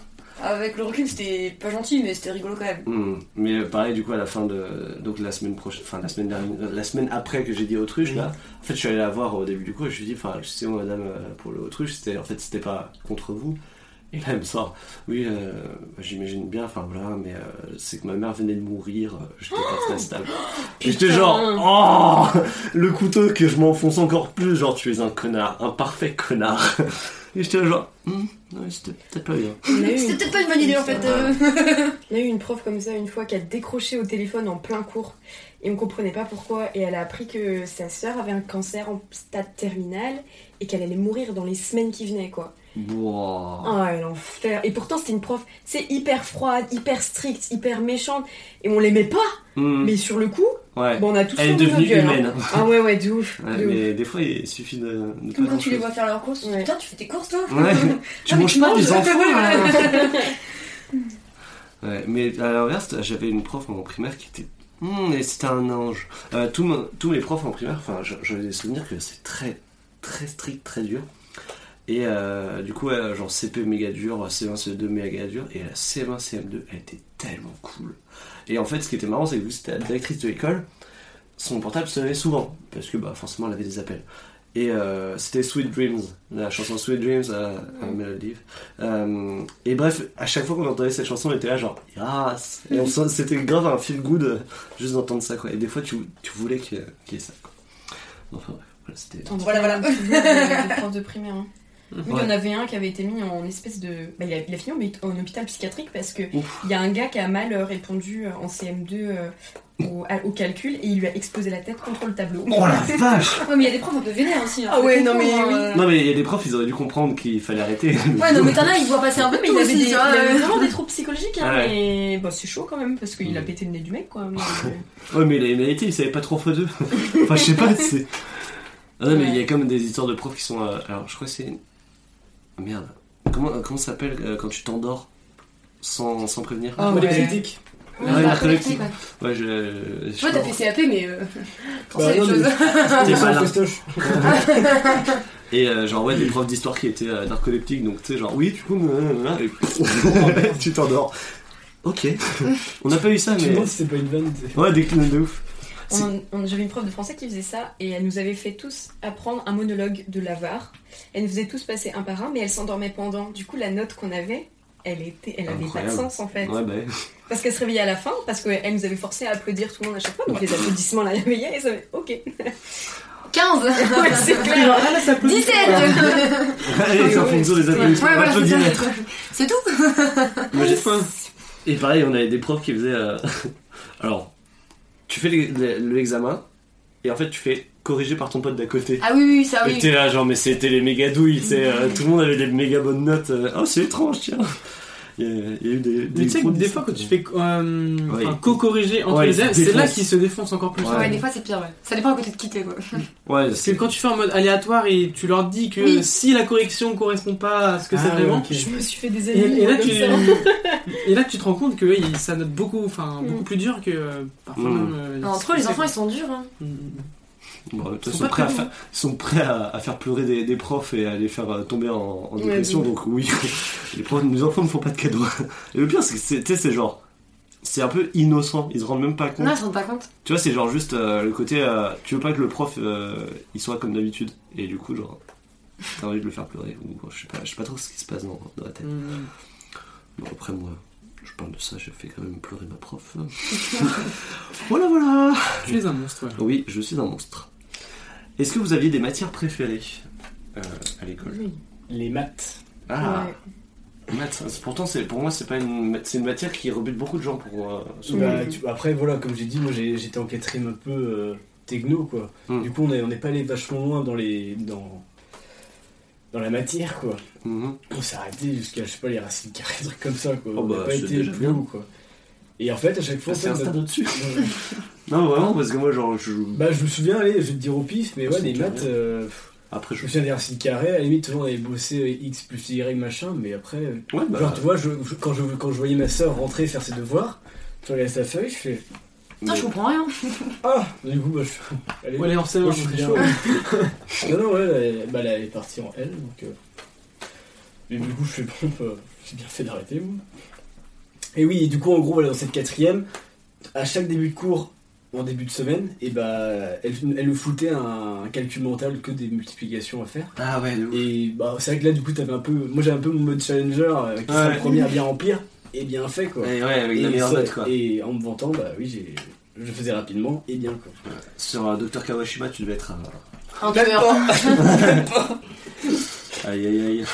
avec le recul, c'était pas gentil, mais c'était rigolo quand même. Hmm. Mais euh, pareil, du coup, à la fin de. Donc la semaine prochaine. Enfin, la semaine dernière. La semaine après que j'ai dit autruche, là. En fait, je suis allé la voir au début du cours et je lui ai dit, enfin, je sais, madame, euh, pour le autruche, c'était. En fait, c'était pas contre vous. Et là, elle me sort. Oui, euh, j'imagine bien, enfin voilà, mais euh, c'est que ma mère venait de mourir, euh, j'étais pas très stable. Et j'étais genre, oh Le couteau que je m'enfonce encore plus, genre, tu es un connard, un parfait connard. Et j'étais genre, Hmm, ouais, c'était peut-être pas bien. C'était une- peut-être pas une bonne idée en fait. euh. On a eu une prof comme ça une fois qui a décroché au téléphone en plein cours et on comprenait pas pourquoi et elle a appris que sa sœur avait un cancer en stade terminal et qu'elle allait mourir dans les semaines qui venaient quoi. Wow. Ah l'enfer Et pourtant c'était une prof, c'est hyper froide, hyper stricte, hyper méchante et on l'aimait pas Hmm, mais sur le coup, ouais. bon on a tous Elle est devenue gueule, hein. humaine. Ah ouais ouais de ouf. Ouais, de ouf. mais des fois, il suffit de. de Comme pas quand tu les vois faire leurs courses, Ouais. putain, tu fais tes courses toi Ouais. tu Ah, manges tu pas des enfants Ouais, mais à l'inverse, j'avais une prof en primaire qui était. Hmm, et c'était un ange. Euh, tous, mes- tous mes profs en primaire, enfin, je- j'avais des souvenirs que c'est très, très strict, très dur. Et euh, du coup, genre CP méga dur, C1, C2 méga dur, et la CM1, CM2, elle était tellement cool. Et en fait, ce qui était marrant, c'est que vu que c'était la directrice de l'école, son portable sonnait souvent, parce que bah, forcément, elle avait des appels. Et euh, c'était Sweet Dreams, la chanson Sweet Dreams à, à Melody. Euh, et bref, à chaque fois qu'on entendait cette chanson, on était là genre Yes Et c'était grave un feel good euh, juste d'entendre ça quoi. Et des fois, tu, tu voulais qu'il y y ait ça quoi. Enfin bref, voilà, c'était. Voilà, voilà. Des profs de primaire. hein. Oui, il y en avait un qui avait été mis en espèce de. Bah, il, a, il a fini en, en hôpital psychiatrique parce que Ouf. il y a un gars qui a mal euh, répondu euh, en CM2 euh, au, à- au calcul et il lui a explosé la tête contre le tableau. Oh la vache Ouais, mais il y a des profs un peu vénères aussi. hein. Ah ouais, non, mais euh. Non mais il y a des profs, ils auraient dû comprendre qu'il fallait arrêter. Ouais, non, mais t'en as, ils voient passer un peu mais il avait, des, il vraiment des troubles psychologiques, hein, Ah ouais. mais bah, c'est chaud quand même parce qu'il a Mm. pété le nez du mec quoi. mais- Ouais, mais la MLT, il savait pas trop fois deux. enfin, je sais pas, c'est. Ah non, mais il y a quand même des histoires de profs qui sont. euh, Alors, je crois que c'est. Ah, Merde. Comment, comment ça s'appelle euh, quand tu t'endors sans, sans prévenir Ah Pas ouais. d'épileptique. Oui, Ah, ouais. Ouais, je. je Toi, t'as fait CAP, mais. euh, Quand Bah, c'est choses. mais- T'es festoche. Et euh, genre, ouais, des profs d'histoire qui étaient euh, narcoleptiques, donc tu sais, genre, oui, du coup, nanana, et tu t'endors. Ok. On n'a pas eu ça, Tu mais. demandes si c'était pas une vanne. Ouais, des clowns de ouf. C'est- On- on- J'avais une prof de français qui faisait ça et elle nous avait fait tous apprendre un monologue de l'avare. Elle nous faisait tous passer un par un, mais elle s'endormait pendant. Du coup, la note qu'on avait, elle était, elle avait pas de sens en fait. Ouais, bah. Parce qu'elle se réveillait à la fin, parce qu'elle nous avait forcé à applaudir tout le monde à chaque fois, donc les applaudissements la réveillaient et ça fait ok. 15 Ouais, c'est clair. Ah là, ça peut 17 Allez, c'est en fonction des applaudissements. Ouais, voilà, c'est tout. Et pareil, on avait des profs qui faisaient. euh, Alors, tu fais l'e- l'e- l'examen, et en fait, tu fais corriger par ton pote d'à côté. Ah oui, oui, ça Et oui. t'es là, genre, mais c'était les méga douilles, tu sais, euh, tout le monde avait des méga bonnes notes. euh, Oh, c'est étrange, tiens. Il y, a, il y a eu des. Mais tu sais que des fois, quand tu fais euh, co-corriger entre Ouais, les élèves, c'est là qu'ils se défoncent encore plus. Ouais. Ouais, des fois c'est pire, ouais. Ça dépend à côté de qui t'es, quoi. Ouais, Parce que c'est. quand tu fais en mode aléatoire et tu leur dis que Oui. si la correction correspond pas à ce que c'est Ah, vraiment. Je me suis fait des et, amis. et là tu comme ça. et là tu te rends compte que ça note beaucoup, enfin Mm. beaucoup plus dur que euh, parfois Mm. même. euh, Non, Entre eux, les enfants, ils sont durs. Hein. Mm. Bon, Ils sont prêts, à faire, ils sont prêts à, à faire pleurer des, des profs et à les faire euh, tomber en, en Ouais, dépression, donc oui, les, profs, les enfants ne font pas de cadeaux. Et le pire, c'est que c'est- tu sais, c'est genre. C'est un peu innocent, ils se rendent même pas compte. Non, ils se rendent pas compte. Tu vois, c'est genre juste euh, le côté. euh, tu veux pas que le prof euh, il soit comme d'habitude. Et du coup, genre. T'as envie de le faire pleurer. Ou bon, je sais pas, je sais pas trop ce qui se passe dans, dans la tête. Mm. Bon, après, moi. Je parle de ça, j'ai fait quand même pleurer ma prof. voilà, voilà. Tu es un monstre, voilà. Oui, je suis un monstre. Est-ce que vous aviez des matières préférées euh, à l'école Les maths. Ah, Ouais. maths. c'est- Pourtant, c'est pour moi, c'est pas une, c'est une matière qui rebute beaucoup de gens pour. euh, Bah, tu- après, voilà, comme j'ai dit, moi j'étais en quatrième un peu euh, techno, quoi. Mm. Du coup, on est- on n'est pas allé vachement loin dans les. dans. dans la matière, quoi. Mhm. On s'est arrêté jusqu'à, je sais pas, les racines carrées, des trucs comme ça, quoi. Oh, on n'a bah, pas été plus haut, quoi. Et en fait, à chaque fois, C'est en un stade au-dessus. Non, vraiment, parce que moi, genre, je. Bah, je me souviens, allez, je vais te dire au pif, mais ouais, C'est les déjà maths, euh, Après, je je. me souviens des racines carrées, à la limite, on avait bossé euh, X plus Y machin, mais après, euh, Ouais, bah. genre, tu vois, je, je- quand, je, quand je voyais ma soeur rentrer faire ses devoirs, je regardais sa feuille, je fais Putain, je comprends rien. Ah Du coup, bah, je. Allez, Ouais, allez, en CE1, moi, je suis c'est non, non, ouais, elle, bah, elle est partie en L, donc. euh, Mais du coup, je fais bon, bah, j'ai bien fait d'arrêter, moi. Et oui, et du coup, en gros, voilà, dans cette quatrième, à chaque début de cours, en début de semaine, et bah, elle, elle nous foutait un, un calcul mental que des multiplications à faire. Ah ouais, de ouf. Et bah, c'est vrai que là, du coup, t'avais un peu. Moi, j'avais un peu mon mode challenger euh, qui sera Ouais. le premier à bien remplir, et bien fait, quoi. Ouais, ouais, avec la Et meilleure ça- note, quoi. Et en me vantant, bah oui, j'ai. Je faisais rapidement et bien quoi. Sur euh, Dr Kawashima, tu devais être un. Un. Aïe aïe aïe.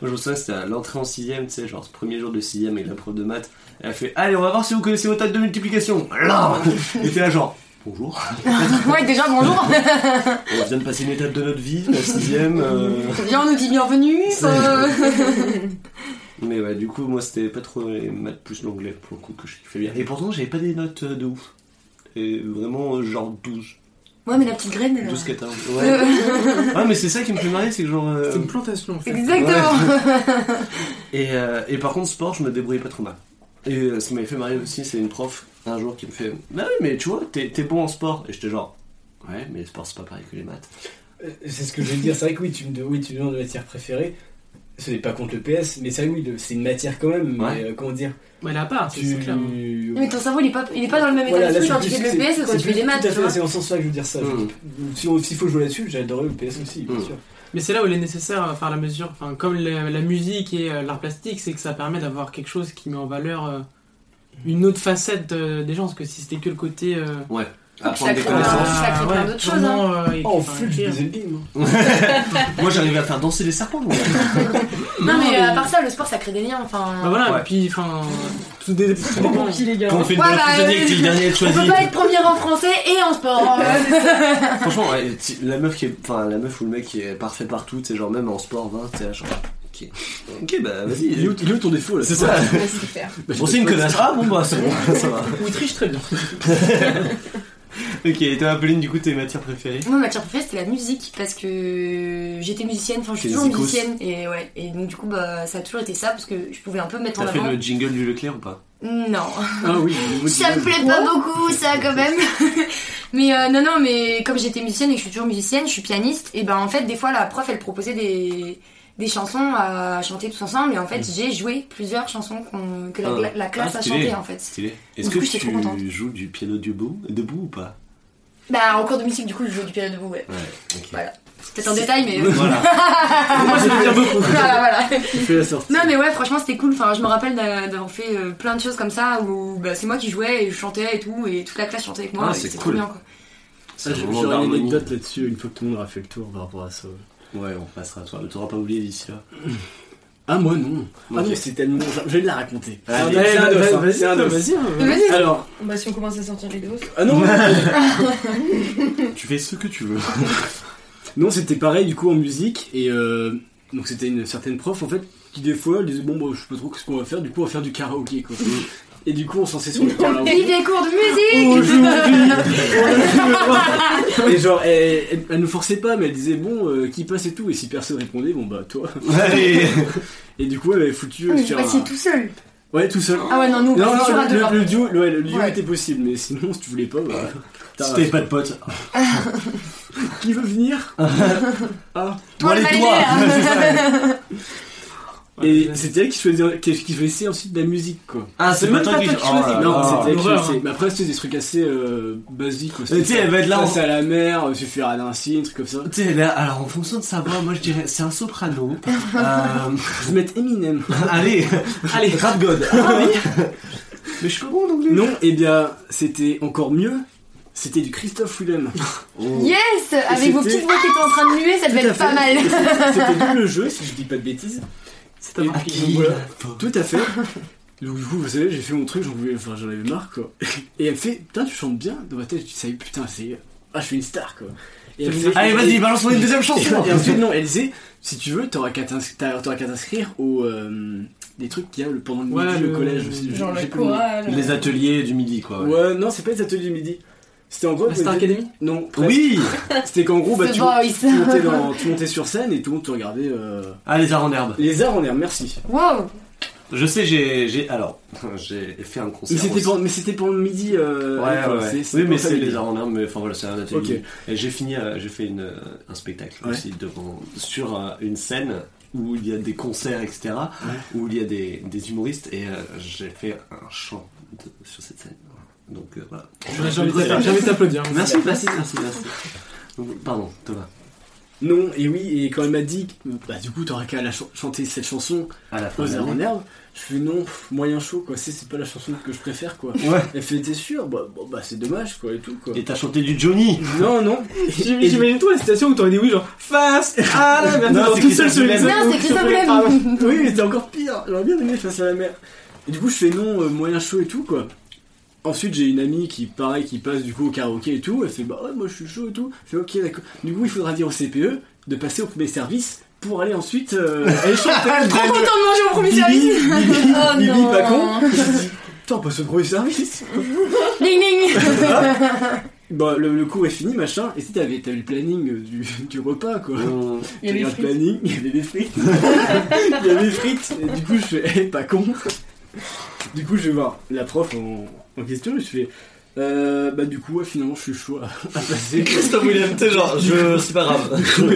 Moi je me souviens, c'était à l'entrée en 6ème, tu sais, genre ce premier jour de 6ème avec la prof de maths. Elle a fait Allez, on va voir si vous connaissez vos tables de multiplication. Là Et t'es là, genre Bonjour. ouais, déjà, bonjour. On vient de passer une étape de notre vie, la 6ème. Viens, on nous dit bienvenue. Euh. Mais ouais, du coup, moi c'était pas trop les maths plus l'anglais pour le coup que je kiffais bien. Et pourtant, j'avais pas des notes euh, de ouf. Et vraiment, euh, genre 12. Ouais, mais la petite graine, elle. 12, 14. Ouais. ah, mais c'est ça qui me fait marrer, c'est que genre. euh, C'est une plantation en fait. Exactement. Et, euh, et par contre, sport, je me débrouillais pas trop mal. Et euh, ce qui m'avait fait marrer aussi, c'est une prof un jour qui me fait Bah oui, mais tu vois, t'es t'es bon en sport. Et j'étais genre Ouais, mais le sport, c'est pas pareil que les maths. C'est ce que je veux dire, c'est vrai que oui, tu me, oui, tu me demandes de matière préférée. Ce n'est pas contre le PS, mais vrai, oui, le- c'est une matière quand même, mais Ouais. euh, comment dire Ouais, elle est à part, c'est tu... c'est clair. Mais ton cerveau, il est pas, il est pas dans le même état Voilà, là, d'esprit c'est quand tu fais de c'est- l'EPS que quand tu fais des maths, Tout à tu fait, vois. c'est en ce sens-là que je veux dire ça. Mm. Si on- S'il faut jouer là-dessus, j'adorerais le PS aussi, bien Mm. sûr. Mais c'est là où il est nécessaire à faire la mesure. Enfin, comme la, la musique et euh, l'art plastique, c'est que ça permet d'avoir quelque chose qui met en valeur euh, une autre facette de- des gens. Parce que si c'était que le côté. euh, Ouais. Apprendre des connaissances. ça crée plein d'autres choses, hein. euh, Oh, flûte, je faisais hein. Moi, j'arrivais à faire danser les serpents. moi. Non, mais mais- à part ça, le sport, ça crée des liens. Enfin. Bah voilà, Ouais. et puis enfin. Tout tout dépend. les gars. Quand on fait une bonne bah, prisonnier que t'es le dernier à être On choisi. peut pas être premier en français et en sport. Franchement, ouais, tu- la meuf qui est. Enfin, la meuf ou le mec qui est parfait partout, tu sais, genre même en sport 20, t'es là, genre. Ok. Ok, bah vas-y. Il est où, ton défaut là? C'est ça. Bon, c'est une connasse. Ah bon, bah c'est bon, ça va. Ou il triche très bien. Ok, et toi, Apolline, du coup, tes matières préférées Moi, ma matière préférée, c'était la musique parce que j'étais musicienne. Enfin, je suis toujours zikos. musicienne. Et ouais. Et donc, du coup, bah, ça a toujours été ça parce que je pouvais un peu mettre en T'as fait avant. le jingle du Leclerc ou pas Non. Ah oui, le Ça me plaît pas beaucoup, ça, quand même. mais euh, non, non, mais comme j'étais musicienne et que je suis toujours musicienne, je suis pianiste, et ben en fait, des fois, la prof, elle proposait des, des chansons à chanter tous ensemble, et en fait, j'ai joué plusieurs chansons que la, Ah. la- la classe Ah, a stylé. chanté, en fait. Stylé. Est-ce Du que coup, trop tu joues du piano debout, debout ou pas? Bah, en cours de musique, du coup, je joue du piano debout, ouais. Voilà. C'est peut-être un détail, mais. Voilà. Moi, ça veut dire beaucoup. voilà, voilà. Tu fais la sortie. Non mais ouais franchement c'était cool, enfin je me rappelle d'a- d'avoir fait euh, plein de choses comme ça où bah, c'est moi qui jouais et je chantais et tout et toute la classe chantait avec moi Ah, c'est c'était trop cool. bien quoi. Ah, J'aurais une anecdote là-dessus une fois que tout le monde aura fait le tour par rapport à ça. Ouais, on passera. Toi, t'auras pas oublié d'ici là. Ah, moi non. Ah non, c'est tellement. Je vais te la raconter. Allez, c'est un dos. Vas-y, un dos. vas-y. Vas-y. Alors, Bah, si on commence à sortir les doses. ah non, Tu fais ce que tu veux. non, c'était pareil du coup en musique et euh, donc c'était une certaine prof en fait qui des fois elle disait bon bah, je sais pas trop ce qu'on va faire, du coup on va faire du karaoké quoi. Et du coup on s'en sait sur le karaoké. Vive les cours de musique Aujourd'hui Et genre, elle, elle- elle nous forçait pas, mais elle disait bon, euh, qui passe et tout, et si personne répondait, bon bah toi. Allez Et du coup, elle avait foutu euh, Mais sur un- tout seul Ouais, tout seul. Ah ouais non nous Non, non, le, le- duo, ouais, le duo Ouais. était possible, mais sinon, si tu voulais pas, bah. t'as- Si t'avais pas de potes. Qui veut venir? Ah, Toi, allez, le toi C'est. Et c'était elle qui choisissait, qui, qui choisissait ensuite de la musique, quoi. Ah, c'est C'est pas même toi pas qui choisis. là non, là. c'était elle qui choisissait. hein. Mais après, c'était des trucs assez euh, basiques, tu sais, elle va être là en- Passer à la mer, euh, suffire à Nancy, un truc comme ça. Tu sais, là, alors en fonction de sa voix, moi je dirais c'est un soprano. euh, Je vais mettre Eminem. allez, allez, rap god. Ah oui. Mais je suis pas bon en anglais. Non, eh bien, c'était encore mieux. C'était du Christophe Willem. Oh. Yes Avec vos petites voix qui étaient en train de muer, ça devait être pas mal. C'était double jeu, si je dis pas de bêtises. C'est un qui voilà. Tout à fait. Donc, du coup, vous savez, j'ai fait mon truc, j'en pouvais- enfin, j'en avais marre, quoi. Et elle me fait, putain, tu chantes bien. Dans ma tête, je dis, ça y est, putain, c'est. Ah, je suis une star, quoi. Et elle me fait, Allez, vas-y, balance-moi une deuxième chanson. Et ensuite, non, elle disait, si tu veux, t'auras qu'à t'inscrire au. euh, des trucs qu'il y a le- pendant le midi Ouais, au le- collège. aussi. Genre le le. Les ateliers du midi, quoi. ouais. Ouais, non, c'est pas les ateliers du midi. C'était en gros. Star vous- Academy Non, presque. Oui. C'était qu'en gros, bah, tu, Boys. tu montais dans- tu montais sur scène et tout le monde te regardait. euh, Ah, les arts en herbe. Les arts en herbe, merci. Wow Je sais, j'ai, j'ai, alors, j'ai fait un concert. Mais c'était pour, mais c'était pour le midi. Euh, Ouais, ouais, Oui, pour mais c'est les arts en herbe, mais enfin voilà, c'est un atelier. Ok. Et j'ai fini, euh, j'ai fait une, euh, un spectacle Ouais. aussi devant, sur euh, une scène où il y a des concerts, etc., où il y a des, des humoristes, et euh, j'ai fait un chant de- sur cette scène. Donc euh, voilà. J'ai envie t'applaudir. Merci, merci, merci, merci. Donc, Pardon, Thomas. Non, et oui, et quand elle m'a dit, bah du coup, t'auras qu'à la ch- chanter cette chanson À la fin aux en herbe, je fais non, pff, moyen chaud, quoi. C'est c'est pas la chanson que je préfère, quoi. Ouais. Elle fait, t'es sûr? Bah, bah c'est dommage, quoi, et tout, quoi. Et t'as chanté du Johnny. Non, non. J'imagine toi la situation où t'aurais dit oui, genre face à la mer. Non, tout seul sur scène. Non, c'est Christophe Ah. Willem Oui, mais c'était encore pire. J'aurais bien aimé face à la mer. Et du coup, je fais non, euh, moyen chaud et tout, quoi. Ensuite, j'ai une amie qui, pareil, qui passe du coup au karaoké et tout. Elle fait, bah ouais, moi je suis chaud et tout. Je fais, ok, d'accord. Du coup, il faudra dire au CPE de passer au premier service pour aller ensuite euh, aller chanter. Trop content de manger au premier Bibi, service Bibi, Oh Bibi, non. pas con. Putain, on passe au premier service. Ding ding Bah, le, le cours est fini, machin. Et si t'avais t'avais le planning du, du repas, quoi. Mmh. Il y avait frites. planning, il y avait des frites. il y avait des frites. Et du coup, je fais, eh, pas con. Du coup, je vais voir la prof en, en question je fais, euh, bah, du coup, ouais, finalement, je suis chaud à, à passer. Christophe William, t'es genre, je, c'est pas grave.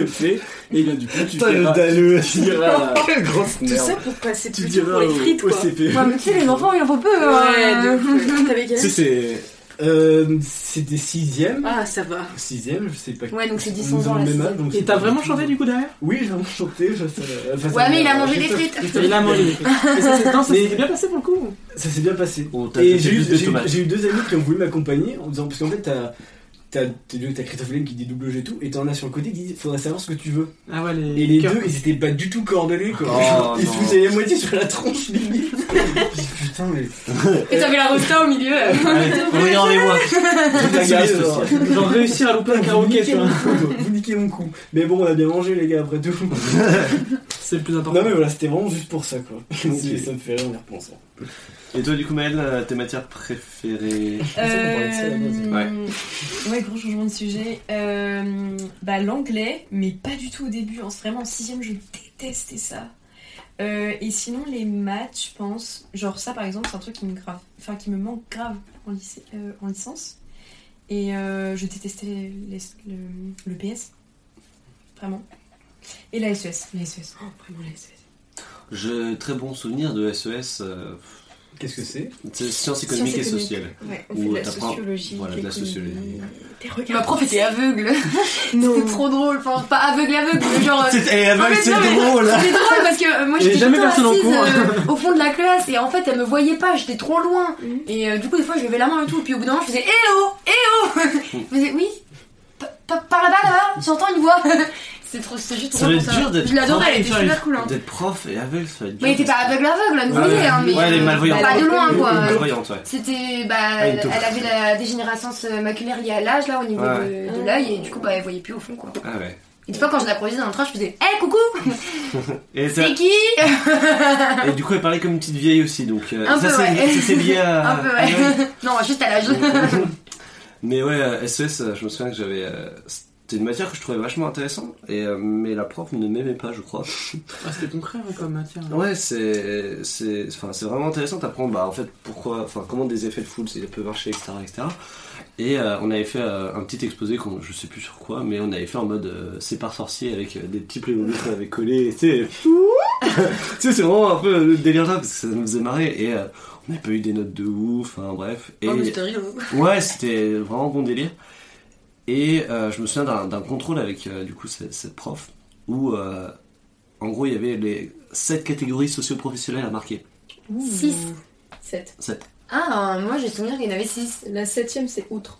Et bien, du coup, tu Putain, le diras, dalleux. tu diras, Quelle grosse Tout ça pour passer tu le diras pour les au, frites, au quoi. CPE. Ouais, mais tu sais, les enfants, il en faut peu Ouais, hein. de fou. T'avais quel Tu sais, âge c'est. Euh, c'était sixième. Ah, ça va. Sixième, je sais pas. Ouais, donc c'est 10 Nous 11 ans avons la le même âge, sixième. donc Et c'est t'as vraiment chanté du coup derrière? Oui, j'ai vraiment chanté. je- ça- face à Ouais, mais il a mangé des frites. Il a mangé des frites. Et ça s'est- ça bien passé pour le coup. Ça s'est bien passé. T'a Et eu, j'ai eu deux amis qui ont voulu m'accompagner en disant parce qu'en fait t'as t'as t'as Christophe Willem qui dit double jeu et tout et t'en as sur le côté qui dit faudrait savoir ce que tu veux Ah ouais, les. et les deux ils étaient pas du tout coordonnés quoi Oh, ils se non. faisaient la moitié sur la tronche limite putain mais Et t'avais la rosta au milieu. Regardez-moi. Genre réussir à louper un vous karaoké, niquez tu vois. mon coup, vous niquez mon coup mais bon on a bien mangé les gars après tout C'est le plus important. non mais voilà c'était vraiment juste pour ça quoi ça me fait rire en y repensant Et toi, du coup, Maëlle, euh, tes matières préférées Euh, Ouais. ouais, gros changement de sujet. Euh, bah, l'anglais, mais pas du tout au début. En, vraiment, en sixième, je détestais ça. Euh, et sinon, les maths, je pense. Genre, ça par exemple, c'est un truc qui me, grave, enfin, qui me manque grave en, lycée, euh, en licence. Et euh, je détestais les- les- le, le PS. Vraiment. Et la SES. La SES. Oh, vraiment la SES. J'ai très bon souvenir de SES, euh, qu'est-ce que c'est c'est sciences économiques et sociales. Ouais, on fait de la t'apprends- sociologie. voilà, de la sociologie. Ma prof était aveugle. Non. C'était trop drôle. Enfin, pas aveugle, aveugle, genre. euh, C'est En aveugle, fait, c'est drôle C'était drôle parce que euh, moi j'étais jamais personne assise cours. euh, au fond de la classe et en fait elle me voyait pas, j'étais trop loin. Mhm. Et euh, du coup des fois je levais la main et tout, et puis au bout d'un moment je faisais Eh oh Eh oh Je faisais oui pa- pa- Par là-bas, là-bas, j'entends une voix C'était trop, c'était juste Ça trop doit pour être dur d'être Je l'adorais, prof. elle était super cool. Hein. D'être prof et aveugle, ça va être dur. Mais elle était pas aveugle, aveugle, elle me Ouais, voyait, hein, mais. ouais, elle est euh, malvoyante. Pas de loin quoi. Malvoyante, ouais. C'était, bah, Ah, elle, taupe. avait la dégénérescence euh, maculaire liée à l'âge là au niveau Ouais. de, de l'œil et du coup bah elle voyait plus au fond quoi. Ah ouais. Et des fois quand je la croisais dans le train je faisais Hé coucou Et, ça- C'est qui? Et du coup, elle parlait comme une petite vieille aussi, donc euh, Un ça peu, c'est ouais. ça, c'est lié à. Un peu à l'œil. ouais. non juste à l'âge. Mais ouais, euh, SES, euh, je me souviens que j'avais. euh, C'était une matière que je trouvais vachement intéressante, et, euh, mais la prof ne m'aimait pas, je crois. Ah, c'était concret ouais, comme matière. Ouais, c'est c'est enfin c'est vraiment intéressant d'apprendre bah en fait pourquoi enfin comment des effets de foule ça peut marcher etc etc. Et euh, on avait fait euh, un petit exposé je sais plus sur quoi mais on avait fait en mode euh, c'est par sorcier avec euh, des petits playmobil qu'on avait collés tu sais Tu sais, c'est vraiment un peu le délire là parce que ça nous faisait marrer et euh, on n'a pas eu des notes de ouf, enfin bref. Et Oh, mais c'était rigolo. ouais, c'était vraiment bon délire. Et euh, je me souviens d'un d'un contrôle avec euh, du coup cette, cette prof où euh, en gros il y avait les sept catégories socio-professionnelles à marquer. 6. 7. Sept. Ah, moi j'ai souvenir qu'il y en avait 6. La septième, c'est outre.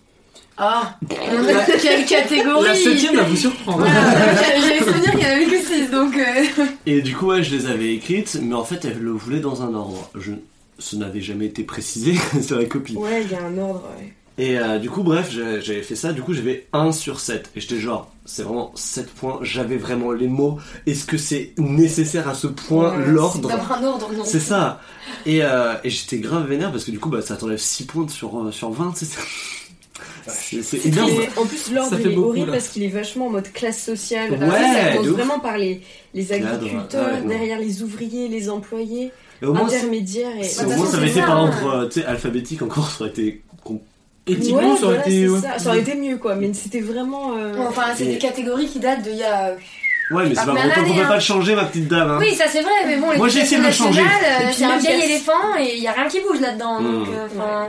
Ah, quelle catégorie La septième va vous surprendre. Ah, J'avais souvenir qu'il y en avait que 6, donc... euh, Et du coup, ouais, je les avais écrites, mais en fait, elle le voulait dans un ordre. Je... Ce n'avait jamais été précisé sur la copie. Ouais, il y a un ordre. ouais. Et euh, du coup, bref, j'ai- j'avais fait ça. Du coup, j'avais 1 sur 7. Et j'étais genre, c'est vraiment 7 points. J'avais vraiment les mots. Est-ce que c'est nécessaire à ce point Ouais, l'ordre D'avoir un ordre, non. C'est ça. Et, euh, et j'étais grave vénère parce que du coup, bah, ça t'enlève 6 points sur, euh, sur 20. C'est c'est énorme. Et en plus, l'ordre Ça il est beaucoup, horrible là. parce qu'il est vachement en mode classe sociale. Ouais, ça commence vraiment par les, les agriculteurs, ouais, derrière les ouvriers, les employés, Et au moins, intermédiaires. Et... si Bah, au moins ça avait été ça, par ordre tu sais, alphabétique encore, ça aurait été. Éthiquement, Ouais, ça aurait voilà, été. ouais. ça. Ça aurait été mieux, quoi. Mais c'était vraiment. euh, Enfin, c'est Et- des catégories qui datent d'il y a... Ouais, mais c'est Ah, pas on peut- hein. pas le changer, ma petite dame. hein. Oui, ça c'est vrai, mais bon, Moi, j'ai essayé de le changer. euh, c'est un vieil éléphant et il y a rien qui bouge là-dedans. Donc, Mm. euh, enfin,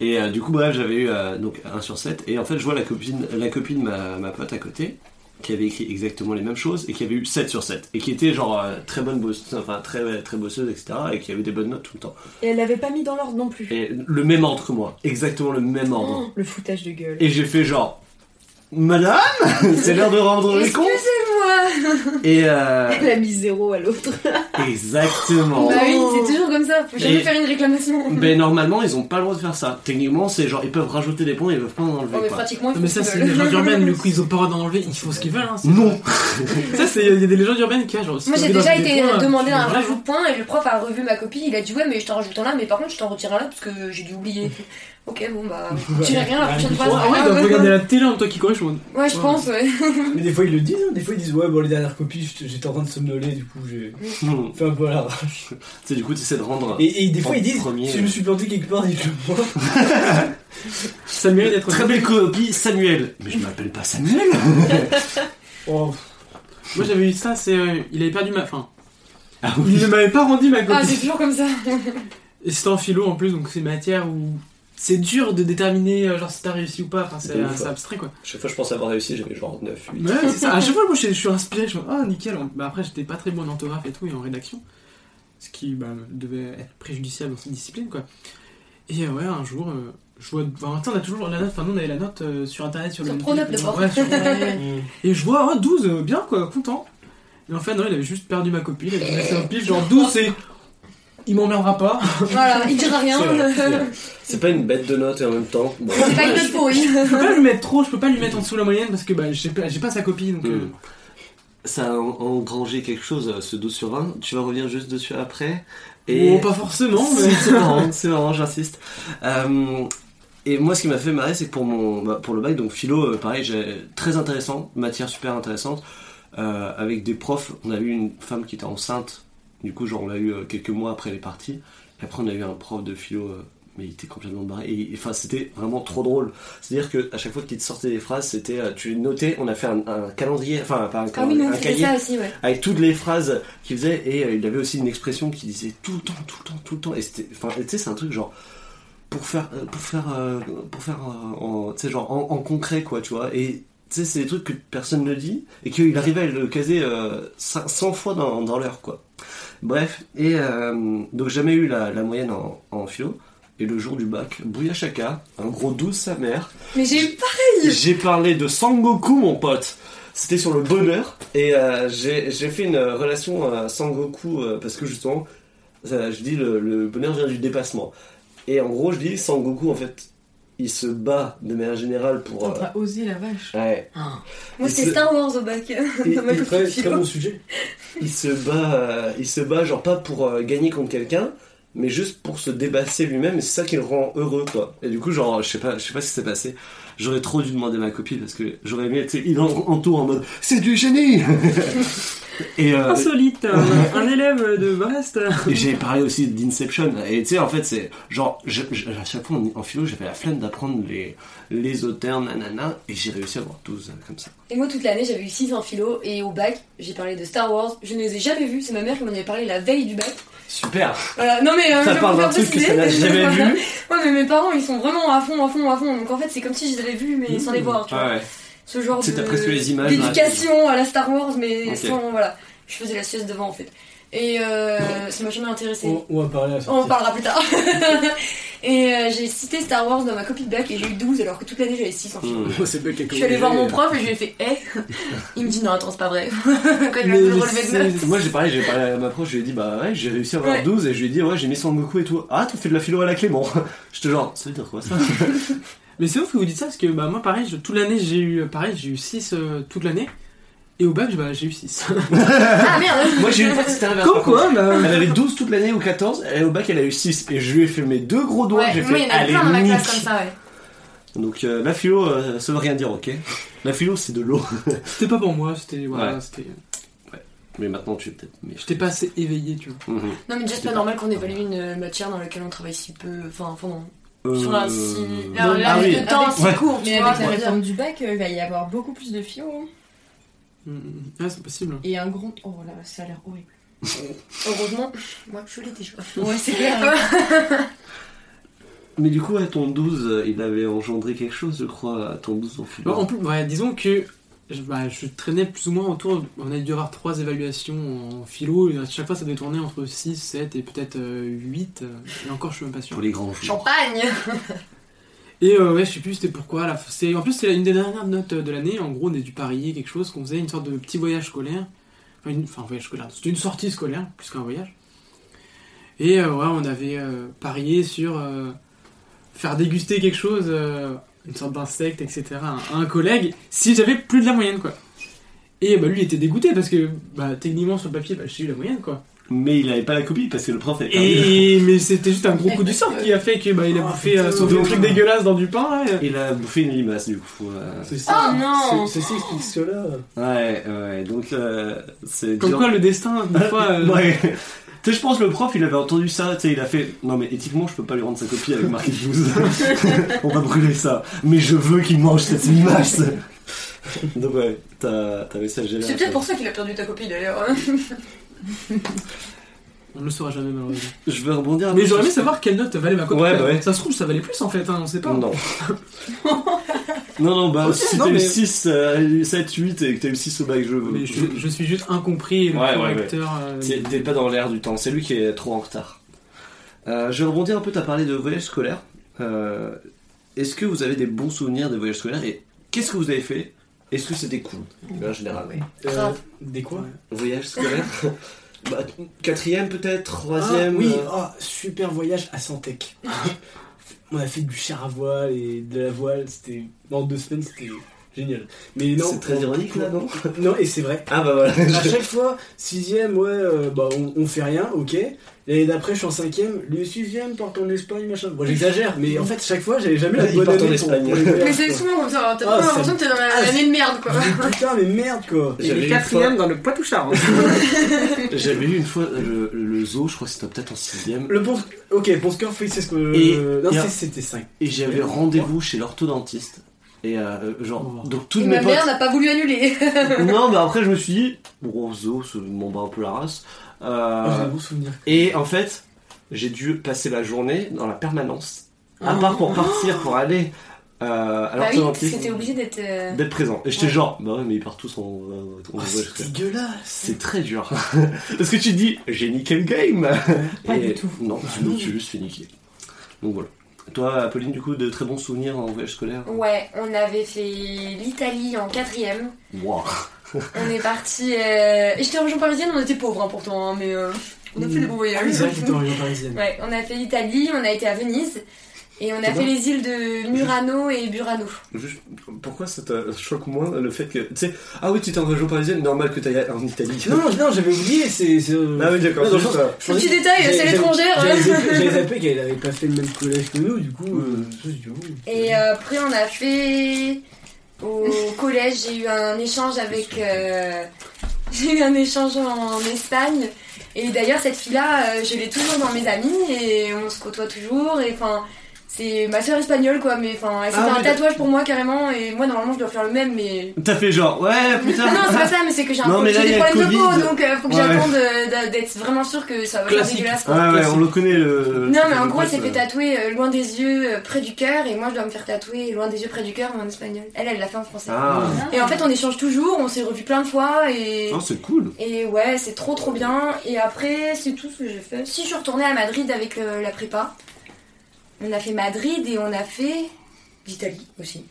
Et euh, du coup, bref, j'avais eu euh, donc 1 sur 7. Et en fait, je vois la copine, la copine de ma, ma pote à côté, qui avait écrit exactement les mêmes choses et qui avait eu 7 sur 7. Et qui était genre euh, très bonne bosseuse, enfin très, très bosseuse, etc. Et qui avait des bonnes notes tout le temps. Et elle l'avait pas mis dans l'ordre non plus. Et le même ordre que moi, exactement le même ordre. Oh, le foutage de gueule. Et j'ai fait genre, Madame, c'est l'heure de rendre les comptes. Et euh, Elle a mis zéro à l'autre. exactement. Bah oui, c'est toujours comme ça, faut jamais Et- faire une réclamation. Ben normalement, ils ont pas le droit de faire ça. Techniquement, c'est genre ils peuvent rajouter des points, ils peuvent pas en Oh, enlever mais quoi. pratiquement, ils Non, mais ça, ce c'est veulent. légendes urbaines, du coup, ils ont pas le droit d'en enlever, ils font ce qu'ils veulent. Hein, Non. Ça, c'est il y a des légendes urbaines qui, genre, si Moi j'ai déjà été points, demandé un rajout hein. de points et le prof a revu ma copie, il a dit ouais mais je t'en rajoute un là mais par contre je t'en retire un là parce que j'ai dû oublier. Ok bon bah dirai rien la prochaine fois. c'est Ah pas ouais, grave. donc regarder la télé en temps qui corrige. moi. Ouais je pense ouais. Mais des fois ils le disent, hein. des fois ils disent ouais bon les dernières copies j'étais en train de somnoler du coup j'ai Hmm. fait un peu à l'arrache. Tu sais, du coup, tu essaies de rendre. Et, et des fois ils disent premier, si je me suis planté quelque part dites-le moi. Ça mérite d'être Très belle copie, Samuel. Mais je m'appelle pas Samuel. Oh, Moi j'avais eu ça, c'est. euh, il avait perdu ma. Enfin, Ah il ne m'avait pas rendu ma Ah c'est copie. toujours comme ça. Et c'était en philo en plus, donc c'est une matière où. C'est dur de déterminer euh, genre si t'as réussi ou pas, enfin c'est abstrait quoi. Chaque fois, je pense avoir réussi, j'avais genre 9, 8. Ouais, c'est ça. À chaque fois, moi je, je suis inspiré, je me dis, oh nickel. Bah, après, j'étais pas très bon en orthographe et tout, et en rédaction. Ce qui bah, devait être préjudiciable dans cette discipline quoi. Et euh, ouais, un jour, euh, je vois. Enfin, on a toujours la note, enfin, nous on avait la note euh, sur internet sur, Sur le. Ouais, sur. Et je vois, oh, 12, euh, bien quoi, content. Et en fait, non, il avait juste perdu ma copie, il avait laissé un pif, genre 12, c'est. Il m'emmerdera pas. Voilà, il dira rien. C'est pas une bête de note et en même temps. bon. C'est pas une note pourrie. Je peux pas lui mettre trop, je peux pas lui mettre en dessous la moyenne parce que bah, j'ai pas, sa copie donc. euh, Hmm. Ça a en- engrangé quelque chose, euh, ce 12 sur 20. Tu vas revenir juste dessus après. Et... bon, pas forcément, mais. C'est marrant, c'est marrant, j'insiste. Euh, et moi, ce qui m'a fait marrer, c'est que pour, mon, bah, pour le bac, donc philo, euh, pareil, j'ai très intéressant, matière super intéressante, euh, avec des profs. On a eu une femme qui était enceinte, du coup, genre, on l'a eu euh, quelques mois après les parties. Et après, on a eu un prof de philo, euh, mais il était complètement barré. Et enfin, c'était vraiment trop drôle. C'est-à-dire qu'à chaque fois qu'il te sortait des phrases, c'était, euh, tu notais, on a fait un, un calendrier, enfin, pas un Ah oui, calendrier, on un cahier aussi, ouais. avec toutes les phrases qu'il faisait et il avait aussi une expression qui disait tout le temps tout le temps tout le temps et c'était enfin tu sais c'est un truc genre pour faire pour faire pour faire en tu sais genre en, en concret quoi tu vois et tu sais c'est des trucs que personne ne dit et qu'il arrivait à le caser euh, 100 fois dans, dans l'heure quoi bref et euh, donc jamais eu la, la moyenne en, en philo et le jour du bac, Chaka, un gros 12 sa mère, Mais j'ai eu j'ai parlé de Sangoku, mon pote. C'était sur le bonheur. Et euh, j'ai fait une relation à Sangoku euh, parce que justement, je dis le, le bonheur vient du dépassement. Et en gros, je dis Sangoku, en fait, il se bat de manière générale pour. euh, T'as osé la vache. ouais. Moi Il c'était se- Star Wars au bac. Et copie très, philo. très bon sujet. il se bat, euh, il se bat genre pas pour euh, gagner contre quelqu'un, mais juste pour se débasser lui-même. Et c'est ça qui le rend heureux, quoi. Et du coup, genre, je sais pas, je sais pas ce qui s'est passé. J'aurais trop dû demander à ma copine parce que j'aurais aimé, tu sais, il en entoure en mode, c'est du génie. Et, euh, Insolite, un, un élève de Brest. j'ai parlé aussi d'Inception. Et tu sais, en fait, c'est genre, je, je- à chaque fois en, en philo, j'avais la flemme d'apprendre les, les auteurs, nanana, et j'ai réussi à avoir 12 euh, comme ça. Et moi, toute l'année, j'avais eu 6 en philo. Et au bac, j'ai parlé de Star Wars. Je ne les ai jamais vus. C'est ma mère qui m'en avait parlé la veille du bac. Super Voilà. Non, mais. Euh, Ça je parle d'un faire truc que ça n'a jamais vu. Ouais, mais mes parents, ils sont vraiment à fond, à fond, à fond. Donc en fait, c'est comme si je les avais vus, mais sans les voir, tu vois. Ouais, ouais. Ce genre Tu de. t'as presque les images, là. D'éducation à la Star Wars, mais Ok. sans. Voilà. Je faisais la sieste devant, en fait. Et euh, ça m'a jamais intéressé. On, on va parler à la On en sortie. parlera plus tard. et euh, j'ai cité Star Wars dans ma copie de bac et j'ai eu 12 alors que toute l'année j'avais 6 en c'est pas Je suis allée voir mon prof et je lui ai fait Eh Il me dit non, attends, c'est pas vrai. Quand il m'a relevé de. Moi j'ai parlé, j'ai parlé à ma prof, je lui ai dit bah ouais j'ai réussi à avoir Ouais. 12 et je lui ai dit ouais j'ai mis Son Goku et tout. Ah t'as fait de la philo à la Clément. Je te genre, ça veut dire quoi ça? Mais c'est ouf que vous dites ça parce que bah, moi, pareil, je- toute l'année, j'ai eu pareil, j'ai eu 6 toute l'année. Et au bac, bah, j'ai eu 6. Ah merde Moi j'ai eu c'était l'inverse. Comme par contre. quoi, bah. Elle avait 12 toute l'année ou 14, et au bac elle a eu 6 et je lui ai fait mes deux gros doigts, Ouais, j'ai moi il fait y en allez plein dans ma nique. classe comme ça, ouais. Donc euh, la philo euh, ça veut rien dire ok. La philo c'est de l'eau. C'était pas pour moi, c'était. Voilà, Ouais. c'était. Mais maintenant tu es peut-être. Mais... J'étais pas assez éveillé, tu vois. Mhm. Non, mais déjà, c'est pas normal qu'on évalue une matière dans laquelle on travaille si peu. Enfin, pendant. Euh, Sur un si. non, La, la ah oui. de temps Ouais. court, tu Mais vois. avec la réforme du bac, euh, il va y avoir beaucoup plus de philo. hein. Mm, Ah, c'est possible. Et un gros. Oh là, ça a l'air horrible. Heureusement, moi je l'ai déjà. Ouais, c'est clair. Mais du coup à ton 12 euh, il avait engendré quelque chose je crois à ton 12 en. Bah, en plus, ouais, disons que je, bah, je traînais plus ou moins autour. On a dû avoir trois évaluations en philo. Et à chaque fois, ça devait tourner entre 6, 7 et peut-être euh, 8. euh, et encore, je suis même pas sûr. Pour les grands jours. Champagne Et euh, ouais, je sais plus c'était pourquoi. Là, c'est, en plus, c'est une des dernières notes de l'année. En gros, on a dû parier quelque chose, qu'on faisait une sorte de petit voyage scolaire. Enfin, une, enfin, voyage scolaire. C'était une sortie scolaire, plus qu'un voyage. Et euh, ouais, on avait euh, parié sur euh, faire déguster quelque chose, euh, une sorte d'insecte, etc., à un collègue, si j'avais plus de la moyenne, quoi. Et bah, lui il était dégoûté parce que bah, techniquement sur le papier, bah, j'ai eu la moyenne, quoi. Mais il avait pas la copie parce que le prof avait perdu. Et mais c'était juste un gros coup du sort qui a fait que bah, il a bouffé euh, son truc dégueulasse dans du pain. et- Il a bouffé une limace du coup. euh. C'est Oh ça. non C'est- Ceci explique cela. Ouais, ouais, donc euh, c'est Comme dur. quoi le destin, des fois. euh, Ouais. Tu sais, je pense que le prof, il avait entendu ça, tu sais, il a fait Non, mais éthiquement, je peux pas lui rendre sa copie avec marqué 12. On va brûler ça. Mais je veux qu'il mange cette limace. Donc, ouais, t'as t'as réussi à gérer. C'est peut-être pour ça qu'il a perdu ta copie d'ailleurs. On ne le saura jamais malheureusement. Je vais rebondir un Mais peu j'aurais aimé savoir quelle note valait ma copie. Ouais, bah ouais. Ça se trouve, ça valait plus en fait, hein, on sait pas. Non. non, non, bah, si t'as eu mais- 6, euh, 7, 8 et que t'as eu 6 au bac, je veux. Mais je, je suis juste incompris et le Ouais, ouais, correcteur. euh, T'es pas dans l'air du temps, c'est lui qui est trop en retard. Euh, je vais rebondir un peu, t'as parlé de voyage scolaire. Euh, Est-ce que vous avez des bons souvenirs de voyages scolaires et qu'est-ce que vous avez fait? Est-ce que c'était cool? En général. Euh, des quoi? Voyage scolaire? bah, Quatrième peut-être Ah, Troisième Oui, euh, ah, super voyage à Santec. On a fait du char à voile et de la voile, c'était. Dans deux semaines, c'était génial. Mais non. C'est très on- ironique là, non Non, et c'est vrai. Ah bah voilà. À chaque fois, sixième, ouais, euh, bah on, on fait rien, ok. L'année d'après, je suis en cinquième, le sixième part en Espagne, machin. Bon, j'exagère, mais en fait, chaque fois, j'avais jamais la bonne en année Espagne. pour Mais c'est souvent comme ça, t'as Ah, pas l'impression que t'es dans la- Ah, l'année de merde quoi. Putain, mais merde, quoi. Et J'avais quatrième fois- dans le Poitou-Charentes. J'avais eu une fois le, le zoo, je crois que c'était peut-être en sixième. Le bon. Ok, bon score, c'est ce que. Et- non, c'était 5. Et j'avais rendez-vous chez l'orthodentiste. Et euh, genre, Oh. donc toutes Et mes ma potes. mère n'a pas voulu annuler. non, mais après je me suis dit, bon, zoo, ça m'en bat un peu la race. Euh, J'ai un bon souvenir. et en fait, j'ai dû passer la journée dans la permanence. À Ah. part pour partir, pour aller euh, à Bah oui, parce que t'es obligé d'être. euh, D'être présent. Et j'étais Ouais. genre, bah ouais, mais ils partent tous en. Oh, c'est dégueulasse. C'est très dur. Parce que tu te dis, j'ai niqué le game. Pas Et du tout. Non, tu non. tu juste fait niquer. Donc voilà. Toi, Apolline, du coup, de très bons souvenirs en voyage scolaire Ouais, on avait fait l'Italie en quatrième. Waouh. On est parti. Euh... et J'étais en région parisienne, on était pauvres hein, pourtant, hein, mais euh, on a fait des bons Ah voyages. Ouais, on a fait l'Italie, on a été à Venise. Et on a fait les îles de Murano et Burano. Juste, pourquoi ça te choque moins le fait que. Tu sais, ah oui, tu étais en région parisienne, normal que tu ailles en Italie. Non, non, j'avais oublié, c'est. c'est, euh, Ah oui, d'accord. Petit détail, c'est l'étrangère. J'avais zappé- qu'elle avait pas fait le même collège que nous, du coup. euh, dit, oh, Et après, on a fait. Au collège, j'ai eu un échange avec. euh, j'ai eu un échange en Espagne. Et d'ailleurs, cette fille-là, euh, je l'ai toujours dans mes amis et on se côtoie toujours. Et enfin, c'est ma soeur espagnole quoi. Mais enfin, elle s'est Ah un tatouage pour moi carrément. Et moi, normalement, je dois faire le même. Mais T'as fait genre, ouais, putain. non, non, c'est pas ça, mais c'est que j'ai un Non, mais là, des problèmes de peau, donc euh, faut que Ouais. j'attende euh, d'être vraiment sûr que ça va pas dégueulasse quoi. Ouais, ouais, on le connaît le. Non, mais en gros, elle s'est fait tatouer euh, loin des yeux, euh, près du cœur, et moi, je dois me faire tatouer loin des yeux, près du cœur, mais en espagnol. Elle, elle l'a fait en français. Ah, Et en fait, on échange toujours, on s'est revus plein de fois, et. Oh, c'est cool. Et ouais, c'est trop trop bien. Et après, c'est tout ce que j'ai fait. Si je suis retournée à Madrid avec la prépa, on a fait Madrid et on a fait l'Italie aussi.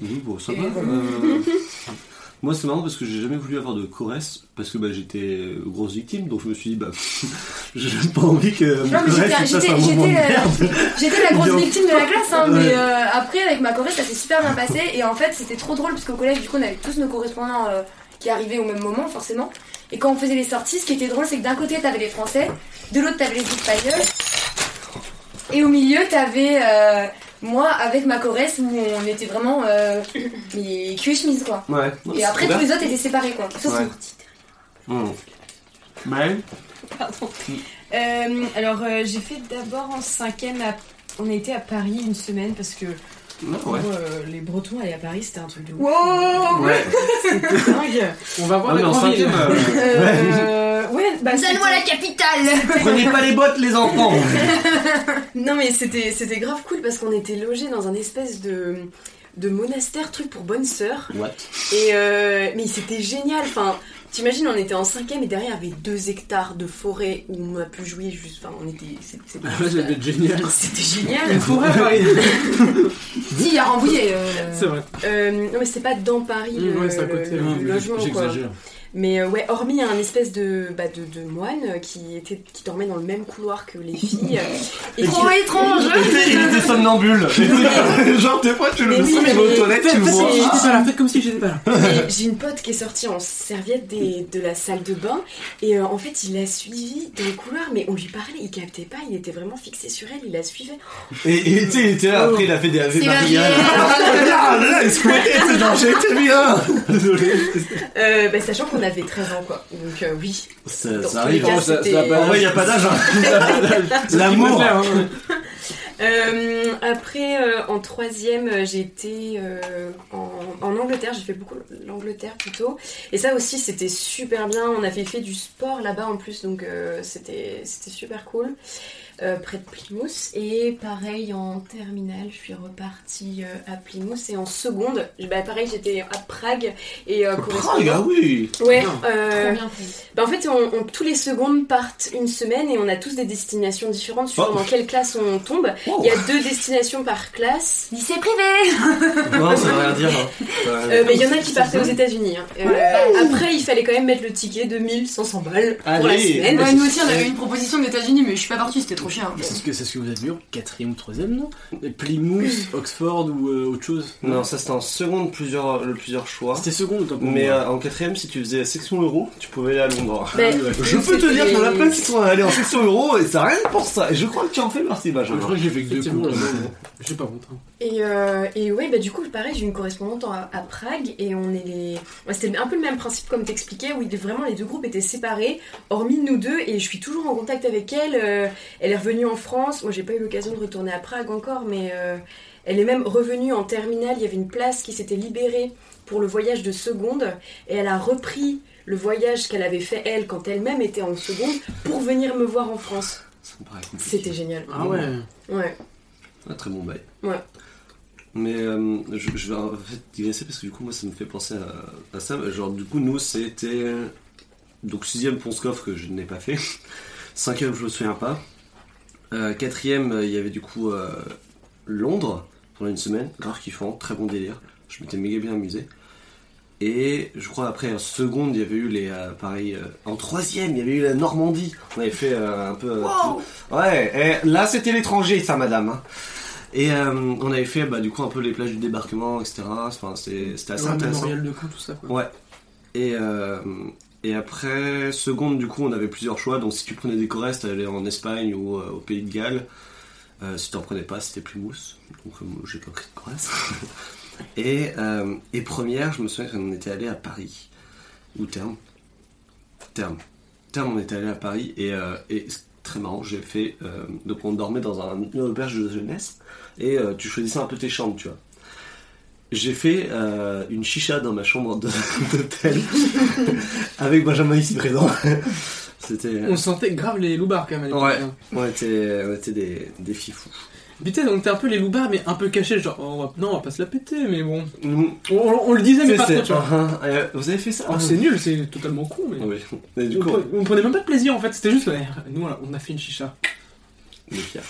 Oui, bon, ça va. Euh, Moi, c'est marrant parce que j'ai jamais voulu avoir de chorès parce que bah, j'étais grosse victime, donc je me suis dit, bah, j'ai pas envie que mon Non, mais un moment de euh, merde. J'étais la grosse victime de la classe, hein, Ouais. mais euh, après, avec ma choré, ça s'est super bien passé. Et en fait, c'était trop drôle parce qu'au collège, du coup, on avait tous nos correspondants euh, qui arrivaient au même moment, forcément. Et quand on faisait les sorties, ce qui était drôle, c'est que d'un côté, t'avais les Français, de l'autre, t'avais les Espagnols. Et au milieu, t'avais euh, moi avec ma choresse où on était vraiment euh, mais cul et chemise, quoi. Ouais. Et après, tous les autres étaient séparés, quoi. Sauf Ouais. Mmh. Maëlle Pardon. Euh, alors, euh, j'ai fait d'abord en cinquième. À... On a été à Paris une semaine parce que pour ouais. euh, les Bretons aller à Paris, c'était un truc de ouf. Wow Ouais. C'était dingue. On va voir Ah, les grandes villes. euh, Euh, ouais, bah, Donne-moi la c'était- capitale Prenez pas les bottes, les enfants Non mais c'était c'était grave cool parce qu'on était logés dans un espèce de de monastère truc pour bonnes sœurs What? Et euh, mais c'était génial enfin t'imagines on était en cinquième et derrière il y avait deux hectares de forêt où on a pu jouer juste enfin on était c'était Ah, être génial. c'était génial Une forêt à Paris. Si, a Rambouillet. euh, C'est vrai. Euh, non mais c'est pas dans Paris Mmh, le, ouais, c'est à côté, le hein, logement quoi J'exagère. Mais euh, ouais hormis un espèce de bah, de, de moine qui était qui dormait dans le même couloir que les filles et qui Trop étrange il était, il était somnambule Genre, des fois, tu le sens, il mais- aux toilettes, tu le vois. j'étais pas là. Faites comme si j'étais pas là. J'ai une pote qui est sortie en serviette des- de la salle de bain et euh, en fait il l'a suivie dans le couloir mais on lui parlait, il captait pas, il était vraiment fixé sur elle, il la suivait. Et tu sais, il était là, après, il a fait des Ave C'est Maria. la Ah, là, il se fouettait, c'est genre, j'étais bien Désolé. Sachant qu'on avait 13 ans quoi, donc euh, oui. Ça, Dans ça tous les arrive. cas, hein, ça- c'était- ça a pas- En vrai, il n'y a pas d'âge. hein. L'amour. Hein. Euh, après euh, en troisième euh, j'ai été euh, en, en Angleterre, j'ai fait beaucoup l'Angleterre plutôt et ça aussi c'était super bien, on avait fait du sport là-bas en plus donc euh, c'était c'était super cool. Euh, près de Plymouth. Et pareil, en terminale, je suis repartie euh, à Plymouth. Et en seconde, bah, pareil, j'étais à Prague. Et euh, Prague, ah oui Ouais, euh, Trop bien fait. bah, en fait, on, on- tous les secondes partent une semaine et on a tous des destinations différentes suivant Oh. dans quelle classe on tombe. Il y a deux destinations par classe. Lycée privé Non, ça veut rien dire. hein. Euh, mais il y en a qui partaient aux États-Unis. hein. Euh, après, il fallait quand même mettre le ticket de 1500 balles pour la semaine. Ouais, nous aussi, on avait une proposition des États-Unis, mais je suis pas partie, c'était trop cher. C'est ce que, c'est ce que vous avez vu en quatrième ou troisième, non? Plymouth, Oxford ou euh, autre chose? Non, ça c'était en seconde, plusieurs, le plusieurs choix. C'était seconde pour Mais euh, en quatrième, si tu faisais section euro, tu pouvais aller à Londres. Ah, ouais. Je peux te c'était- dire en a plein qui sont allés en section euro et ça rien pour ça. Et je crois que tu en fais partie, Je crois Benjamin. que j'ai fait que deux là-bas, J'ai pas honte. hein. Et, euh, et ouais, bah du coup, pareil, j'ai une correspondante à, à Prague et on est les. ouais, C'était un peu le même principe comme t'expliquais, où il- vraiment les deux groupes étaient séparés, hormis nous deux, et je suis toujours en contact avec elle. euh, elle est revenue en France. Moi, j'ai pas eu l'occasion de retourner à Prague encore, mais euh, elle est même revenue en terminale. Il y avait une place qui s'était libérée pour le voyage de seconde, et elle a repris le voyage qu'elle avait fait elle quand elle-même était en seconde pour venir me voir en France. C'était génial. Ah ouais. Ouais. Un très bon bail. Ouais. Mais euh, je, je vais en fait digresser parce que du coup, moi, ça me fait penser à, à ça. Genre, du coup, nous, c'était. Donc, sixième Ponscoff que je n'ai pas fait. Cinquième, je me souviens pas. Euh, quatrième, euh, il y avait du coup euh, Londres pendant une semaine. Grave kiffant, très bon délire. Je m'étais méga bien amusé. Et je crois après en seconde, il y avait eu les. euh, pareil. euh, en troisième, il y avait eu la Normandie. On avait fait euh, un peu. tout- Ouais, et là c'était l'étranger, ça, madame. hein. Et on avait fait bah, du coup un peu les plages du débarquement, etc. Enfin, c'était assez Ouais, intéressant. De Caen, tout ça. Quoi. Ouais. Et, et après, seconde, du coup, on avait plusieurs choix. Donc, si tu prenais des Corrèze, t'allais en Espagne ou euh, au Pays de Galles. Euh, si t'en prenais pas, c'était Plymouth. Donc, euh, j'ai pas pris de et, euh, et première, je me souviens qu'on était allé à Paris, ou Terme. terme. Terme, on était allé à Paris et, et très marrant, j'ai fait. donc on dormait dans un, une auberge de jeunesse et tu choisissais un peu tes chambres, tu vois. J'ai fait euh, une chicha dans ma chambre d'hôtel avec Benjamin ici présent. C'était. On sentait grave les loupards quand même à l'époque. Ouais. hein. On était, on était des, des fifous. Putain, donc t'es un peu les loupards, mais un peu cachés, genre, oh, on va- non, on va pas se la péter, mais bon. On, le disait, mais pas trop, tu vois. Euh, vous avez fait ça? Alors c'est nul, c'est totalement con, mais. Oui. Et du on, coup, pre- on prenait même pas de plaisir en fait, c'était juste, ouais, nous on a- fait une chicha. les fiers.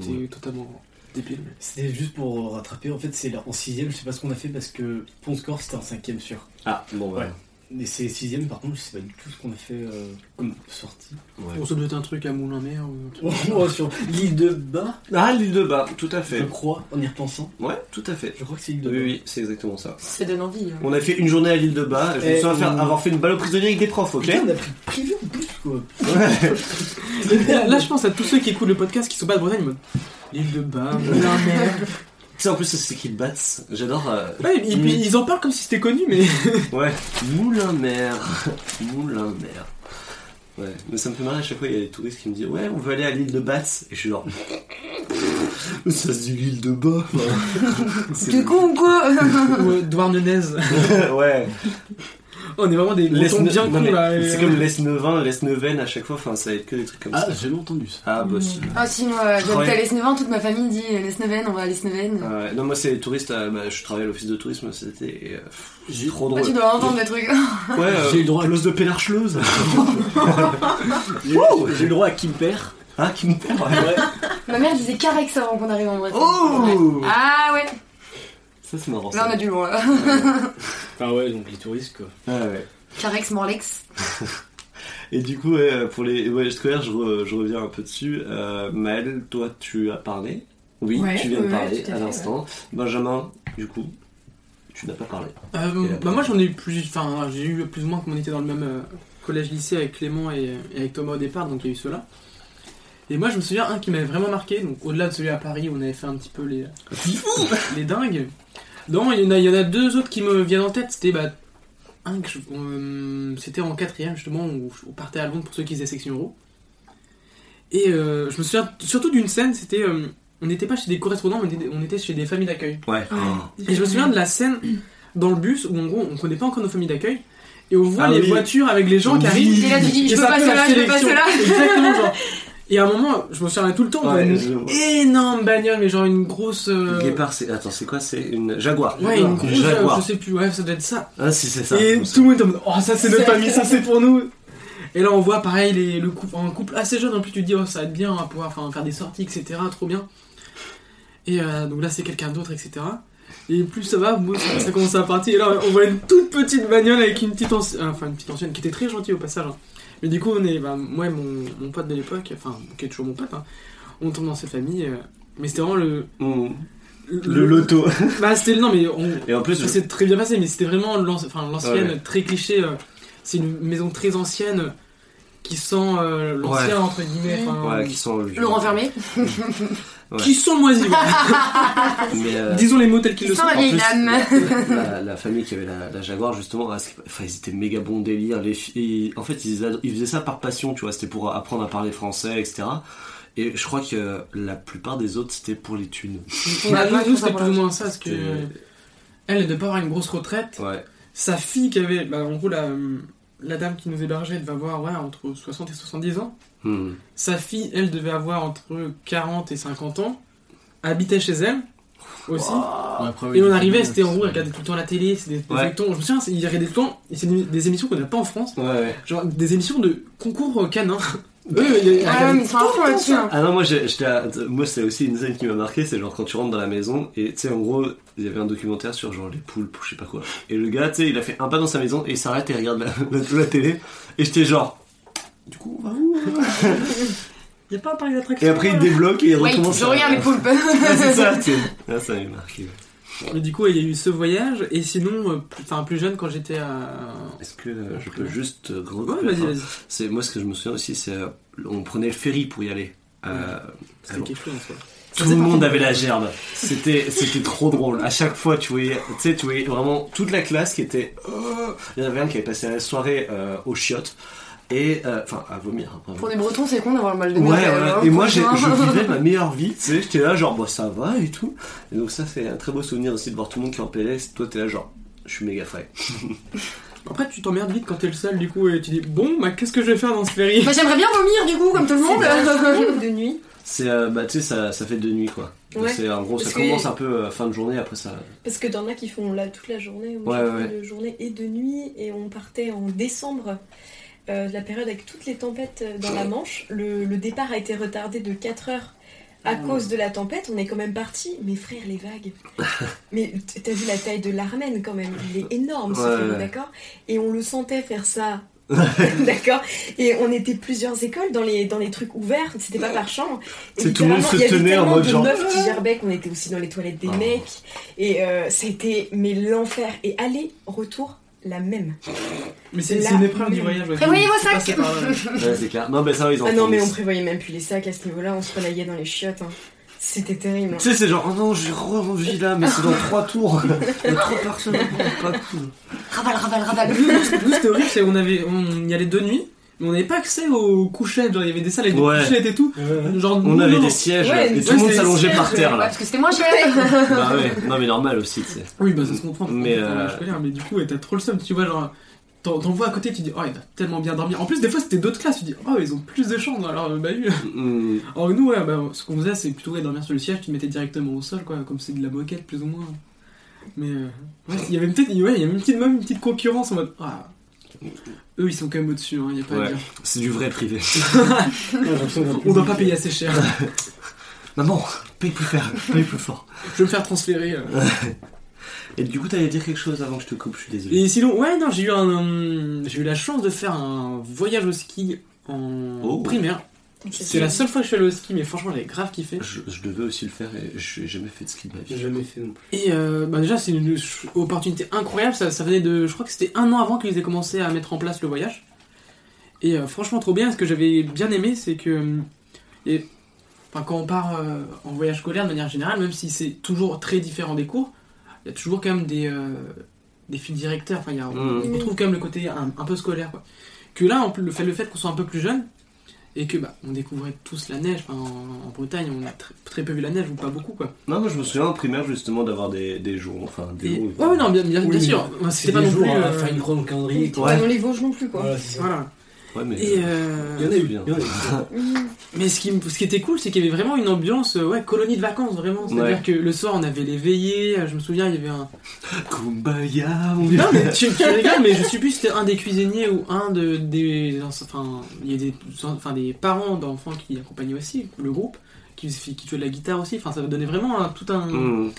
C'était totalement débile. mais- C'était juste pour rattraper, en fait, c'est en 6ème, je sais pas ce qu'on a fait parce que Pont-Score c'était en 5ème sûr. Ah, bon, bah, Ouais. Et c'est 6ème, par contre, je sais pas du tout ce qu'on a fait euh, comme sortie. ouais. On se doit être un truc à Moulin-Mer ou un truc. Sur l'île de Bas, Ah, l'île de bas, tout à je fait. crois, en y repensant. Ouais, tout à fait. Je crois que c'est l'île de Oui, Bas. oui, c'est exactement ça. Ça donne envie. hein. On a fait une journée à l'île de bas. Je me souviens on- avoir fait une balle au prisonnier avec des profs, ok Putain, on a pris privé en plus, quoi. Ouais. Là, je pense à tous ceux qui écoutent le podcast qui sont pas de Bretagne, l'île de Bas, Moulin-Mer. Tu sais, en plus, ça s'écrit Bats. J'adore. euh, Ouais, ils en parlent comme si c'était connu, mais. Ouais. Moulin-Mer. Moulin-Mer. Ouais, mais ça me fait marrer à chaque fois, il y a des touristes qui me disent Ouais, on veut aller à l'île de Bats. Et je suis genre. ça se dit l'île de bas. C'est- T'es con ou quoi ou euh, Douarnenez. ouais. On est vraiment des L'Esne- bien cons là. C'est comme l'Esnevin, l'Esneven à chaque fois, enfin ça va être que des trucs comme Ah, ça. j'ai jamais entendu ça. Ah, bah si. Ah si, moi j'habite Ouais. à l'Esneven, toute ma famille dit euh, l'Esneven, on va à l'Esneven. Ah ouais. Non, moi c'est les touristes, euh, bah, je travaillais à l'office de tourisme euh, pff, J'ai- trop Ah, drôle. tu dois entendre des trucs. Ouais, euh, J'ai eu le droit à- Close de Pellarchleuse. J'ai j'ai eu le droit à Kimper. ah. Ouais. Ma mère disait Carex avant qu'on arrive en Bretagne. Oh Ah ouais, Ça c'est marrant. là on a du loin là. Enfin ouais, donc les touristes quoi. Ah, ouais. Carex, Morlex. Et du coup, ouais, pour les voyages scolaires, je, re- je reviens un peu dessus. Euh, Maëlle, toi tu as parlé. Oui, Ouais, tu viens de ouais, parler à l'instant. Benjamin, du coup, tu n'as pas parlé. Euh, bah moi j'en ai eu plus, enfin j'ai eu plus ou moins comme on était dans le même euh, collège-lycée avec Clément et, et avec Thomas au départ, donc il y a eu ceux-là. Et moi je me souviens un qui m'avait vraiment marqué, donc au-delà de celui à Paris où on avait fait un petit peu les les dingues. Non, il y en a, il y en a deux autres qui me viennent en tête. C'était bah un que je- euh, c'était en quatrième justement où on partait à Londres pour ceux qui faisaient section euro. Et euh, je me souviens surtout d'une scène, c'était euh, on n'était pas chez des correspondants, on était, on était chez des familles d'accueil. Ouais. Et je me souviens de la scène dans le bus où en gros on connaît pas encore nos familles d'accueil et on voit Ah les oui. voitures avec les gens qui arrivent. Et là tu dis, je peux ça pas la je peux pas sélection. cela. Exactement, genre. Et à un moment, je me souviens tout le temps, Ouais, avait je- une énorme bagnole, mais genre une grosse. euh, Guépard, c'est. Attends, c'est quoi C'est une Jaguar. Ouais, une grosse. Jaguar. Je sais plus, ouais, ça doit être ça. Ah, si, c'est ça. et tout le monde est en mode, oh, ça c'est notre famille, ça c'est pour nous. Et là, on voit pareil, les, le couple, un couple assez jeune, en plus, tu te dis, oh, ça va être bien, on va pouvoir faire des sorties, etc. Trop bien. Et euh, donc là, c'est quelqu'un d'autre, etc. Et plus ça va, ça commence à partir. Et là, on voit une toute petite bagnole avec une petite ancienne, enfin une petite ancienne qui était très gentille au passage. hein. Mais du coup, on est, bah, moi et mon, mon pote de l'époque, enfin, qui est toujours mon pote, hein, on tombe dans cette famille. euh, mais c'était vraiment le. Le loto. Bah, c'était. Non, mais on, Et en plus, ça s'est très bien passé, mais c'était vraiment enfin, l'ancienne, très cliché. euh, c'est une maison très ancienne qui sent euh, l'ancien, Ouais. entre guillemets. enfin, ouais, qui sont. Le renfermé. Qui sont moisis. Mais. euh, Disons les mots tels qu'ils le sont. la plus, la, la famille qui avait la, la Jaguar justement ah, enfin ils étaient méga bons délire les filles en fait ils, faisaient ça par passion tu vois c'était pour apprendre à parler français etc et je crois que la plupart des autres c'était pour les thunes Bah, nous, c'était plus ou moins ça, parce que elle, devait pas avoir une grosse retraite. ouais Sa fille qui avait, bah, en gros, la, la dame qui nous hébergeait devait avoir ouais, entre 60 et 70 ans. Hmm. Sa fille, elle, devait avoir entre 40 et 50 ans. Habitait chez elle aussi. Ouais, après, ouais, Et on arrivait, c'était en gros, elle regardait tout le temps la télé, c'était des, des Ouais. Je me souviens, c'est- il regardait tout le temps, c'est des, des émissions qu'on n'a pas en France, ouais ouais genre des émissions de concours canin. Eux, ils- ils Ah ouais, regardaient mais ils sont à fond là-dessus. hein. ah non moi j'ai- j'étais à- moi c'est aussi une scène qui m'a marqué c'est genre quand tu rentres dans la maison et tu sais en gros il y avait un documentaire sur genre les poulpes ou je sais pas quoi et le gars tu sais il a fait un pas dans sa maison et il s'arrête et il regarde la, la- la télé et j'étais genre du coup on va où Il n'y a pas un parc d'attractions. et après il débloque et il recommence je à- regarde les poulpes. Ah, c'est ça, tu sais. Ah, ça m'a marqué. ouais. Mais du coup, il y a eu ce voyage, et sinon, euh, plus, enfin, plus jeune, quand j'étais à. Est-ce que je peux juste euh, Ouais, vas-y, vas-y. C'est moi ce que je me souviens aussi, c'est euh, on prenait le ferry pour y aller. À C'était quelque chose, en soi. Tout le monde avait la gerbe. C'était, c'était trop drôle. À chaque fois, tu voyais, tu sais, tu voyais vraiment toute la classe qui était. euh, Il y en avait un qui avait passé la soirée euh, aux chiottes et, euh, enfin, à vomir. hein. Pour les Bretons, c'est con d'avoir le mal de Ouais, mer. ouais. euh, Et moi, je vivais ma meilleure vie, tu sais, j'étais là, genre, bah, ça va et tout. Et donc, ça, c'est un très beau souvenir aussi de voir tout le monde qui est en PLS. Toi, t'es là, genre, je suis méga frais. Après, tu t'emmerdes vite quand t'es le seul, du coup, et tu dis Bon, bah, qu'est-ce que je vais faire dans ce ferry Bah, j'aimerais bien vomir du coup, comme tout le monde. De nuit. C'est, euh, bah, tu sais, ça, ça fait deux nuits, quoi. Ouais. C'est, en gros, ça que- commence un peu euh, fin de journée, après ça. Parce que t'en as qui font là toute la journée. Moi, Ouais, ouais. de journée et de nuit. Et on partait en décembre, euh, la période avec toutes les tempêtes euh, dans la Manche. Le, le départ a été retardé de 4 heures à cause de la tempête. On est quand même parti. Mais frère, les vagues. Mais t'as vu la taille de l'Armen quand même. Il est énorme ce Ouais, ouais. d'accord? Et on le sentait faire ça. D'accord? Et on était plusieurs écoles dans les, dans les trucs ouverts, c'était pas par chambre. C'est tout le monde se tenait en mode de genre- meufs qui gerbaient qu'on était aussi dans les toilettes des Oh. mecs. Et euh, c'était mais l'enfer. Et aller, retour, la même. Mais c'est une épreuve du voyage. Prévoyez vos C'est sacs. Ouais, c'est clair. Non, mais ça, ils en Ah non, mais on prévoyait même plus les sacs à ce niveau-là, on se relayait dans les chiottes. hein. C'était terrible. hein. Tu sais, c'est genre, oh non, j'ai re-envie là, mais c'est dans trois tours. Il y a trop personne, pas cool. Raval, raval, raval. Nous, c'était horrible, c'est qu'on avait, on y allait deux nuits, on n'avait pas accès aux couchettes, genre il y avait des salles avec des Ouais. couchettes et tout. Genre, On avait non. des sièges Ouais, et tout le monde s'allongeait par terre là. parce que c'était moins cher. bah ouais, non mais normal aussi, tu sais. Oui, bah ça se comprend. Mais, euh, mais du coup, ouais, t'as trop le seum, tu vois, genre, t'en vois à côté, tu dis, oh, il va tellement bien dormir. En plus, des fois, c'était d'autres classes, tu dis, oh, ils ont plus de chambres, alors, bah oui. Mm. Alors, nous, ouais, bah, ce qu'on faisait, c'est plutôt ouais, dormir sur le siège, tu te mettais directement au sol, quoi, comme c'est de la moquette, plus ou moins. Mais, euh, ouais, il y avait peut-être, ouais, il y avait une petite, même une petite concurrence en mode, ah, eux, ils sont quand même au-dessus, hein, y a pas à Ouais. dire. C'est du vrai privé. On doit pas payer assez cher. Maman, paye plus fort, paye plus fort. Je vais me faire transférer. euh. Et du coup, t'allais dire quelque chose avant que je te coupe, je suis désolé. Et sinon, ouais, non, j'ai eu un, euh, j'ai eu la chance de faire un voyage au ski en Oh. primaire. C'est la seule fois que je suis allé au ski, mais franchement, j'avais grave kiffé. Je, je devais aussi le faire et je n'ai jamais fait de ski de ma J'ai vie. jamais fait non plus. Et euh, bah déjà, c'est une opportunité incroyable. Ça, ça venait de, je crois que c'était un an avant qu'ils aient commencé à mettre en place le voyage. Et euh, franchement, trop bien. Ce que j'avais bien aimé, c'est que, euh, et, enfin, quand on part euh, en voyage scolaire de manière générale, même si c'est toujours très différent des cours, il y a toujours quand même des, euh, des fils directeurs. Enfin, il y a, on, on retrouve quand même le côté un, un peu scolaire. Quoi. Que là, en plus, le fait, le fait qu'on soit un peu plus jeune et que bah, on découvrait tous la neige. Enfin, en, en Bretagne, on a très, très peu vu la neige ou pas beaucoup quoi. Non, moi je me souviens en primaire justement d'avoir des, des jours, enfin des Et- jours. ouais, non, bien, bien, bien sûr. C'était pas non plus. euh, faire une grande calendrier. Dans les Vosges non plus, quoi. Voilà. Ouais, mais. Et euh, Il y en a eu. bien. Mais ce qui, ce qui était cool, c'est qu'il y avait vraiment une ambiance, euh, ouais, colonie de vacances, vraiment. C'est-à-dire Ouais. que le soir, on avait les veillées. euh, Je me souviens, il y avait un. Kumbaya, mon. Non, mais tu, tu rigoles, mais je sais plus si c'était un des cuisiniers ou un de, des. Enfin, il y a des, enfin, des parents d'enfants qui accompagnaient aussi le groupe, qui, qui jouaient de la guitare aussi. Enfin, ça donnait vraiment un- tout un, Mm.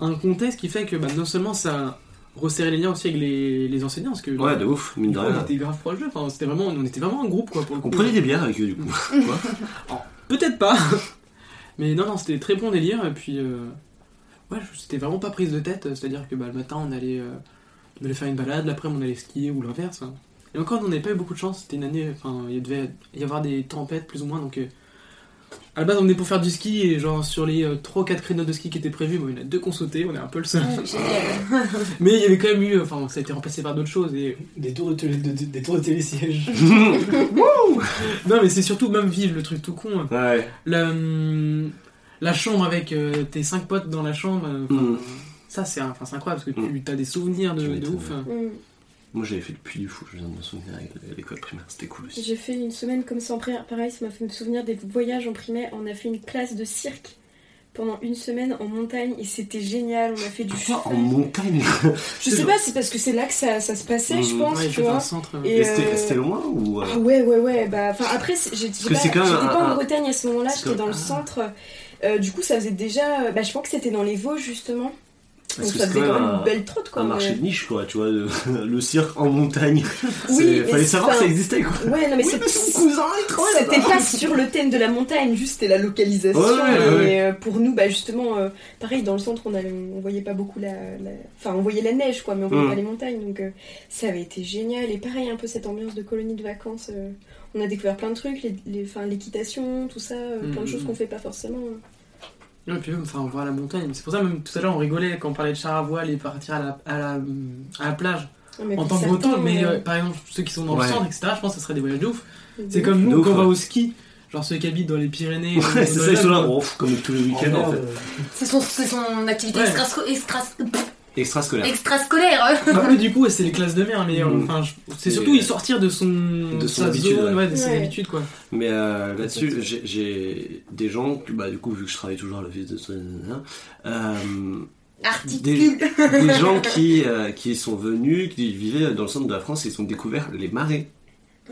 un contexte qui fait que bah, non seulement ça resserrait les liens aussi avec les, les enseignants, parce que. Ouais, de ouf, mine de on rien. était grave proche d'eux. Enfin, c'était vraiment, on était vraiment un groupe, quoi, pour le coup. On prenait des bières avec eux du coup. Peut-être pas. Mais non, non, c'était très bon délire. Et puis, euh, ouais, je- c'était vraiment pas prise de tête. C'est-à-dire que bah, le matin, on allait, euh, on allait faire une balade, l'après, on allait skier ou l'inverse. hein. Et encore, on n'avait pas eu beaucoup de chance. C'était une année, enfin, il devait y avoir des tempêtes plus ou moins. Donc, euh, à la base, on venait pour faire du ski. Et genre, sur les 3 ou 4 créneaux de ski qui étaient prévus, bon, il y en a deux qu'on sautait. On est un peu le seul. Mais il y avait quand même eu, enfin, ça a été remplacé par d'autres choses. Et Des tours de, télé, de- de- des tours de télésiège. non, mais c'est surtout même vivre le truc tout con. hein. Ouais. La, hum, la chambre avec euh, tes cinq potes dans la chambre, euh, Mm. ça c'est enfin, c'est incroyable parce que Mm. tu as des souvenirs de, ouf. hein. Moi j'avais fait le puits du fou, je viens de me souvenir avec l'école primaire, c'était cool aussi. J'ai fait une semaine comme ça en primaire. Pareil, ça m'a fait me souvenir des voyages en primaire. On a fait une classe de cirque pendant une semaine en montagne et c'était génial. On a fait du Pourquoi en montagne Je sais pas, c'est parce que c'est là que ça, ça se passait, je pense, Ouais, tu vois. centre. Et, Et c'était euh, c'était loin ou. euh, Ah ouais, ouais, ouais. Bah, enfin, après, pas- j'étais pas un- en Bretagne à ce moment-là, j'étais comme- dans le centre. Euh, du coup, ça faisait déjà. Bah, je pense que c'était dans les Vosges, justement. Parce Donc que ça faisait quand même même un- une belle trotte, quoi. un mais- marché de niche quoi, tu vois, le, le cirque en montagne. Oui, fallait savoir que ça existait quoi. Ouais, non, mais Oui, c'est- son cousin C'était pas sur le thème de la montagne, juste c'était la localisation. Ouais, ouais, et ouais. euh, pour nous, bah justement, euh, pareil, dans le centre, on, voyait pas beaucoup la, la- Enfin, on voyait la neige, quoi, mais on voyait Mm. pas les montagnes. Donc euh, ça avait été génial. Et pareil, un peu cette ambiance de colonie de vacances. euh, on a découvert plein de trucs, les- les- l'équitation, tout ça, plein de Mm. choses qu'on fait pas forcément. Ouais, puis même, enfin, voir la montagne. C'est pour ça, même tout à l'heure, on rigolait quand on parlait de char à voile et partir à la, à la, à la plage Mais en tant que breton. Mais euh, par exemple, ceux qui sont dans Ouais. le centre, etc., je pense que ce serait des voyages de ouf. C'est comme nous ouf, quand on va au ski, genre ceux qui habitent dans les Pyrénées. Ouais, c'est ça, ils sont là, oh, comme tous les week-ends en fait. euh, C'est son, activité Ouais. extras- Extrascolaire. extrascolaire. Bah, eux, du coup, c'est les classes de mer, mais euh, Mm. enfin, je- c'est surtout y sortir de son, De son habitude, zone, ouais. ouais, de ses Ouais. habitudes, quoi. Mais euh, là-dessus, j'ai- des gens, que, bah, du coup, vu que je travaille toujours à l'office de euh, des gens qui, euh, qui sont venus, qui vivaient dans le centre de la France et ils ont découvert les marais.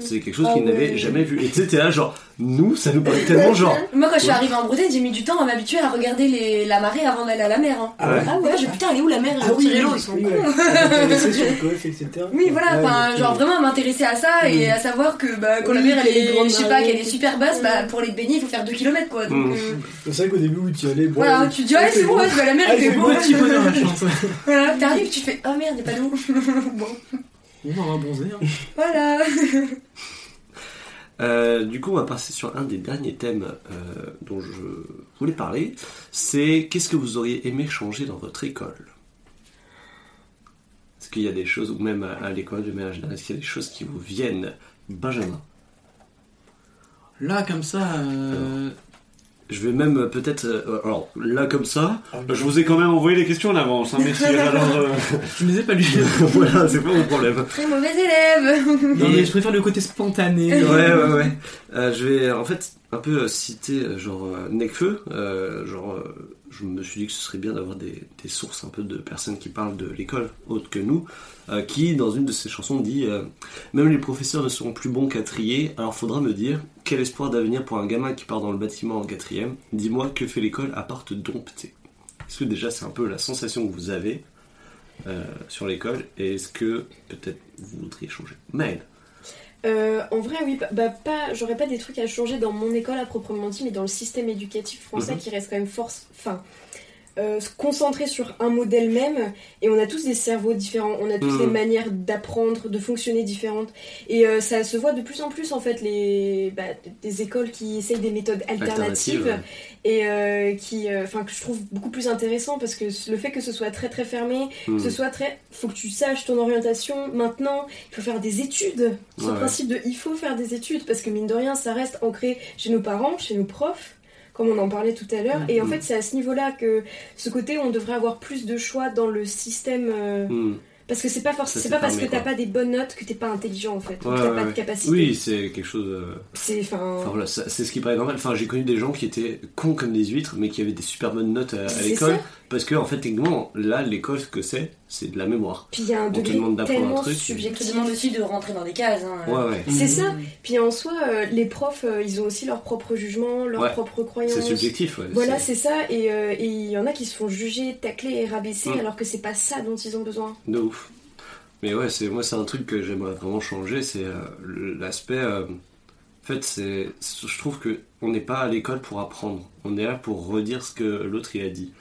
C'est quelque chose Ah qu'ils n'avaient ouais. jamais vu. Et tu sais, là, genre, nous, ça nous paraît tellement genre. Moi, quand je suis Ouais. arrivée en Bretagne, j'ai mis du temps à m'habituer à regarder les, la marée avant d'aller à la mer. hein. Ah ouais Ah ouais, j'ai putain, elle est où la mer? Ils Ah ont oui, tiré l'eau, ils sont oui, cons. ouais. Intéressé sur le golf, etc. Oui, voilà, Ouais, enfin, genre vraiment m'intéresser à ça et à savoir que bah, quand la mer elle est, je sais pas, qu'elle est super basse, bah, Mm. pour les baigner il faut faire 2 km quoi. Donc, Mm. euh, C'est vrai qu'au début où tu y allais, voilà, tu te dis, ah, c'est bon, tu vas à la mer, Ah, fait c'est beau. ouais. Voilà, t'arrives, tu fais, oh merde, y a pas d'eau. Bon, on va bronzer. hein. voilà. Euh, du coup, on va passer sur un des derniers thèmes euh, dont je voulais parler. C'est qu'est-ce que vous auriez aimé changer dans votre école? Est-ce qu'il y a des choses, ou même à, à l'école de ménage est-ce qu'il y a des choses qui vous viennent? Benjamin Là, comme ça, euh, Je vais même euh, peut-être. euh, alors, là, comme ça, Ah, je vous ai quand même envoyé les questions en avance, hein, messieurs. Alors, euh, je ne les ai pas lus. voilà, c'est pas mon problème. Très mauvais élève. Non, Et- mais je préfère le côté spontané. Ouais, ouais, ouais. Euh, je vais en fait un peu euh, citer euh, genre euh, Nekfeu. euh, genre, euh, je me suis dit que ce serait bien d'avoir des, sources un peu de personnes qui parlent de l'école autres que nous. euh, qui, dans une de ses chansons, dit euh, Même les professeurs ne seront plus bons qu'à trier, alors faudra me dire quel espoir d'avenir pour un gamin qui part dans le bâtiment en quatrième? Dis-moi que fait l'école à part te dompter? Est-ce que déjà c'est un peu la sensation que vous avez euh, sur l'école et est-ce que peut-être vous voudriez changer? Maëlle Euh, en vrai, oui, bah, bah, pas, j'aurais pas des trucs à changer dans mon école à proprement dit, mais dans le système éducatif français Mhm. qui reste quand même force, enfin, euh, se concentrer sur un modèle même. Et on a tous des cerveaux différents, on a tous Mhm. des manières d'apprendre, de fonctionner différentes. Et euh, ça se voit de plus en plus en fait les bah, des écoles qui essayent des méthodes alternatives Alternative, et euh, qui, enfin, que je trouve beaucoup plus intéressant parce que le fait que ce soit très très fermé, Hmm. que ce soit très. faut que tu saches ton orientation maintenant, il faut faire des études. Ce Ouais, principe de il faut faire des études parce que mine de rien, ça reste ancré chez nos parents, chez nos profs, comme on en parlait tout à l'heure. Et en fait, c'est à ce niveau-là que ce côté, on devrait avoir plus de choix dans le système. euh, Hmm. parce que c'est pas forcément. c'est pas parce que t'as pas des bonnes notes que t'es pas intelligent en fait, ou Ouais, que t'as ouais, pas de capacité. Oui, c'est quelque chose. euh, C'est. Enfin. Voilà, c'est ce qui paraît normal. Enfin, j'ai connu des gens qui étaient cons comme des huîtres, mais qui avaient des super bonnes notes à, l'école. Ça. Parce que, en fait, techniquement, là, l'école, ce que c'est, c'est de la mémoire. Puis il y a un On te degré demande d'apprendre un tellement truc, Je te subjectif. demande aussi de rentrer dans des cases. Hein. Ouais, ouais. C'est ça. Mhm. Puis en soi, euh, les profs, euh, ils ont aussi leur propre jugement, leurs Ouais. propres croyances. C'est subjectif, ouais. Voilà, c'est ça. Et euh, et il y en a qui se font juger, tacler et rabaisser alors que c'est pas ça dont ils ont besoin. de ouf. Mais ouais, c'est moi, c'est un truc que j'aimerais vraiment changer, c'est euh, l'aspect. euh, en fait, c'est, je trouve que on n'est pas à l'école pour apprendre. On est là pour redire ce que l'autre il a dit.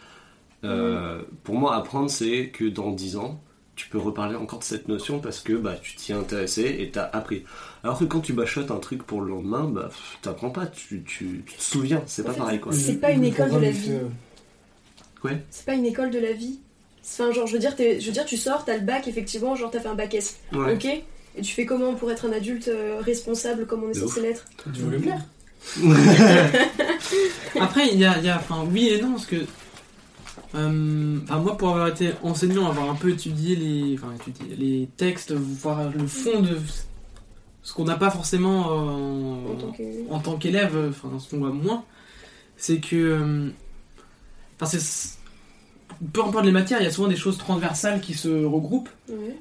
Euh, Pour moi, apprendre, c'est que dans 10 ans, tu peux reparler encore de cette notion parce que bah, tu t'y es intéressé et t'as appris. Alors que quand tu bachotes un truc pour le lendemain, bah, t'apprends pas, tu, tu- tu te souviens, c'est pas fait, pareil quoi. C'est pas une Le école de la vie. euh, C'est pas une école de la vie. Enfin, genre, je veux dire, je veux dire, tu sors, t'as le bac, effectivement, genre t'as fait un bac S. Ouais. Ok Et tu fais comment pour être un adulte euh, responsable comme on est De censé l'être Tu veux le plaire Après, il y a, il y a- enfin, oui et non, parce que, euh, enfin, moi, pour avoir été enseignant, avoir un peu étudié les, enfin, étudié les textes, voir le fond de ce qu'on n'a pas forcément euh, en tant qu'élève, euh, enfin, ce qu'on voit moins, c'est que, euh, enfin, c'est peu importe les matières, il y a souvent des choses transversales qui se regroupent.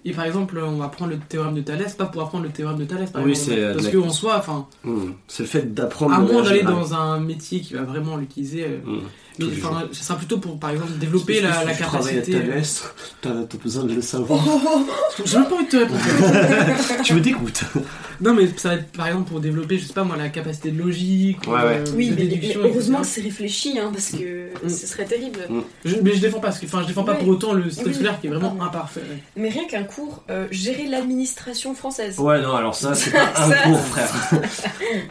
Et par exemple, on va prendre le théorème de Thalès, pas pour apprendre le théorème de Thalès, par Oui, exemple, euh, parce de que la- en soi, enfin, Hmm. C'est le fait d'apprendre. à de moins d'aller dans un métier qui va vraiment l'utiliser. euh, Hmm. Mais enfin, ça sera plutôt pour, par exemple, développer la, la Si tu travailles à capacité. euh, T'as besoin de le savoir. J'ai même pas envie de te répondre. tu me dégoûtes. Non, mais ça va être par exemple pour développer, je sais pas moi, la capacité de logique, Ouais, ouais. euh, Oui, de mais, heureusement que c'est réfléchi, hein, parce que Mm. ce serait terrible. Je, mais je défends pas, parce que- enfin, je défends pas Ouais. pour autant le système Oui. scolaire qui est vraiment Pardon. imparfait. Mais rien qu'un cours, euh, gérer l'administration française. Ouais, non, alors ça, c'est pas un cours, frère.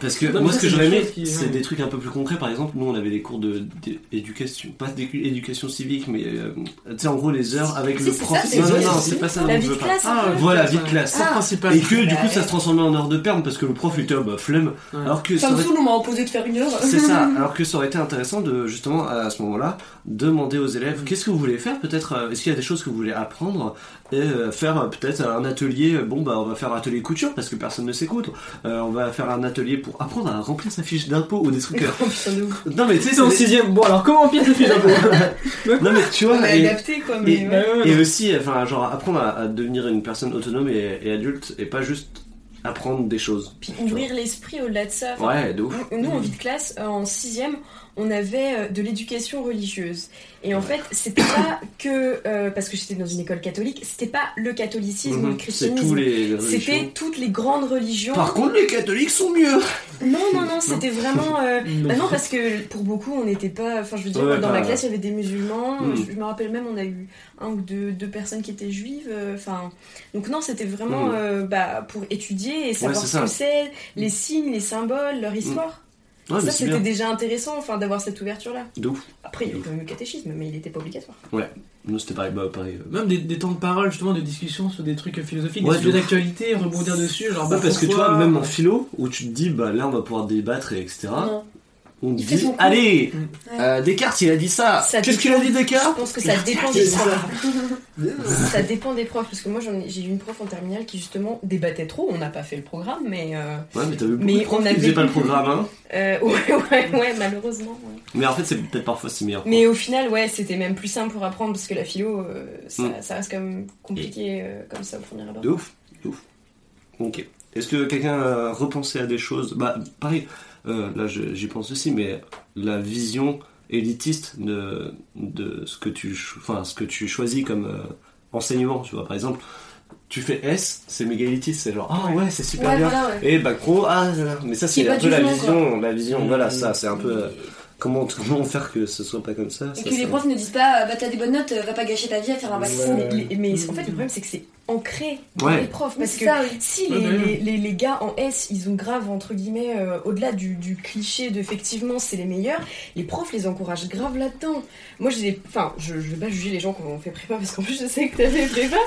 Parce que Non, moi, ça, ce que j'aurais aimé, c'est des trucs un peu plus concrets. Par exemple, nous, on avait des cours de d'éducation, pas d'éducation civique, mais euh, tu sais, en gros, les heures avec Si, le prof. ça, non, non, c'est pas ça La dont vie je de veux parler. classe, Ah. Voilà, vie de classe. Principal. Et que du coup, ça se transformait en heure de perme parce que le prof était, oh, bah, flemme. Ouais. Alors que ça Ça me saoule, on m'a imposé de faire une heure. C'est ça. Alors que ça aurait été intéressant de justement à ce moment-là demander aux élèves Mm. qu'est-ce que vous voulez faire peut-être euh, est-ce qu'il y a des choses que vous voulez apprendre et euh, faire euh, peut-être un atelier bon bah on va faire un atelier couture parce que personne ne s'écoute Euh, on va faire un atelier pour apprendre à remplir sa fiche d'impôt ou des trucs euh, non mais tu sais C'est en sixième. Bon, alors comment empire cette fiche d'impôt? Non mais tu vois On et, adapté quoi, mais. et- ouais. et aussi enfin genre apprendre à, à devenir une personne autonome et, et adulte et pas juste apprendre des choses Puis ouvrir l'esprit au-delà de ça. Enfin, ouais de ouf Nous, en vie de classe, euh, en sixième, on avait euh, de l'éducation religieuse. Et en fait, c'était pas que euh, parce que j'étais dans une école catholique, c'était pas le catholicisme ou le Mhm. c'est christianisme. C'était religions. toutes les grandes religions. par contre les catholiques sont mieux Non, non, non, c'était vraiment. euh, Non. Bah non, parce que pour beaucoup, on n'était pas. Enfin, je veux dire, Ouais, dans bah, ma classe, il y avait des musulmans. Mm. Je, je me rappelle même, on a eu un ou deux, deux personnes qui étaient juives. euh, Enfin, donc non, c'était vraiment euh, bah, pour étudier et savoir ce ça. que c'est, les signes, les symboles, leur histoire. Ouais, ça, c'était déjà intéressant, enfin, d'avoir cette ouverture-là. de ouf Après, il y avait quand même le catéchisme, mais il n'était pas obligatoire. nous c'était pareil bah pareil euh, Même des, des temps de parole, justement, de discussion sur des trucs philosophiques, Ouais, des sujets d'actualité, rebondir dessus. Genre, Ouais, bah, parce que tu vois, même en philo, où tu te dis, bah là on va pouvoir débattre, et etc. Non. On Il dit, allez, euh, Descartes il a dit ça. Ça Qu'est-ce qu'il a dit Je Descartes pense que ça dépend des profs. ça dépend des profs, parce que moi, j'ai eu une prof en terminale qui, justement, débattait trop. On n'a pas fait le programme, mais. euh, Ouais, mais t'as vu Mais on avait- pas le programme, hein. euh, ouais, ouais, ouais, malheureusement. ouais. Mais en fait, c'est peut-être parfois c'est meilleur. Mais au final, ouais, c'était même plus simple pour apprendre, parce que la philo, ça, Mm. ça reste quand même compliqué comme ça au premier abord. De ouf, de ouf. Ok. Est-ce que quelqu'un a repensé à des choses? Bah, pareil, euh, là j'y pense aussi, mais la vision élitiste de, de ce, que tu, enfin, ce que tu choisis comme euh, enseignement, tu vois, par exemple, tu fais S, c'est méga élitiste, c'est genre, ah ouais, c'est super Ouais, bien. voilà, ouais. Et bac pro, ah, là, là. mais ça Qui est c'est un peu la vision, la vision, Mmh. voilà, ça c'est un peu euh, comment comment faire que ce soit pas comme ça. Et ça, que les profs ne disent pas, bah t'as des bonnes notes, va pas gâcher ta vie à faire un bac. Ouais. Mais, les- mais en fait, le problème, c'est que c'est ancré dans Ouais. les profs, parce C'est que ça, oui. Si les, bah les, les- les gars en S, ils ont grave, entre guillemets, euh, au-delà du, du cliché de effectivement c'est les meilleurs, les profs les encouragent grave là-dedans. Moi, j'ai Enfin, je, je vais pas juger les gens qui ont fait prépa, parce qu'en plus je sais que t'as fait prépa,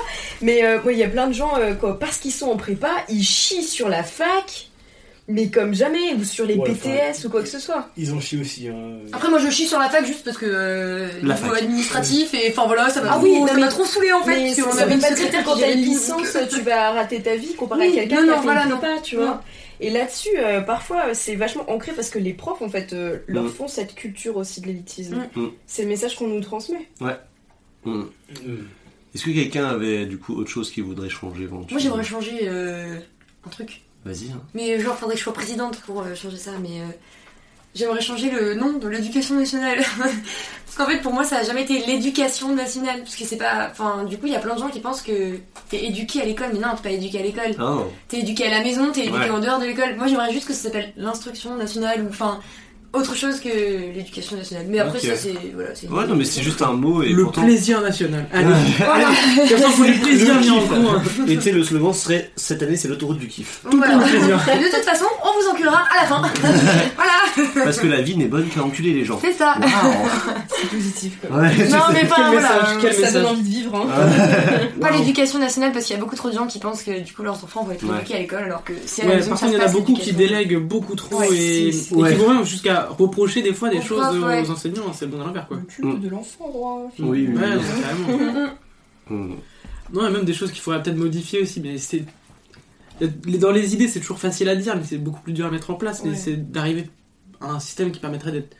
mais euh, moi, il y a plein de gens, euh, quoi, parce qu'ils sont en prépa, ils chient sur la fac, mais comme jamais, ou sur les Ouais, BTS ou quoi que ce soit. Ils ont chié aussi. Hein. Après, moi je chie sur la fac juste parce que euh, La niveau fac. administratif et enfin voilà, ça m'a Ah trop, oui, non, ça mais- m'a trop saoulé en fait. mais parce qu'on ça veut une pas dire que quand t'as une licence, tu vas rater ta vie comparé Oui, à quelqu'un non, qui non, a fait voilà, une non. prépa, tu Non. vois. Et là-dessus, euh, parfois, euh, c'est vachement ancré parce que les profs, en fait, euh, leur Mm. font cette culture aussi de l'élitisme. Mm. Mm. C'est le message qu'on nous transmet. Hmm. Mmh. Est-ce que quelqu'un avait du coup autre chose qu'il voudrait changer Moi j'aimerais changer euh, un truc. Vas-y. hein. Mais genre, faudrait que je sois présidente pour euh, changer ça. Mais euh, j'aimerais changer le nom de l'éducation nationale. parce qu'en fait, pour moi, ça a jamais été l'éducation nationale. Parce que c'est pas. Enfin, du coup, il y a plein de gens qui pensent que t'es éduqué à l'école. Mais non, t'es pas éduqué à l'école. Oh. T'es éduqué à la maison, t'es éduqué Ouais. en dehors de l'école. Moi, j'aimerais juste que ça s'appelle l'instruction nationale ou enfin. Autre chose que l'éducation nationale. Mais après, ça, c'est. Voilà, c'est Ouais, non, mais c'est juste un mot et Le pourtant. plaisir national. Allez, Voilà. faut du plaisir Le mis en cours. Et tu sais, le slogan serait cette année, c'est l'autoroute du kiff. voilà. le. De toute façon, on vous enculera à la fin. voilà, Parce que la vie n'est bonne qu'à enculer les gens. c'est ça. C'est positif, quoi. Ouais, Non, mais pas, Quel voilà. message, quel Ça donne envie de vivre, hein. Pas l'éducation nationale parce qu'il y a beaucoup trop de gens qui pensent que du coup leurs enfants vont être éduqués à l'école alors que c'est à la Ouais, maison par ça contre, il y en a beaucoup qui délèguent beaucoup trop et, qui vont même reprocher des fois des choses ouais. aux enseignants. C'est bon à l'envers, quoi. Le culte de l'enfant, droit. Oui, oui, Ouais, oui. carrément. Hmm. Non, il y a même des choses qu'il faudrait peut-être modifier aussi, mais c'est. Dans les idées, c'est toujours facile à dire, mais c'est beaucoup plus dur à mettre en place. mais Ouais. C'est d'arriver à un système qui permettrait d'être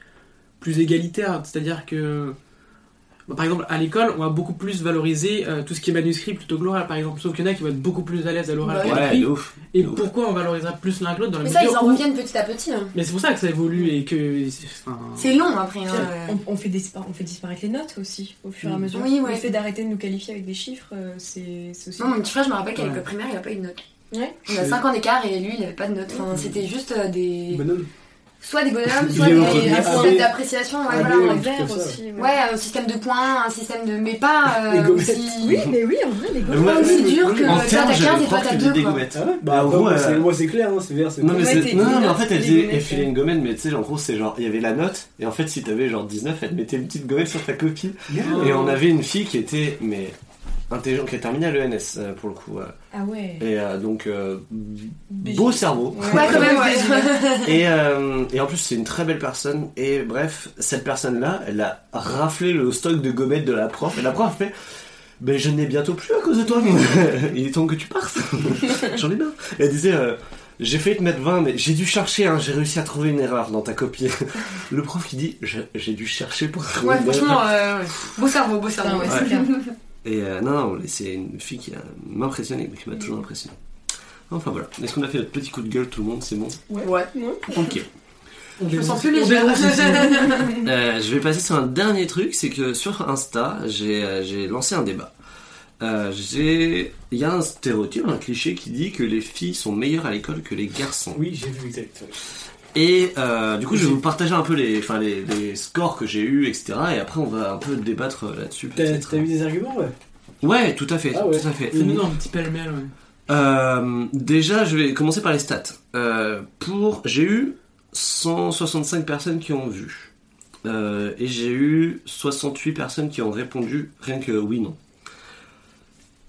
plus égalitaire. C'est-à-dire que, bah, par exemple, à l'école, on va beaucoup plus valoriser euh, tout ce qui est manuscrit plutôt que l'oral, par exemple. Sauf qu'il y en a qui vont être beaucoup plus à l'aise à l'oral qu'à Ouais, l'écrit. de ouf. Et ouf. pourquoi on valorisera plus l'un que l'autre dans la Mais ça, ils en où- reviennent petit à petit. hein. Mais c'est pour ça que ça évolue et que. enfin, C'est long après. hein, euh. On, on fait dispara- on fait disparaître les notes aussi, au fur et à Mm. mesure. Oui, ouais. Le fait d'arrêter de nous qualifier avec des chiffres, euh, c'est c'est aussi. Non, mon petit frère, je me rappelle qu'à Ouais. l'école primaire, il a pas eu de notes. Ouais. On a 5 ans d'écart et lui, il avait pas de notes. Enfin, c'était juste euh, des. Bonhomme. Soit des bonhommes, soit des, un système d'appréciation, ouais, voilà. un- aussi. ouais. Ouais, un système de points, un système de. Mais pas euh, gommettes. aussi. Oui, mais oui, en vrai, les. Ouais, Pas aussi dur que toi t'as j'avais 15 le et toi t'as qui 2 faisait des quoi. gommettes. Ah Mais Bah, en gros, moi, euh, c'est- clair, hein, c'est vert, c'est Non mais, en fait elle gommettes, filait une gommette mais tu sais genre, en gros c'est genre il y avait la note et en fait si t'avais genre 19 elle te mettait une petite gommette sur ta copie et on avait une fille qui était mais intelligente qui a terminé à l'ENS euh, pour le coup euh. Ah ouais. et euh, donc euh, beau cerveau Ouais, quand même, ouais. et, euh, et en plus c'est une très belle personne et bref cette personne là elle a raflé le stock de gommettes de la prof et la prof a fait ben je n'ai bientôt plus à cause de toi il est temps que tu partes j'en ai marre Et elle disait euh, j'ai failli te mettre 20 mais j'ai dû chercher hein, j'ai réussi à trouver une erreur dans ta copie le prof qui dit j'ai dû chercher pour trouver Ouais, une franchement, erreur euh, ouais. beau cerveau, beau cerveau. Ah ouais, Ouais. Et euh, non non c'est une fille qui a- m'impressionne et qui m'a toujours impressionné enfin voilà est-ce qu'on a fait notre petit coup de gueule tout le monde? C'est bon? Ouais. ok Je me sens plus On légère. Euh, je vais passer sur un dernier truc, c'est que sur Insta, j'ai euh, j'ai lancé un débat. Euh, j'ai, il y a un stéréotype, un cliché qui dit que les filles sont meilleures à l'école que les garçons. Oui, j'ai vu exact. Et euh, du coup, je vais vous partager un peu les, enfin les, les scores que j'ai eu, etc. Et après, on va un peu débattre là-dessus. T'as peut-être. t'as eu des arguments, ouais? Ouais, tout à fait, Ah ouais. tout à fait. Fais-nous un petit pêle-mêle, ouais. Euh, déjà, je vais commencer par les stats. Euh, pour, j'ai eu 165 personnes qui ont vu. Euh, et j'ai eu 68 personnes qui ont répondu rien que oui, non.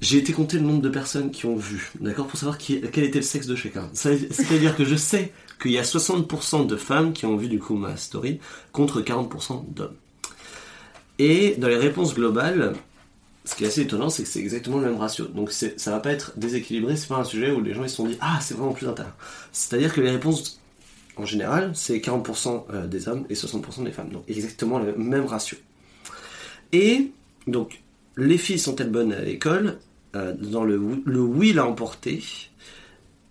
J'ai été compter le nombre de personnes qui ont vu, d'accord, pour savoir qui, quel était le sexe de chacun. C'est-à-dire que je sais qu'il y a 60% de femmes qui ont vu du coup ma story contre 40% d'hommes. Et dans les réponses globales, ce qui est assez étonnant, c'est que c'est exactement le même ratio. Donc ça va pas être déséquilibré, c'est pas un sujet où les gens se sont dit Ah, c'est vraiment plus intéressant. C'est-à-dire que les réponses, en général, c'est 40% euh, des hommes et 60% des femmes. Donc exactement le même ratio. Et donc, les filles sont-elles bonnes à l'école? Euh, Dans le, le oui l'a emporté.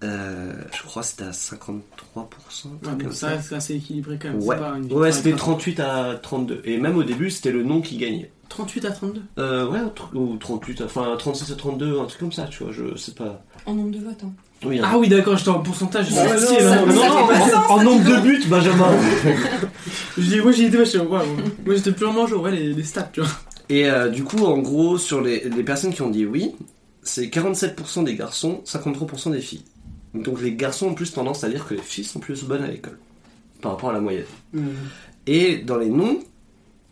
Euh, je crois que c'était à 53%. un truc Ouais, donc ça reste assez équilibré quand même. Ouais, c'est ouais c'était écrasante. 38 à 32. Et même au début, c'était le non qui gagnait. 38 à 32. Euh, ouais, ou 38, enfin 36 à 32, un truc comme ça, tu vois, je sais pas. En nombre de votes. Hein. Oui, un- Ah oui, d'accord, j'étais en pourcentage. Ah ouais, non, ça- en nombre de buts, Benjamin Je dis, moi j'y étais, moi, je suis- waouh. Moi j'étais purement genre, ouais, les, les stats, tu vois. Et euh, du coup, en gros, sur les, les personnes qui ont dit oui, c'est 47% des garçons, 53% des filles. Donc les garçons ont plus tendance à dire que les filles sont plus bonnes à l'école, par rapport à la moyenne. Et dans les non,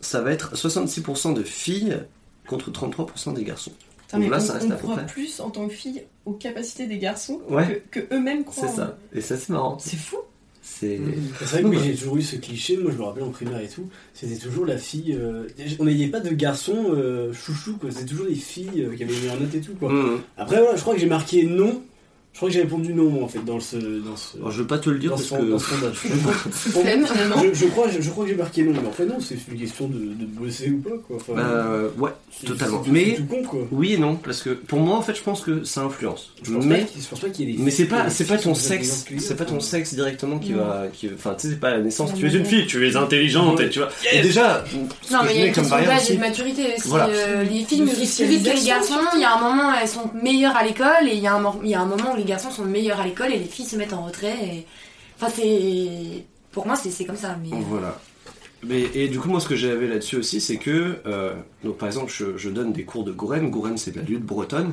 ça va être 66% de filles contre 33% des garçons. Putain, Donc là, on, ça reste on à peu croit près. plus en tant que fille aux capacités des garçons Ouais. que, que eux-mêmes croient. C'est ça. Et ça, c'est marrant. C'est fou. C'est. C'est vrai que moi, j'ai toujours eu ce cliché, moi je me rappelle en primaire et tout, c'était toujours la fille. euh, on n'ayait pas de garçons euh, chouchou, quoi. C'était toujours des filles euh, qui avaient mis en note et tout, quoi. Mmh. Après, voilà, je crois que j'ai marqué non. Je crois que j'ai répondu non, moi, en fait, dans ce. Dans ce... Alors, je veux pas te le dire dans parce ce, dans que. ce sondage. Je, crois- je, je crois, je, je crois que j'ai marqué non, mais en fait, non, c'est une question de, de bosser ou pas, quoi. Enfin, Euh, ouais, totalement. Mais- C'est tout con, quoi. oui et non, parce que pour moi, en fait, je pense que ça influence. Je pense Mais pas qu'il- je pense pas qu'il y ait des Mais c'est pas, c'est pas ton sexe, c'est pas ton sexe directement qui va, qui, enfin, tu sais, c'est pas la naissance. Non, Tu es une fille, tu es intelligente, et tu vois. Et déjà, Non, mais il y a une comme question d'âge et de maturité aussi. Euh, les filles vite que les garçons. Il y a un moment, elles sont meilleures à l'école et il y, a un mo- il y a un moment où les garçons sont meilleurs à l'école et les filles se mettent en retrait. Et... Enfin, c'est. Pour moi, c'est comme ça. Mais... Voilà. Mais, et du coup, moi, ce que j'avais là-dessus aussi, c'est que, euh, donc, par exemple, je, donne des cours de Gouren. Gouren, c'est de la lutte bretonne.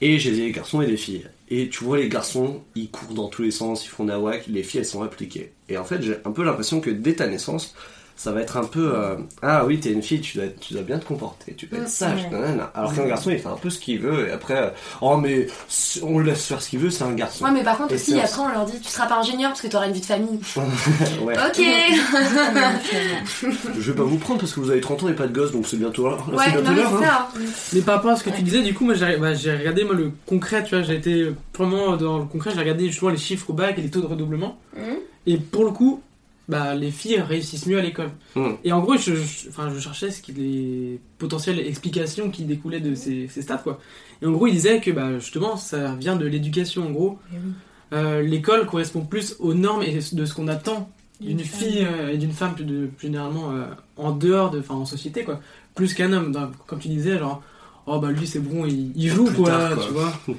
Et j'ai des garçons et des filles. Et tu vois, les garçons, ils courent dans tous les sens, ils font nawak. Les filles, elles sont appliquées. Et en fait, j'ai un peu l'impression que dès ta naissance, ça va être un peu euh, ah oui t'es une fille tu dois tu dois bien te comporter tu dois être Mm, sage ouais. nanana. alors qu'un garçon il fait un peu ce qu'il veut et après euh, oh mais si on le laisse faire ce qu'il veut c'est un garçon Ouais, mais par contre, Et aussi, après, on leur dit Tu seras pas ingénieur parce que t'auras une vie de famille. ouais Ok je vais pas vous prendre parce que vous avez 30 ans et pas de gosse donc c'est bientôt là Ouais, c'est bientôt non, mais l'heure, c'est hein. ça. Mais par rapport à ce que tu disais, du coup, moi j'ai bah, j'ai regardé moi, le concret, tu vois, j'ai été vraiment dans le concret, j'ai regardé justement les chiffres au bac et les taux de redoublement. Mhm. Et pour le coup, bah, les filles réussissent mieux à l'école. Mhm. Et en gros, je, je- enfin, je cherchais ce qui, les potentielles explications qui découlaient de ces, ces stats. Quoi. Et en gros, il disait que bah, justement, ça vient de l'éducation. En gros, Eh. Euh, l'école correspond plus aux normes et de ce qu'on attend d'une fille euh, et d'une femme plus, de, plus généralement euh, en dehors de, enfin en société quoi, plus qu'un homme. Comme tu disais, genre, oh bah lui c'est bon, il, il joue Plus quoi, tard, quoi. tu vois.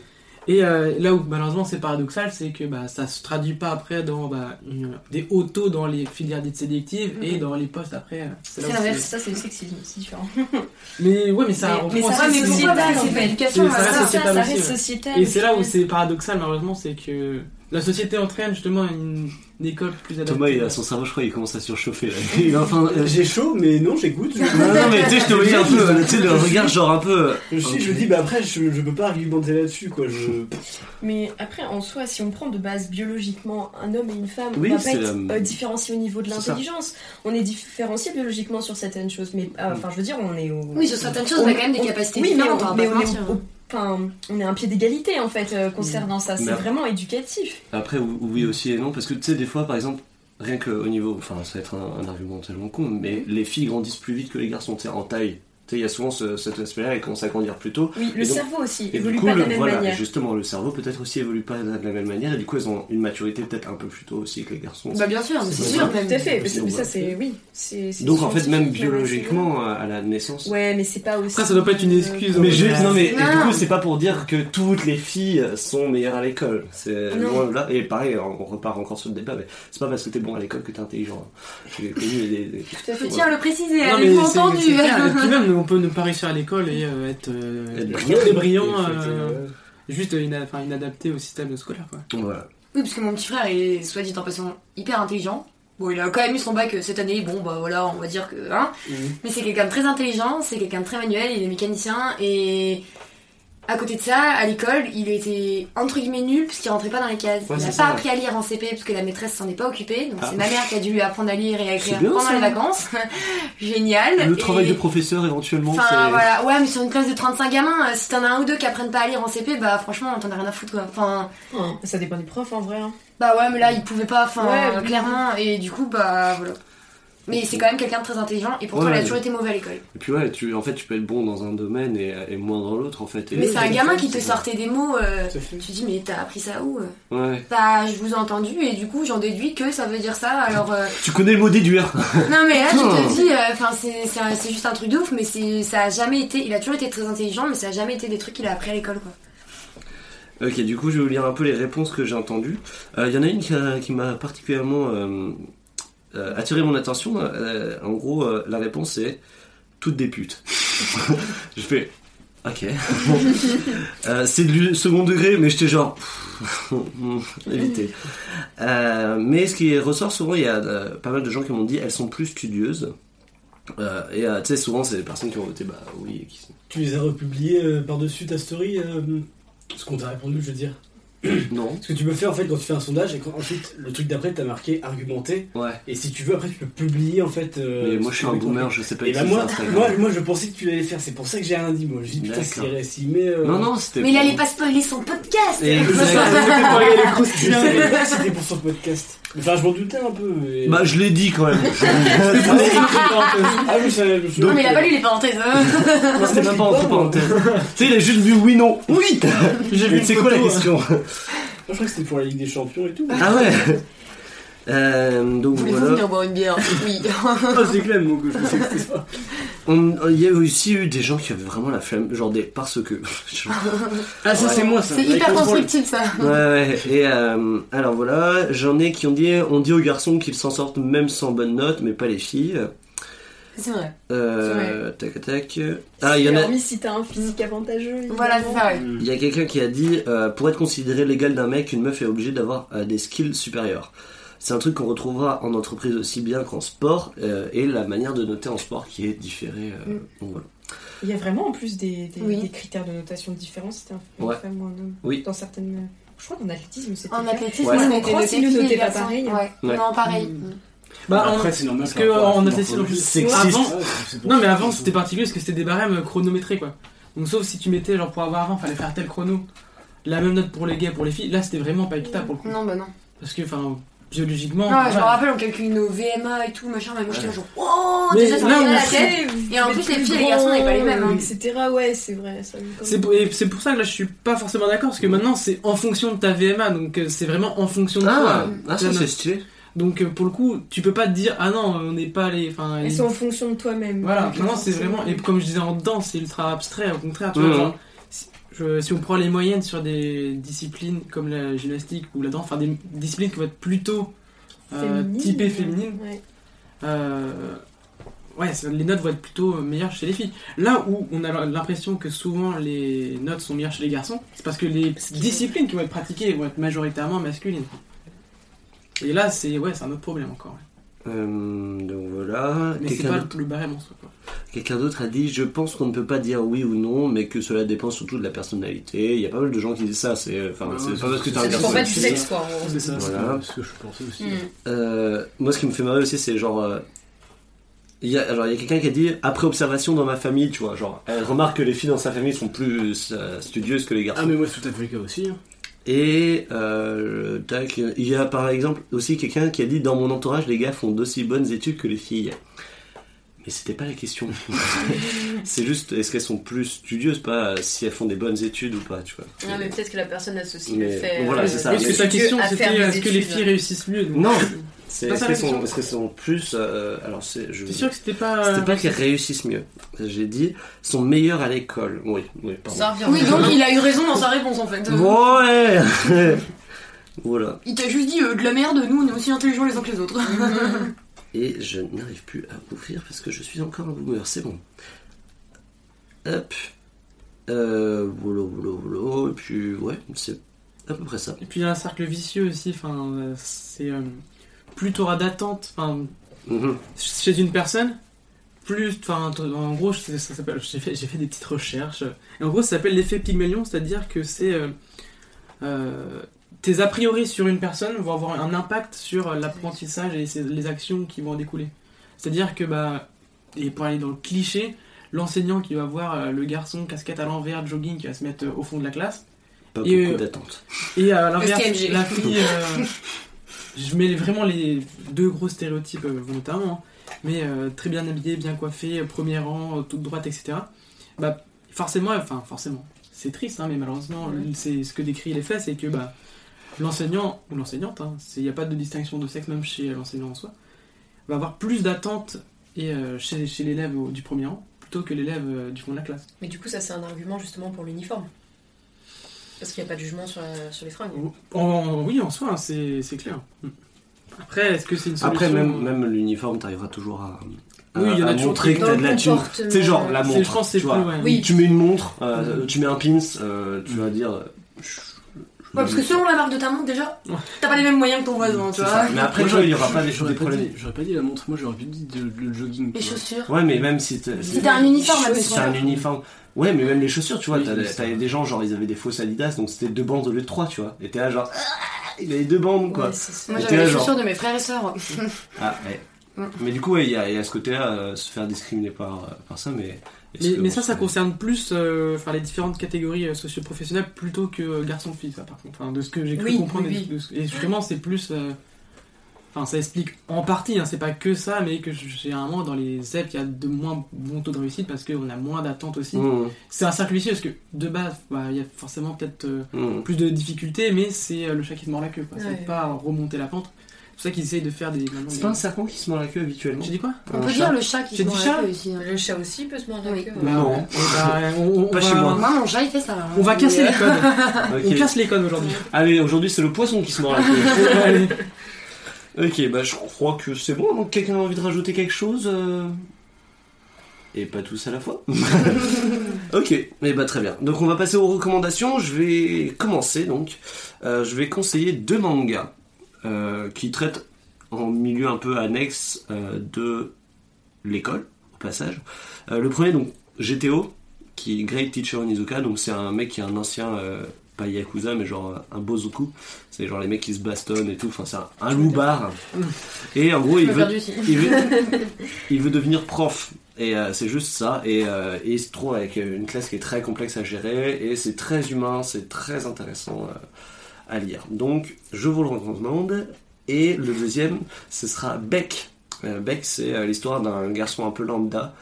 Et euh, là où malheureusement c'est paradoxal, c'est que bah, ça se traduit pas après dans bah, une- des hauts taux dans les filières dites sélectives et Mhm. dans les postes après. euh, c'est l'inverse. Ça, c'est le sexisme, c'est différent. Mais ouais, mais ça Mais- ça reste sociétal, en fait. ça reste sociétal. Et c'est là où c'est paradoxal malheureusement, c'est que la société entraîne justement une, une école plus adaptée. Thomas, il a son cerveau, je crois, il commence à surchauffer là. Il est en train de- J'ai chaud, mais non, j'écoute. Je, Non, non, mais tu sais, je te voyais un peu, euh, tu sais, le regard genre un peu. je, suis- je dis, bah après, je, je peux pas argumenter là-dessus, quoi. Je... Mais après, en soi, si on prend de base biologiquement un homme et une femme, Oui, on va pas être la- euh, différencié au niveau de l'intelligence. On est différencié biologiquement sur certaines choses, mais euh, enfin, je veux dire, on est au. Oui, sur certaines choses, on on a quand même des on- capacités oui, mais différentes, on, mais on est au- Enfin, on est un pied d'égalité en fait euh, concernant ça. C'est vraiment éducatif. Après, oui aussi et non, parce que tu sais, des fois, par exemple, rien qu'au niveau. Enfin, ça va être un, un argument tellement con, mais les filles grandissent plus vite que les garçons, tu sais, en taille. Il y a souvent ce- cet aspect-là, ils commencent à grandir plus tôt. Oui, le donc- cerveau aussi Et évolue du coup, pas de le- la même voilà, manière. justement, le cerveau peut-être aussi évolue pas de la même manière, et du coup, elles ont une maturité peut-être un peu plus tôt aussi que les garçons. Bah bien sûr, mais c'est sûr même. Tout à fait. Mais, ça, voilà. c'est oui. Donc en fait, même biologiquement, à la naissance. Ouais, mais c'est pas aussi. Après, ça doit pas être une excuse. Mais juste, non mais et du coup c'est pas pour dire que toutes les filles sont meilleures à l'école. C'est de là. Et pareil, on repart encore sur le débat, mais c'est pas parce que t'es bon à l'école que t'es intelligent. hein. J'ai connu des, Tout à fait. tiens le préciser, mais c'est- entendu on peut ne pas réussir à l'école et euh, être euh, Être très brillant. très brillant, Et euh, euh, juste ina- inadapté au système scolaire. Quoi. Voilà. Oui, parce que mon petit frère est, soit dit en passant, hyper intelligent. Bon, il a quand même eu son bac cette année, bon, bah voilà, on va dire que. Hein. Mhm. Mais c'est quelqu'un de très intelligent, c'est quelqu'un de très manuel, il est mécanicien, et à côté de ça, à l'école, il était entre guillemets nul parce qu'il rentrait pas dans les cases. Ouais, il n'a ça, pas ouais. appris à lire en CP parce que la maîtresse s'en est pas occupée, donc Ah. c'est ma mère qui a dû lui apprendre à lire et à écrire bien, pendant ça. les vacances. Génial. Le Et- travail de professeur éventuellement, Enfin voilà, ouais, mais sur une classe de 35 gamins, euh, si t'en as un ou deux qui apprennent pas à lire en CP, bah franchement, t'en as rien à foutre quoi. Enfin, Ça dépend du prof en vrai. hein. bah ouais, mais là, il pouvait pas, enfin, Ouais, clairement, et du coup, bah voilà. Mais c'est quand même quelqu'un de très intelligent, et pourtant, Ouais, il a toujours été mauvais à l'école. Et puis ouais, tu, en fait, tu peux être bon dans un domaine et, et moins dans l'autre en fait. Et- Mais c'est un gamin fait, qui te sortait des mots, euh, tu te dis, mais t'as appris ça où euh Ouais. Bah, je vous ai entendu, et du coup, j'en déduis que ça veut dire ça, alors. euh, Tu connais le mot déduire. Non, mais là, tu te dis, euh, enfin, c'est- c'est juste un truc de ouf, mais c'est- ça a jamais été. Il a toujours été très intelligent, mais ça a jamais été des trucs qu'il a appris à l'école, quoi. Ok, du coup, je vais vous lire un peu les réponses que j'ai entendues. Euh, Il y en a une qui m'a particulièrement euh, attiré mon attention. Euh, en gros, euh, la réponse est toutes des putes. je fais ok. Euh, c'est du second degré, mais j'étais genre éviter. Euh, mais ce qui ressort souvent, il y a euh, pas mal de gens qui m'ont dit elles sont plus studieuses. Euh, et euh, tu sais, souvent, c'est des personnes qui ont voté bah oui. et Qui sont... Tu les as republiés euh, par-dessus ta story euh, Ce qu'on t'a répondu, je veux dire. Non. Ce que tu peux faire en fait quand tu fais un sondage et quand ensuite le truc d'après t'as marqué argumenté Ouais. et si tu veux après tu peux publier en fait. euh, mais moi, je suis un boomer, je sais pas Et bah moi, moi, moi je pensais que tu l'allais faire, c'est pour ça que j'ai rien dit moi. Je dis putain s'il met. euh, Non, non, c'était. Mais il allait pas spoiler son podcast c'était pour son podcast. Enfin je m'en doutais un peu. mais- Bah, je l'ai dit quand même. ah oui, ça, je me suis- Non, mais il a pas lu les parenthèses, hein. Non, c'était même pas entre parenthèses. tu sais, il a juste vu oui, non. Oui J'ai vu c'est quoi la question Moi, je crois que c'était pour la Ligue des Champions et tout. Ah ouais Euh, donc Voulez-vous voilà. venir boire une bière Oui. Ah, c'est Clem, donc je sais que c'était ça. Il y a aussi eu des gens qui avaient vraiment la flemme, genre des parce que. Ah, ça, c'est moi, ça. C'est hyper constructif, ça. ouais, ouais. Et euh, alors voilà, j'en ai qui ont dit on dit aux garçons qu'ils s'en sortent même sans bonne note, mais pas les filles. C'est vrai. Euh, tac tac. Ah, il y en a. Hormis si t'as un physique avantageux. Voilà, c'est ça, ouais. Il y a quelqu'un qui a dit euh, pour être considéré l'égal d'un mec, une meuf est obligée d'avoir euh, des skills supérieurs. C'est un truc qu'on retrouvera en entreprise aussi bien qu'en sport euh, et la manière de noter en sport qui est différée. euh, Mm. donc voilà. Il y a vraiment en plus des, des, Oui. des critères de notation différents si t'es un Ouais. femme ou un homme. Oui. Dans certaines. Je crois qu'en athlétisme, c'était En athlétisme, Ouais. on nous notaient pas pareil. Ouais. Ouais. Non, pareil. Bah, en- Après, c'est normal. parce athlétisme, en plus, Sexiste. avant, Non, mais avant c'était particulier parce que c'était des barèmes chronométrés quoi. Donc, sauf si tu mettais, genre pour avoir avant, fallait faire tel chrono. La même note pour les gars et pour les filles. Là, c'était vraiment pas équitable pour le coup. Non, bah non. Parce que, enfin, biologiquement. Non, je me rappelle, on calcule nos VMA et tout, machin, mais moi j'étais genre, oh, Mais déjà ça on la tête. Et en plus, les filles et les garçons n'avaient pas les mêmes, hein. Etc. Ouais, c'est vrai. C'est pour, et c'est pour ça que là je suis pas forcément d'accord parce que maintenant c'est en fonction de ta VMA donc euh, c'est vraiment en fonction de Ah, toi. ah, ça c'est stylé. Donc euh, pour le coup tu peux pas te dire ah non on n'est pas les enfin Et les- c'est en fonction de toi-même. voilà maintenant c'est forcément- vraiment et comme je disais en dedans c'est ultra abstrait au contraire tu vois genre, si- je- si on prend les moyennes sur des disciplines comme la gymnastique ou la danse, enfin des disciplines qui vont être plutôt euh, typées féminines, Ouais. euh, ouais, les notes vont être plutôt meilleures chez les filles. Là où on a l'impression que souvent les notes sont meilleures chez les garçons, c'est parce que les disciplines qui vont être pratiquées vont être majoritairement masculines. Et là, c'est ouais, c'est un autre problème encore. Euh, donc voilà. Mais c'est Quelqu'un pas d'autre- le barème en soi. quoi. Quelqu'un d'autre a dit Je pense qu'on ne peut pas dire oui ou non, mais que cela dépend surtout de la personnalité. Il y a pas mal de gens qui disent ça. C'est enfin, Ouais, c'est pas parce que c'est- t'as un c'est Ça garçon. dépend pas du c'est sexe, quoi. C'est ça, c'est Voilà. ce que je pensais aussi. Mm. Euh, moi, ce qui me fait marrer aussi, c'est genre. euh, Il y a, alors, il y a quelqu'un qui a dit après observation dans ma famille, tu vois, genre, elle remarque que les filles dans sa famille sont plus euh, studieuses que les garçons. Ah, mais moi, c'est tout à fait le cas aussi. hein. Et euh, tac, il y a par exemple aussi quelqu'un qui a dit dans mon entourage, les gars font d'aussi bonnes études que les filles. Mais c'était pas la question. c'est juste, est-ce qu'elles sont plus studieuses, pas si elles font des bonnes études ou pas, tu vois. Ah, mais peut-être que la personne associe Mais le fait. voilà, euh, c'est ça. Parce que ta question c'était est-ce que les filles réussissent mieux donc- Non. C'est, pas est-ce qu'elles sont, question. est-ce qu'elles sont plus. euh, alors, c'est. Je, T'es sûr que c'était pas. C'était pas qu'elles réussissent mieux. J'ai dit, sont meilleures à l'école. Oui, oui, pardon. Ça revient. Oui, donc il a eu raison dans sa réponse en fait. Ouais Voilà. Il t'a juste dit euh, de la merde, nous on est aussi intelligents les uns que les autres. Et je n'arrive plus à ouvrir parce que je suis encore un boomer, c'est bon. Hop. Euh, voilà, voilà, voilà. Et puis, ouais, c'est à peu près ça. Et puis il y a un cercle vicieux aussi, enfin, c'est euh, plus t'auras d'attente, enfin, Mhm. chez une personne, plus, enfin, en gros, c'est- ça s'appelle, j'ai fait, des petites recherches, et en gros, ça s'appelle l'effet Pygmalion, c'est-à-dire que c'est euh, euh, tes a priori sur une personne vont avoir un impact sur l'apprentissage et les actions qui vont en découler. C'est-à-dire que, bah, et pour aller dans le cliché, l'enseignant qui va voir euh, le garçon casquette à l'envers, jogging, qui va se mettre euh, au fond de la classe, Pas Et, beaucoup euh, d'attente. et à l'inverse, la fille. euh, je mets vraiment les deux gros stéréotypes euh, volontairement, hein, mais euh, très bien habillée, bien coiffée, premier rang, toute droite, etc. Bah, forcément, enfin, forcément, c'est triste, hein, mais malheureusement, c'est ce que décrit les faits, c'est que bah, l'enseignant, ou l'enseignante, hein, il n'y a pas de distinction de sexe, même chez l'enseignant en soi, va avoir plus d'attentes et, euh, chez, chez l'élève du premier rang plutôt que l'élève euh, du fond de la classe. Mais du coup, ça, c'est un argument justement pour l'uniforme. Parce qu'il n'y a pas de jugement sur, la- sur les fringues. En- en- oui, en soi, hein, c'est c'est clair. Après, est-ce que c'est une solution Après, même, même l'uniforme, t'arriveras toujours à, à, Oui, il y en a à toujours montrer que t'as de la thune. sais, genre la C'est- montre. je pense que c'est tu plus, vois. ouais. Oui. Tu mets une montre, euh, Mm. tu mets un pins, euh, tu vas dire. euh, je- Ouais, parce que selon la marque de ta montre, déjà, t'as pas les mêmes moyens que ton voisin, tu vois. ça. Mais après, tu vois, il y aura pas des, des problèmes. dit- j'aurais pas dit la montre, moi j'aurais pu dire le jogging. Les chaussures. Ouais, mais même si t'as Si t'as un uniforme, si admettons. t'as un uniforme. Ouais, mais même les chaussures, tu vois, Oui, t'as oui, des, t'as gens, genre, ils avaient des fausses Adidas, donc c'était deux bandes au lieu de trois, tu vois. Et t'es là, genre, Ah, il avait deux bandes, quoi. Ouais. Moi j'avais les chaussures de mes frères et sœurs. Ah, ouais. Mais du coup, ouais, il y, a y ce côté-là, euh, se faire discriminer par, euh, par ça, mais. Mais, ça, ça concerne plus euh, enfin, les différentes catégories euh, socio-professionnelles plutôt que euh, garçon-fille, ça par contre. Enfin, de ce que j'ai cru Oui, comprendre. oui, et de ce- Et justement, c'est plus. euh, Enfin, ça explique en partie, hein, c'est pas que ça, mais que généralement dans les ZEP, il y a de moins bons taux de réussite parce qu'on a moins d'attentes aussi. Mmh, C'est un cercle vicieux parce que de base, bah, il y a forcément peut-être euh, mmh. plus de difficultés, mais c'est euh, le chat qui se mord la queue. quoi. Ouais. C'est pas remonter la pente. C'est ça qu'ils essayent de faire des. C'est pas un serpent qui se mord la queue habituellement J'ai dit quoi On Un peut chat dire le chat qui se mord chat la queue aussi. hein. Le chat aussi peut se mordre la queue. Non. ouais. Eh bah, on, on Pas va, chez moi. Moi, mon chat, il fait ça. hein. On va casser les codes. On casse les codes aujourd'hui. Allez, aujourd'hui, c'est le poisson qui se mord la queue. Allez. ok, bah je crois que c'est bon. Donc, quelqu'un a envie de rajouter quelque chose euh Et pas tous à la fois. ok, mais bah très bien. Donc, on va passer aux recommandations. Je vais commencer donc. Euh, je vais conseiller deux mangas qui traitent en milieu un peu annexe euh, de l'école, au passage. Euh, le premier, donc, GTO, qui est Great Teacher Onizuka. Donc, c'est un mec qui est un ancien. euh, pas Yakuza, mais genre euh, un Bozoku. C'est genre les mecs qui se bastonnent et tout. Enfin, c'est un, un loupard. Et en gros, il veut, il veut, il veut devenir prof. Et euh, c'est juste ça. Et, euh, et il se trouve avec une classe qui est très complexe à gérer. Et c'est très humain, c'est très intéressant euh, à lire. Donc, je vous le recommande. Et le deuxième, ce sera Beck. Euh, Beck, c'est euh, l'histoire d'un garçon un peu lambda.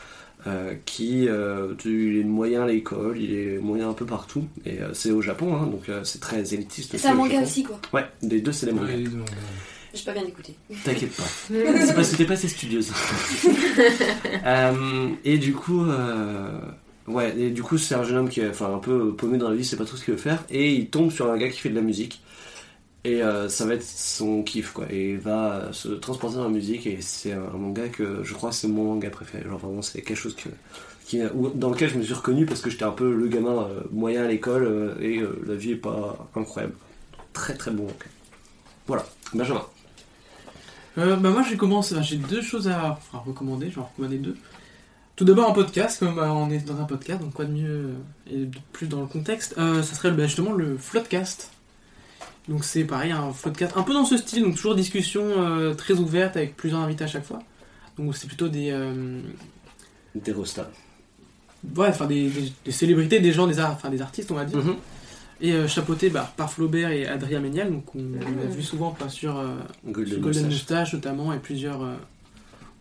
euh, qui euh, il est moyen à l'école, il est moyen un peu partout, et euh, c'est au Japon, hein, donc euh, c'est très élitiste. C'est un manga aussi, quoi. Ouais, les deux c'est des mangas. Ouais, les. J'ai pas bien écouté. T'inquiète pas. C'est parce que t'es pas assez studieuse. Euh, et du coup, euh, Ouais, et du coup, c'est un jeune homme qui est enfin, un peu paumé dans la vie, c'est pas trop ce qu'il veut faire, et il tombe sur un gars qui fait de la musique. Et euh, ça va être son kiff, quoi. Et il va euh, se transporter dans la musique, et c'est un, manga que je crois c'est mon manga préféré. Genre vraiment, c'est quelque chose que, qui, dans lequel je me suis reconnu parce que j'étais un peu le gamin euh, moyen à l'école, et la vie est pas incroyable. Très très bon manga. Voilà, Benjamin. Bah moi j'ai commencé, j'ai deux choses à, recommander, je vais en recommander deux. Tout d'abord un podcast, comme bah, on est dans un podcast, donc quoi de mieux euh, et de plus dans le contexte, euh, ça serait bah, justement le Floodcast. Donc c'est pareil, un Floodcast un peu dans ce style, donc toujours discussion euh, très ouverte avec plusieurs invités à chaque fois. Donc c'est plutôt des, euh, Des rostas. ouais, enfin des, des- des célébrités, des gens, des, ar- enfin, des artistes on va dire. Mhm. Et euh, chapeauté bah, par Flaubert et Adrien Méniel, donc on, on a vu souvent pas, sur euh, Golden, sur Golden Moustache. Moustache notamment et plusieurs euh,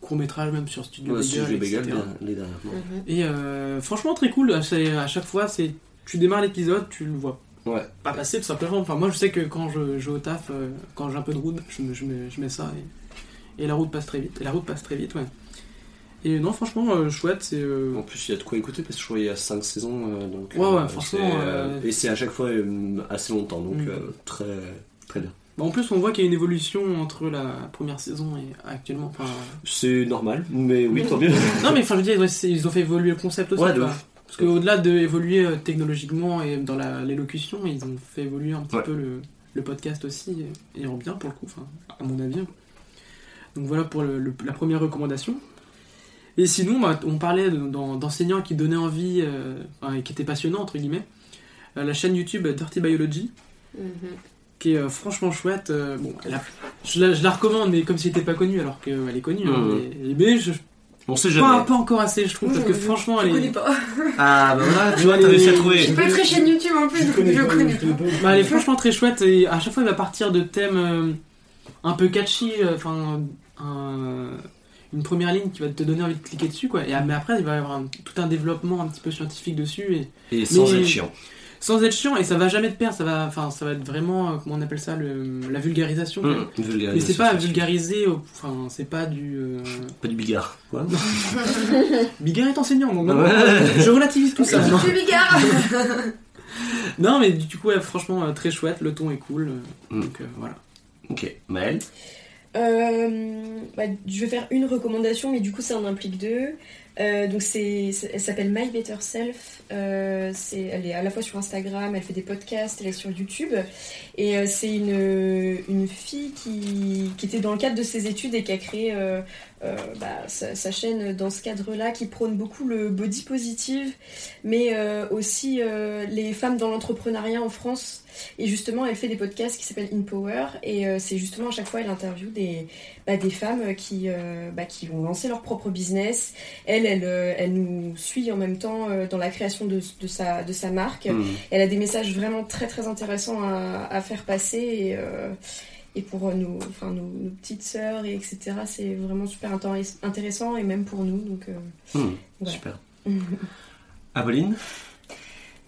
courts-métrages même sur Studio Ouais, Bagel, Studio Bagel, les dernièrement. Mhm. Et euh, franchement très cool, c'est- à chaque fois c'est tu démarres l'épisode, tu le vois Ouais. pas passer tout simplement. Enfin moi je sais que quand je joue au taf, euh, quand j'ai un peu de route, je, me- je mets, je mets ça et, et la route passe très vite. Et la route passe très vite, ouais. Et non franchement euh, chouette, c'est... euh, En plus, il y a de quoi écouter parce que je crois qu'il y a 5 saisons. euh, donc, Ouais, ouais, franchement, c'est, euh, euh, Et c'est à chaque fois euh, assez longtemps, donc Mm. euh, très, très bien. Bah, en plus on voit qu'il y a une évolution entre la première saison et actuellement. Enfin, C'est normal, mais oui, tant mieux. non mais enfin je veux dire, ils ont fait évoluer le concept aussi. Ouais, de. Parce qu'au-delà d'évoluer euh, technologiquement et dans l'élocution, ils ont fait évoluer un petit Ouais. peu le, le podcast aussi, et, en bien pour le coup, enfin, à mon avis. Donc voilà pour le- le- la première recommandation. Et sinon, bah, on parlait de- d'en- d'enseignants qui donnaient envie, euh, enfin, et qui étaient passionnants, entre guillemets. Euh, la chaîne YouTube Dirty Biology, Mhm. Qui est euh, franchement chouette. euh, bon, elle a- je, la, je la recommande, mais comme si elle n'était pas connue, alors qu'elle est connue. hein, mais, mais je, On sait pas, jamais. pas encore assez, je trouve, parce que franchement, je elle connais est, pas. Ah, bah voilà, tu vois, t'as réussi à Je trouver. suis pas très chaîne YouTube en plus, Je donc connais je pas, connais je pas. Bah, elle est franchement très chouette et à chaque fois elle va partir de thèmes euh, un peu catchy, euh, enfin un- une première ligne qui va te donner envie de cliquer dessus quoi. Et, mais après il va y avoir un- tout un développement un petit peu scientifique dessus et Et sans Mais- être chiant. Sans être chiant et ça va jamais te perdre, ça va, enfin ça va être vraiment euh, comment on appelle ça le, la vulgarisation. Mmh, une vulgarisation, Mais c'est pas vulgarisé, au- enfin c'est pas du. euh, Pas du bigard. Quoi Bigard est enseignant donc non, Ouais. non, je relativise tout ça. non. Tu bigard Non mais du coup ouais, franchement euh, très chouette, le ton est cool, euh, Mm. donc euh, voilà. Ok, Maël Euh, bah, je vais faire une recommandation, mais du coup, ça en implique deux. Euh, donc, c'est, elle s'appelle My Better Self. Euh, c'est, elle est à la fois sur Instagram, elle fait des podcasts, elle est sur YouTube. Et euh, c'est une, une fille qui, qui était dans le cadre de ses études et qui a créé euh, bah, sa, sa chaîne dans ce cadre-là, qui prône beaucoup le body positive, mais euh, aussi euh, les femmes dans l'entrepreneuriat en France. Et justement, elle fait des podcasts qui s'appellent In Power. Et c'est justement à chaque fois, elle interviewe des, bah, des femmes qui, bah, qui vont lancer leur propre business. Elle, elle, elle nous suit en même temps dans la création de, de, sa, de sa marque. Mmh. Elle a des messages vraiment très très intéressants à, à faire passer. Et, et pour nos, enfin, nos, nos petites sœurs, et etc., c'est vraiment super intér- intéressant. Et même pour nous. Donc, euh, Mmh, Ouais. Super. Apolline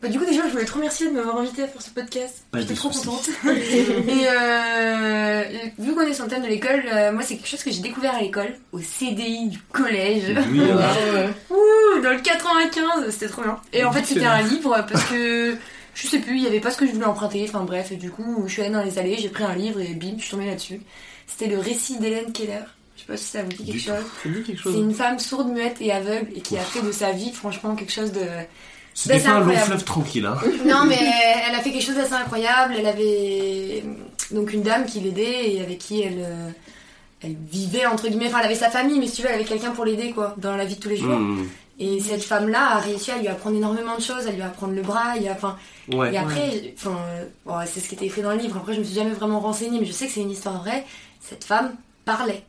Bah, du coup, déjà, je voulais te remercier de m'avoir invité à faire ce podcast. Pas J'étais trop soucis. contente. Et euh, vu qu'on est sur le thème de l'école, euh, moi, c'est quelque chose que j'ai découvert à l'école, au CDI du collège. Oui, euh, Ouh, dans le 95, c'était trop bien. Et en fait, c'était un livre parce que je sais plus, il y avait pas ce que je voulais emprunter. Enfin bref, et du coup, je suis allée dans les allées, j'ai pris un livre et bim, je suis tombée là-dessus. C'était le récit d'Hélène Keller. Je sais pas si ça vous dit quelque Du chose. Ça me dit quelque C'est chose. une femme sourde, muette et aveugle et qui a fait de sa vie, franchement, quelque chose de. C'était c'est pas un long fleuve tranquille, hein. Non, mais elle a fait quelque chose d'assez incroyable. Elle avait donc une dame qui l'aidait et avec qui elle, euh, elle vivait entre guillemets. Enfin, elle avait sa famille, mais si tu veux, elle avait quelqu'un pour l'aider quoi, dans la vie de tous les jours. Mmh. Et cette femme-là a réussi à lui apprendre énormément de choses, à lui apprendre le bras. Et, enfin, Ouais. et après, enfin, euh, bon, c'est ce qui était écrit dans le livre. Après, je me suis jamais vraiment renseignée, mais je sais que c'est une histoire vraie. Cette femme parlait.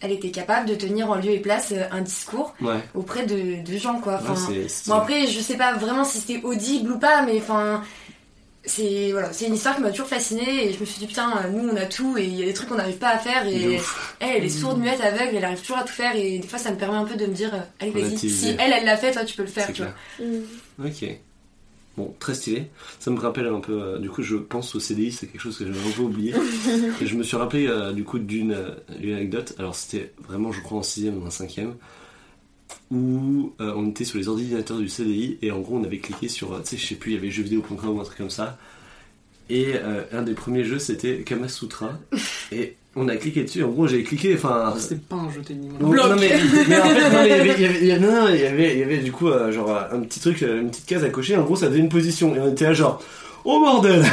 Elle était capable de tenir en lieu et place euh, un discours Ouais. auprès de, de gens quoi. Ouais, Enfin, Bon après je sais pas vraiment si c'était audible ou pas mais enfin c'est voilà c'est une histoire qui m'a toujours fascinée et je me suis dit putain nous on a tout et il y a des trucs qu'on n'arrive pas à faire et elle elle est sourde muette aveugle elle arrive toujours à tout faire et des fois ça me permet un peu de me dire euh, allez vas-y si elle elle l'a fait toi tu peux le faire tu vois. clair. Ok. Bon, très stylé. Ça me rappelle un peu. euh, du coup, je pense au CDI, c'est quelque chose que j'avais un peu oublié. Et je me suis rappelé euh, du coup d'une euh, une anecdote. Alors, c'était vraiment, je crois, en 6ème ou en 5ème. Où euh, on était sur les ordinateurs du CDI et en gros on avait cliqué sur, euh, tu sais, je sais plus, il y avait jeuxvideo.com ou un truc comme ça. Et euh, un des premiers jeux c'était Kamasutra. et on a cliqué dessus. En gros, j'ai cliqué, enfin. C'était pas un jeu techniquement. Non, non, mais, mais en fait, non, mais il y avait, il y avait- il y avait- non, non, il y avait, il y avait du coup, euh, genre, un petit truc, une petite case à cocher. En gros, ça faisait une position. Et on était là, genre, oh bordel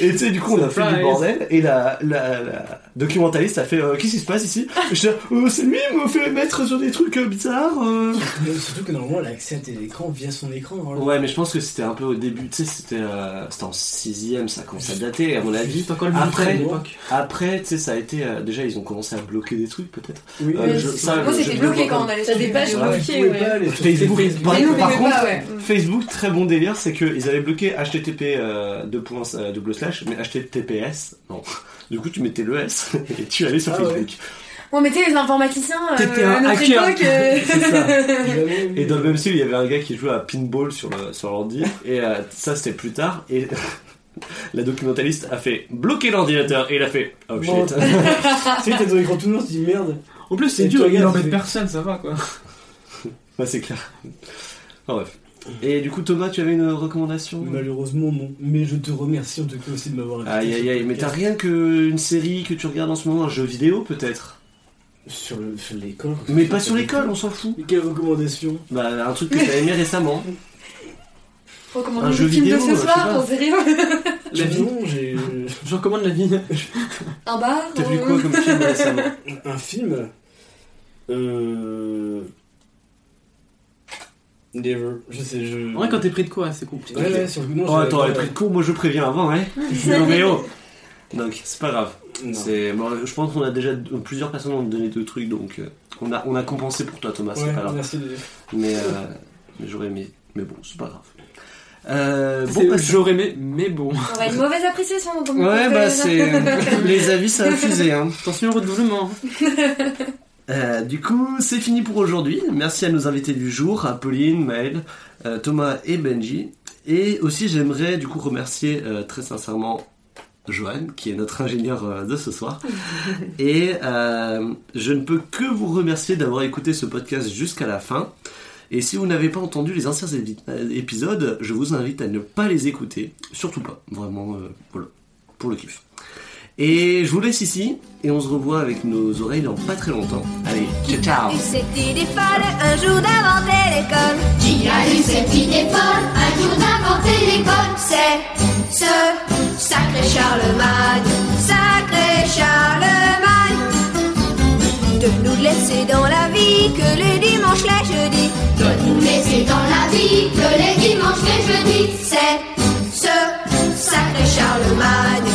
Et tu sais, du coup, on a fait du bordel. Et la, la, la documentaliste a fait, euh, qu'est-ce qui se passe ici? J'étais là, Euh, c'est lui, il me fait mettre sur des trucs euh, bizarres. euh. Surtout que normalement, elle a accès à tes écrans via son écran. Ouais, mais je pense que c'était un peu au début, tu sais, c'était euh, c'était en 6ème, ça commence à dater, à mon avis. Juste encore le Après, Après, tu sais, ça a été. euh, déjà, ils ont commencé à bloquer des trucs, peut-être. Oui, Euh, je- c'est- ça, Moi, je- c'était je bloqué quand on allait sur des pages bloquées, Facebook, par, contre. Facebook, très bon délire, c'est qu'ils avaient bloqué HTTP euh, deux points, euh, double slash, mais HTTPS, non. Du coup, tu mettais le S et tu allais sur Ah ouais. Facebook. On mettait les informaticiens euh, à notre hacker. époque. euh, C'est ça. Et dans le même style, il y avait un gars qui jouait à pinball sur le sur l'ordi, et euh, ça c'était plus tard, et la documentaliste a fait bloquer l'ordinateur, et il a fait oh Bon, shit. tu sais, t'as ton écran tout noir, tu dis merde. En plus, c'est dur, il embête personne, ça va quoi. ouais, c'est clair. Enfin, bref. Et du coup, Thomas, tu avais une recommandation? Malheureusement, non. Mais je te remercie en tout cas aussi de m'avoir invité. Aïe aïe aïe, mais t'as rien qu'une série que tu regardes en ce moment, un jeu vidéo peut-être? Sur le- sur l'école. Mais pas sur l'école, on s'en fout. Mais Quelle recommandation? Bah, un truc que t'as aimé récemment. Recommande Un jeu film vidéo, de ce sais soir, t'en sais rien. La vie. Non, j'ai Je recommande la vie. Un bar. T'as vu euh, quoi comme film récemment? Un film. Euh. Never. Je sais, je. En vrai, quand t'es pris de quoi, c'est compliqué. Ouais, ouais, sur le coup, non, Oh, attends, pas- elle pris de court, moi je préviens avant, hein Non mais oh Donc, c'est pas grave. Non. C'est, bon, je pense qu'on a déjà plusieurs personnes ont donné deux trucs, donc euh, on, a, on a compensé pour toi, Thomas, c'est Ouais, pas grave. merci de. Mais, euh, mais j'aurais aimé. Mais bon, c'est pas grave. Euh, bon, C'est- bah, J'aurais aimé, mais bon. On aura une mauvaise appréciation dans ton Ouais, bah c'est. Les avis, ça a fusé, hein. Attention au redoublement. Euh, du coup, c'est fini pour aujourd'hui. Merci à nos invités du jour, à Pauline, Maël, euh, Thomas et Benji. Et aussi, j'aimerais du coup remercier euh, très sincèrement Johan, qui est notre ingénieur de ce soir. et je ne peux que vous remercier d'avoir écouté ce podcast jusqu'à la fin. Et si vous n'avez pas entendu les anciens épisodes, je vous invite à ne pas les écouter. Surtout pas. Vraiment, voilà. Pour le kiff. Et je vous laisse ici, et on se revoit avec nos oreilles dans pas très longtemps. Allez, ciao ciao. Cette idée folle un jour d'inventer l'école. Qui a eu cette idée folle? Un jour d'inventer l'école C'est ce sacré Charlemagne, sacré Charlemagne. De nous laisser dans la vie que les dimanches, les jeudis. De nous laisser dans la vie que les dimanches, les jeudis. C'est ce sacré Charlemagne,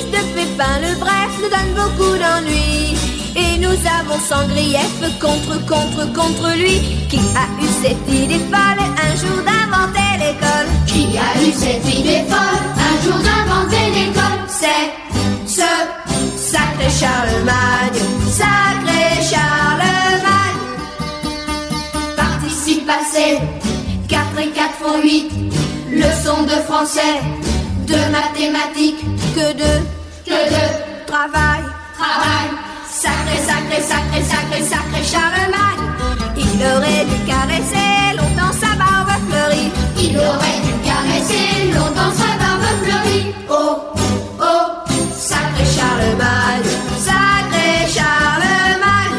fils de Pépin le Bref nous donne beaucoup d'ennuis. Et nous avons sans grief contre, contre, contre lui Qui a eu cette idée folle un jour d'inventer l'école. Qui a eu cette idée folle un jour d'inventer l'école. C'est ce sacré Charlemagne, sacré Charlemagne. Participe passé 4 et 4 font 8 Leçon de français De mathématiques. Que de Que de travail. travail. Sacré, sacré, sacré, sacré, sacré Charlemagne. Il aurait dû caresser longtemps sa barbe fleurie. Il aurait dû caresser longtemps sa barbe fleurie. Oh, oh, sacré Charlemagne, sacré Charlemagne.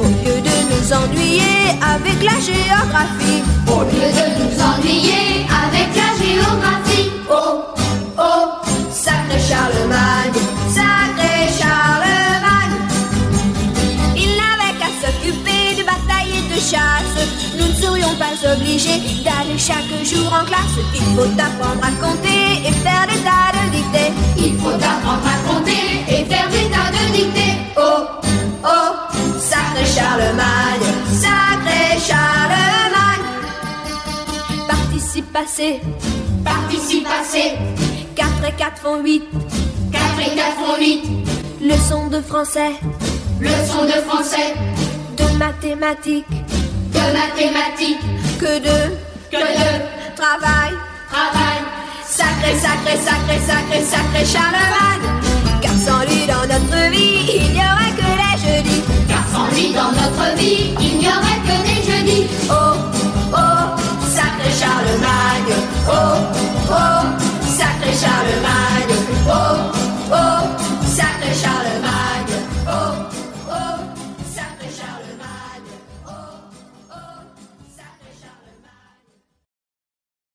Au lieu de nous ennuyer avec la géographie. Au lieu de nous ennuyer avec la géographie Charlemagne, sacré Charlemagne. Il n'avait qu'à s'occuper de bataille et de chasse. Nous ne serions pas obligés d'aller chaque jour en classe. Il faut apprendre à compter et faire des tas de dictées. Il faut apprendre à compter et faire des tas de dictées. Oh, oh, sacré Charlemagne, sacré Charlemagne. Participe passé, Participe passé 4 et 4 font 8. 4 et 4 font 8. Leçon de français. Leçon de français. De mathématiques. De mathématiques. Que de. Que de. Travail. Travail. Sacré, sacré, sacré, sacré, sacré Charlemagne. Car sans lui dans notre vie, il n'y aurait que les jeudis. Car sans lui dans notre vie, il n'y aurait que les jeudis. Oh, oh, sacré Charlemagne. Oh, oh. shouted like, oh, oh.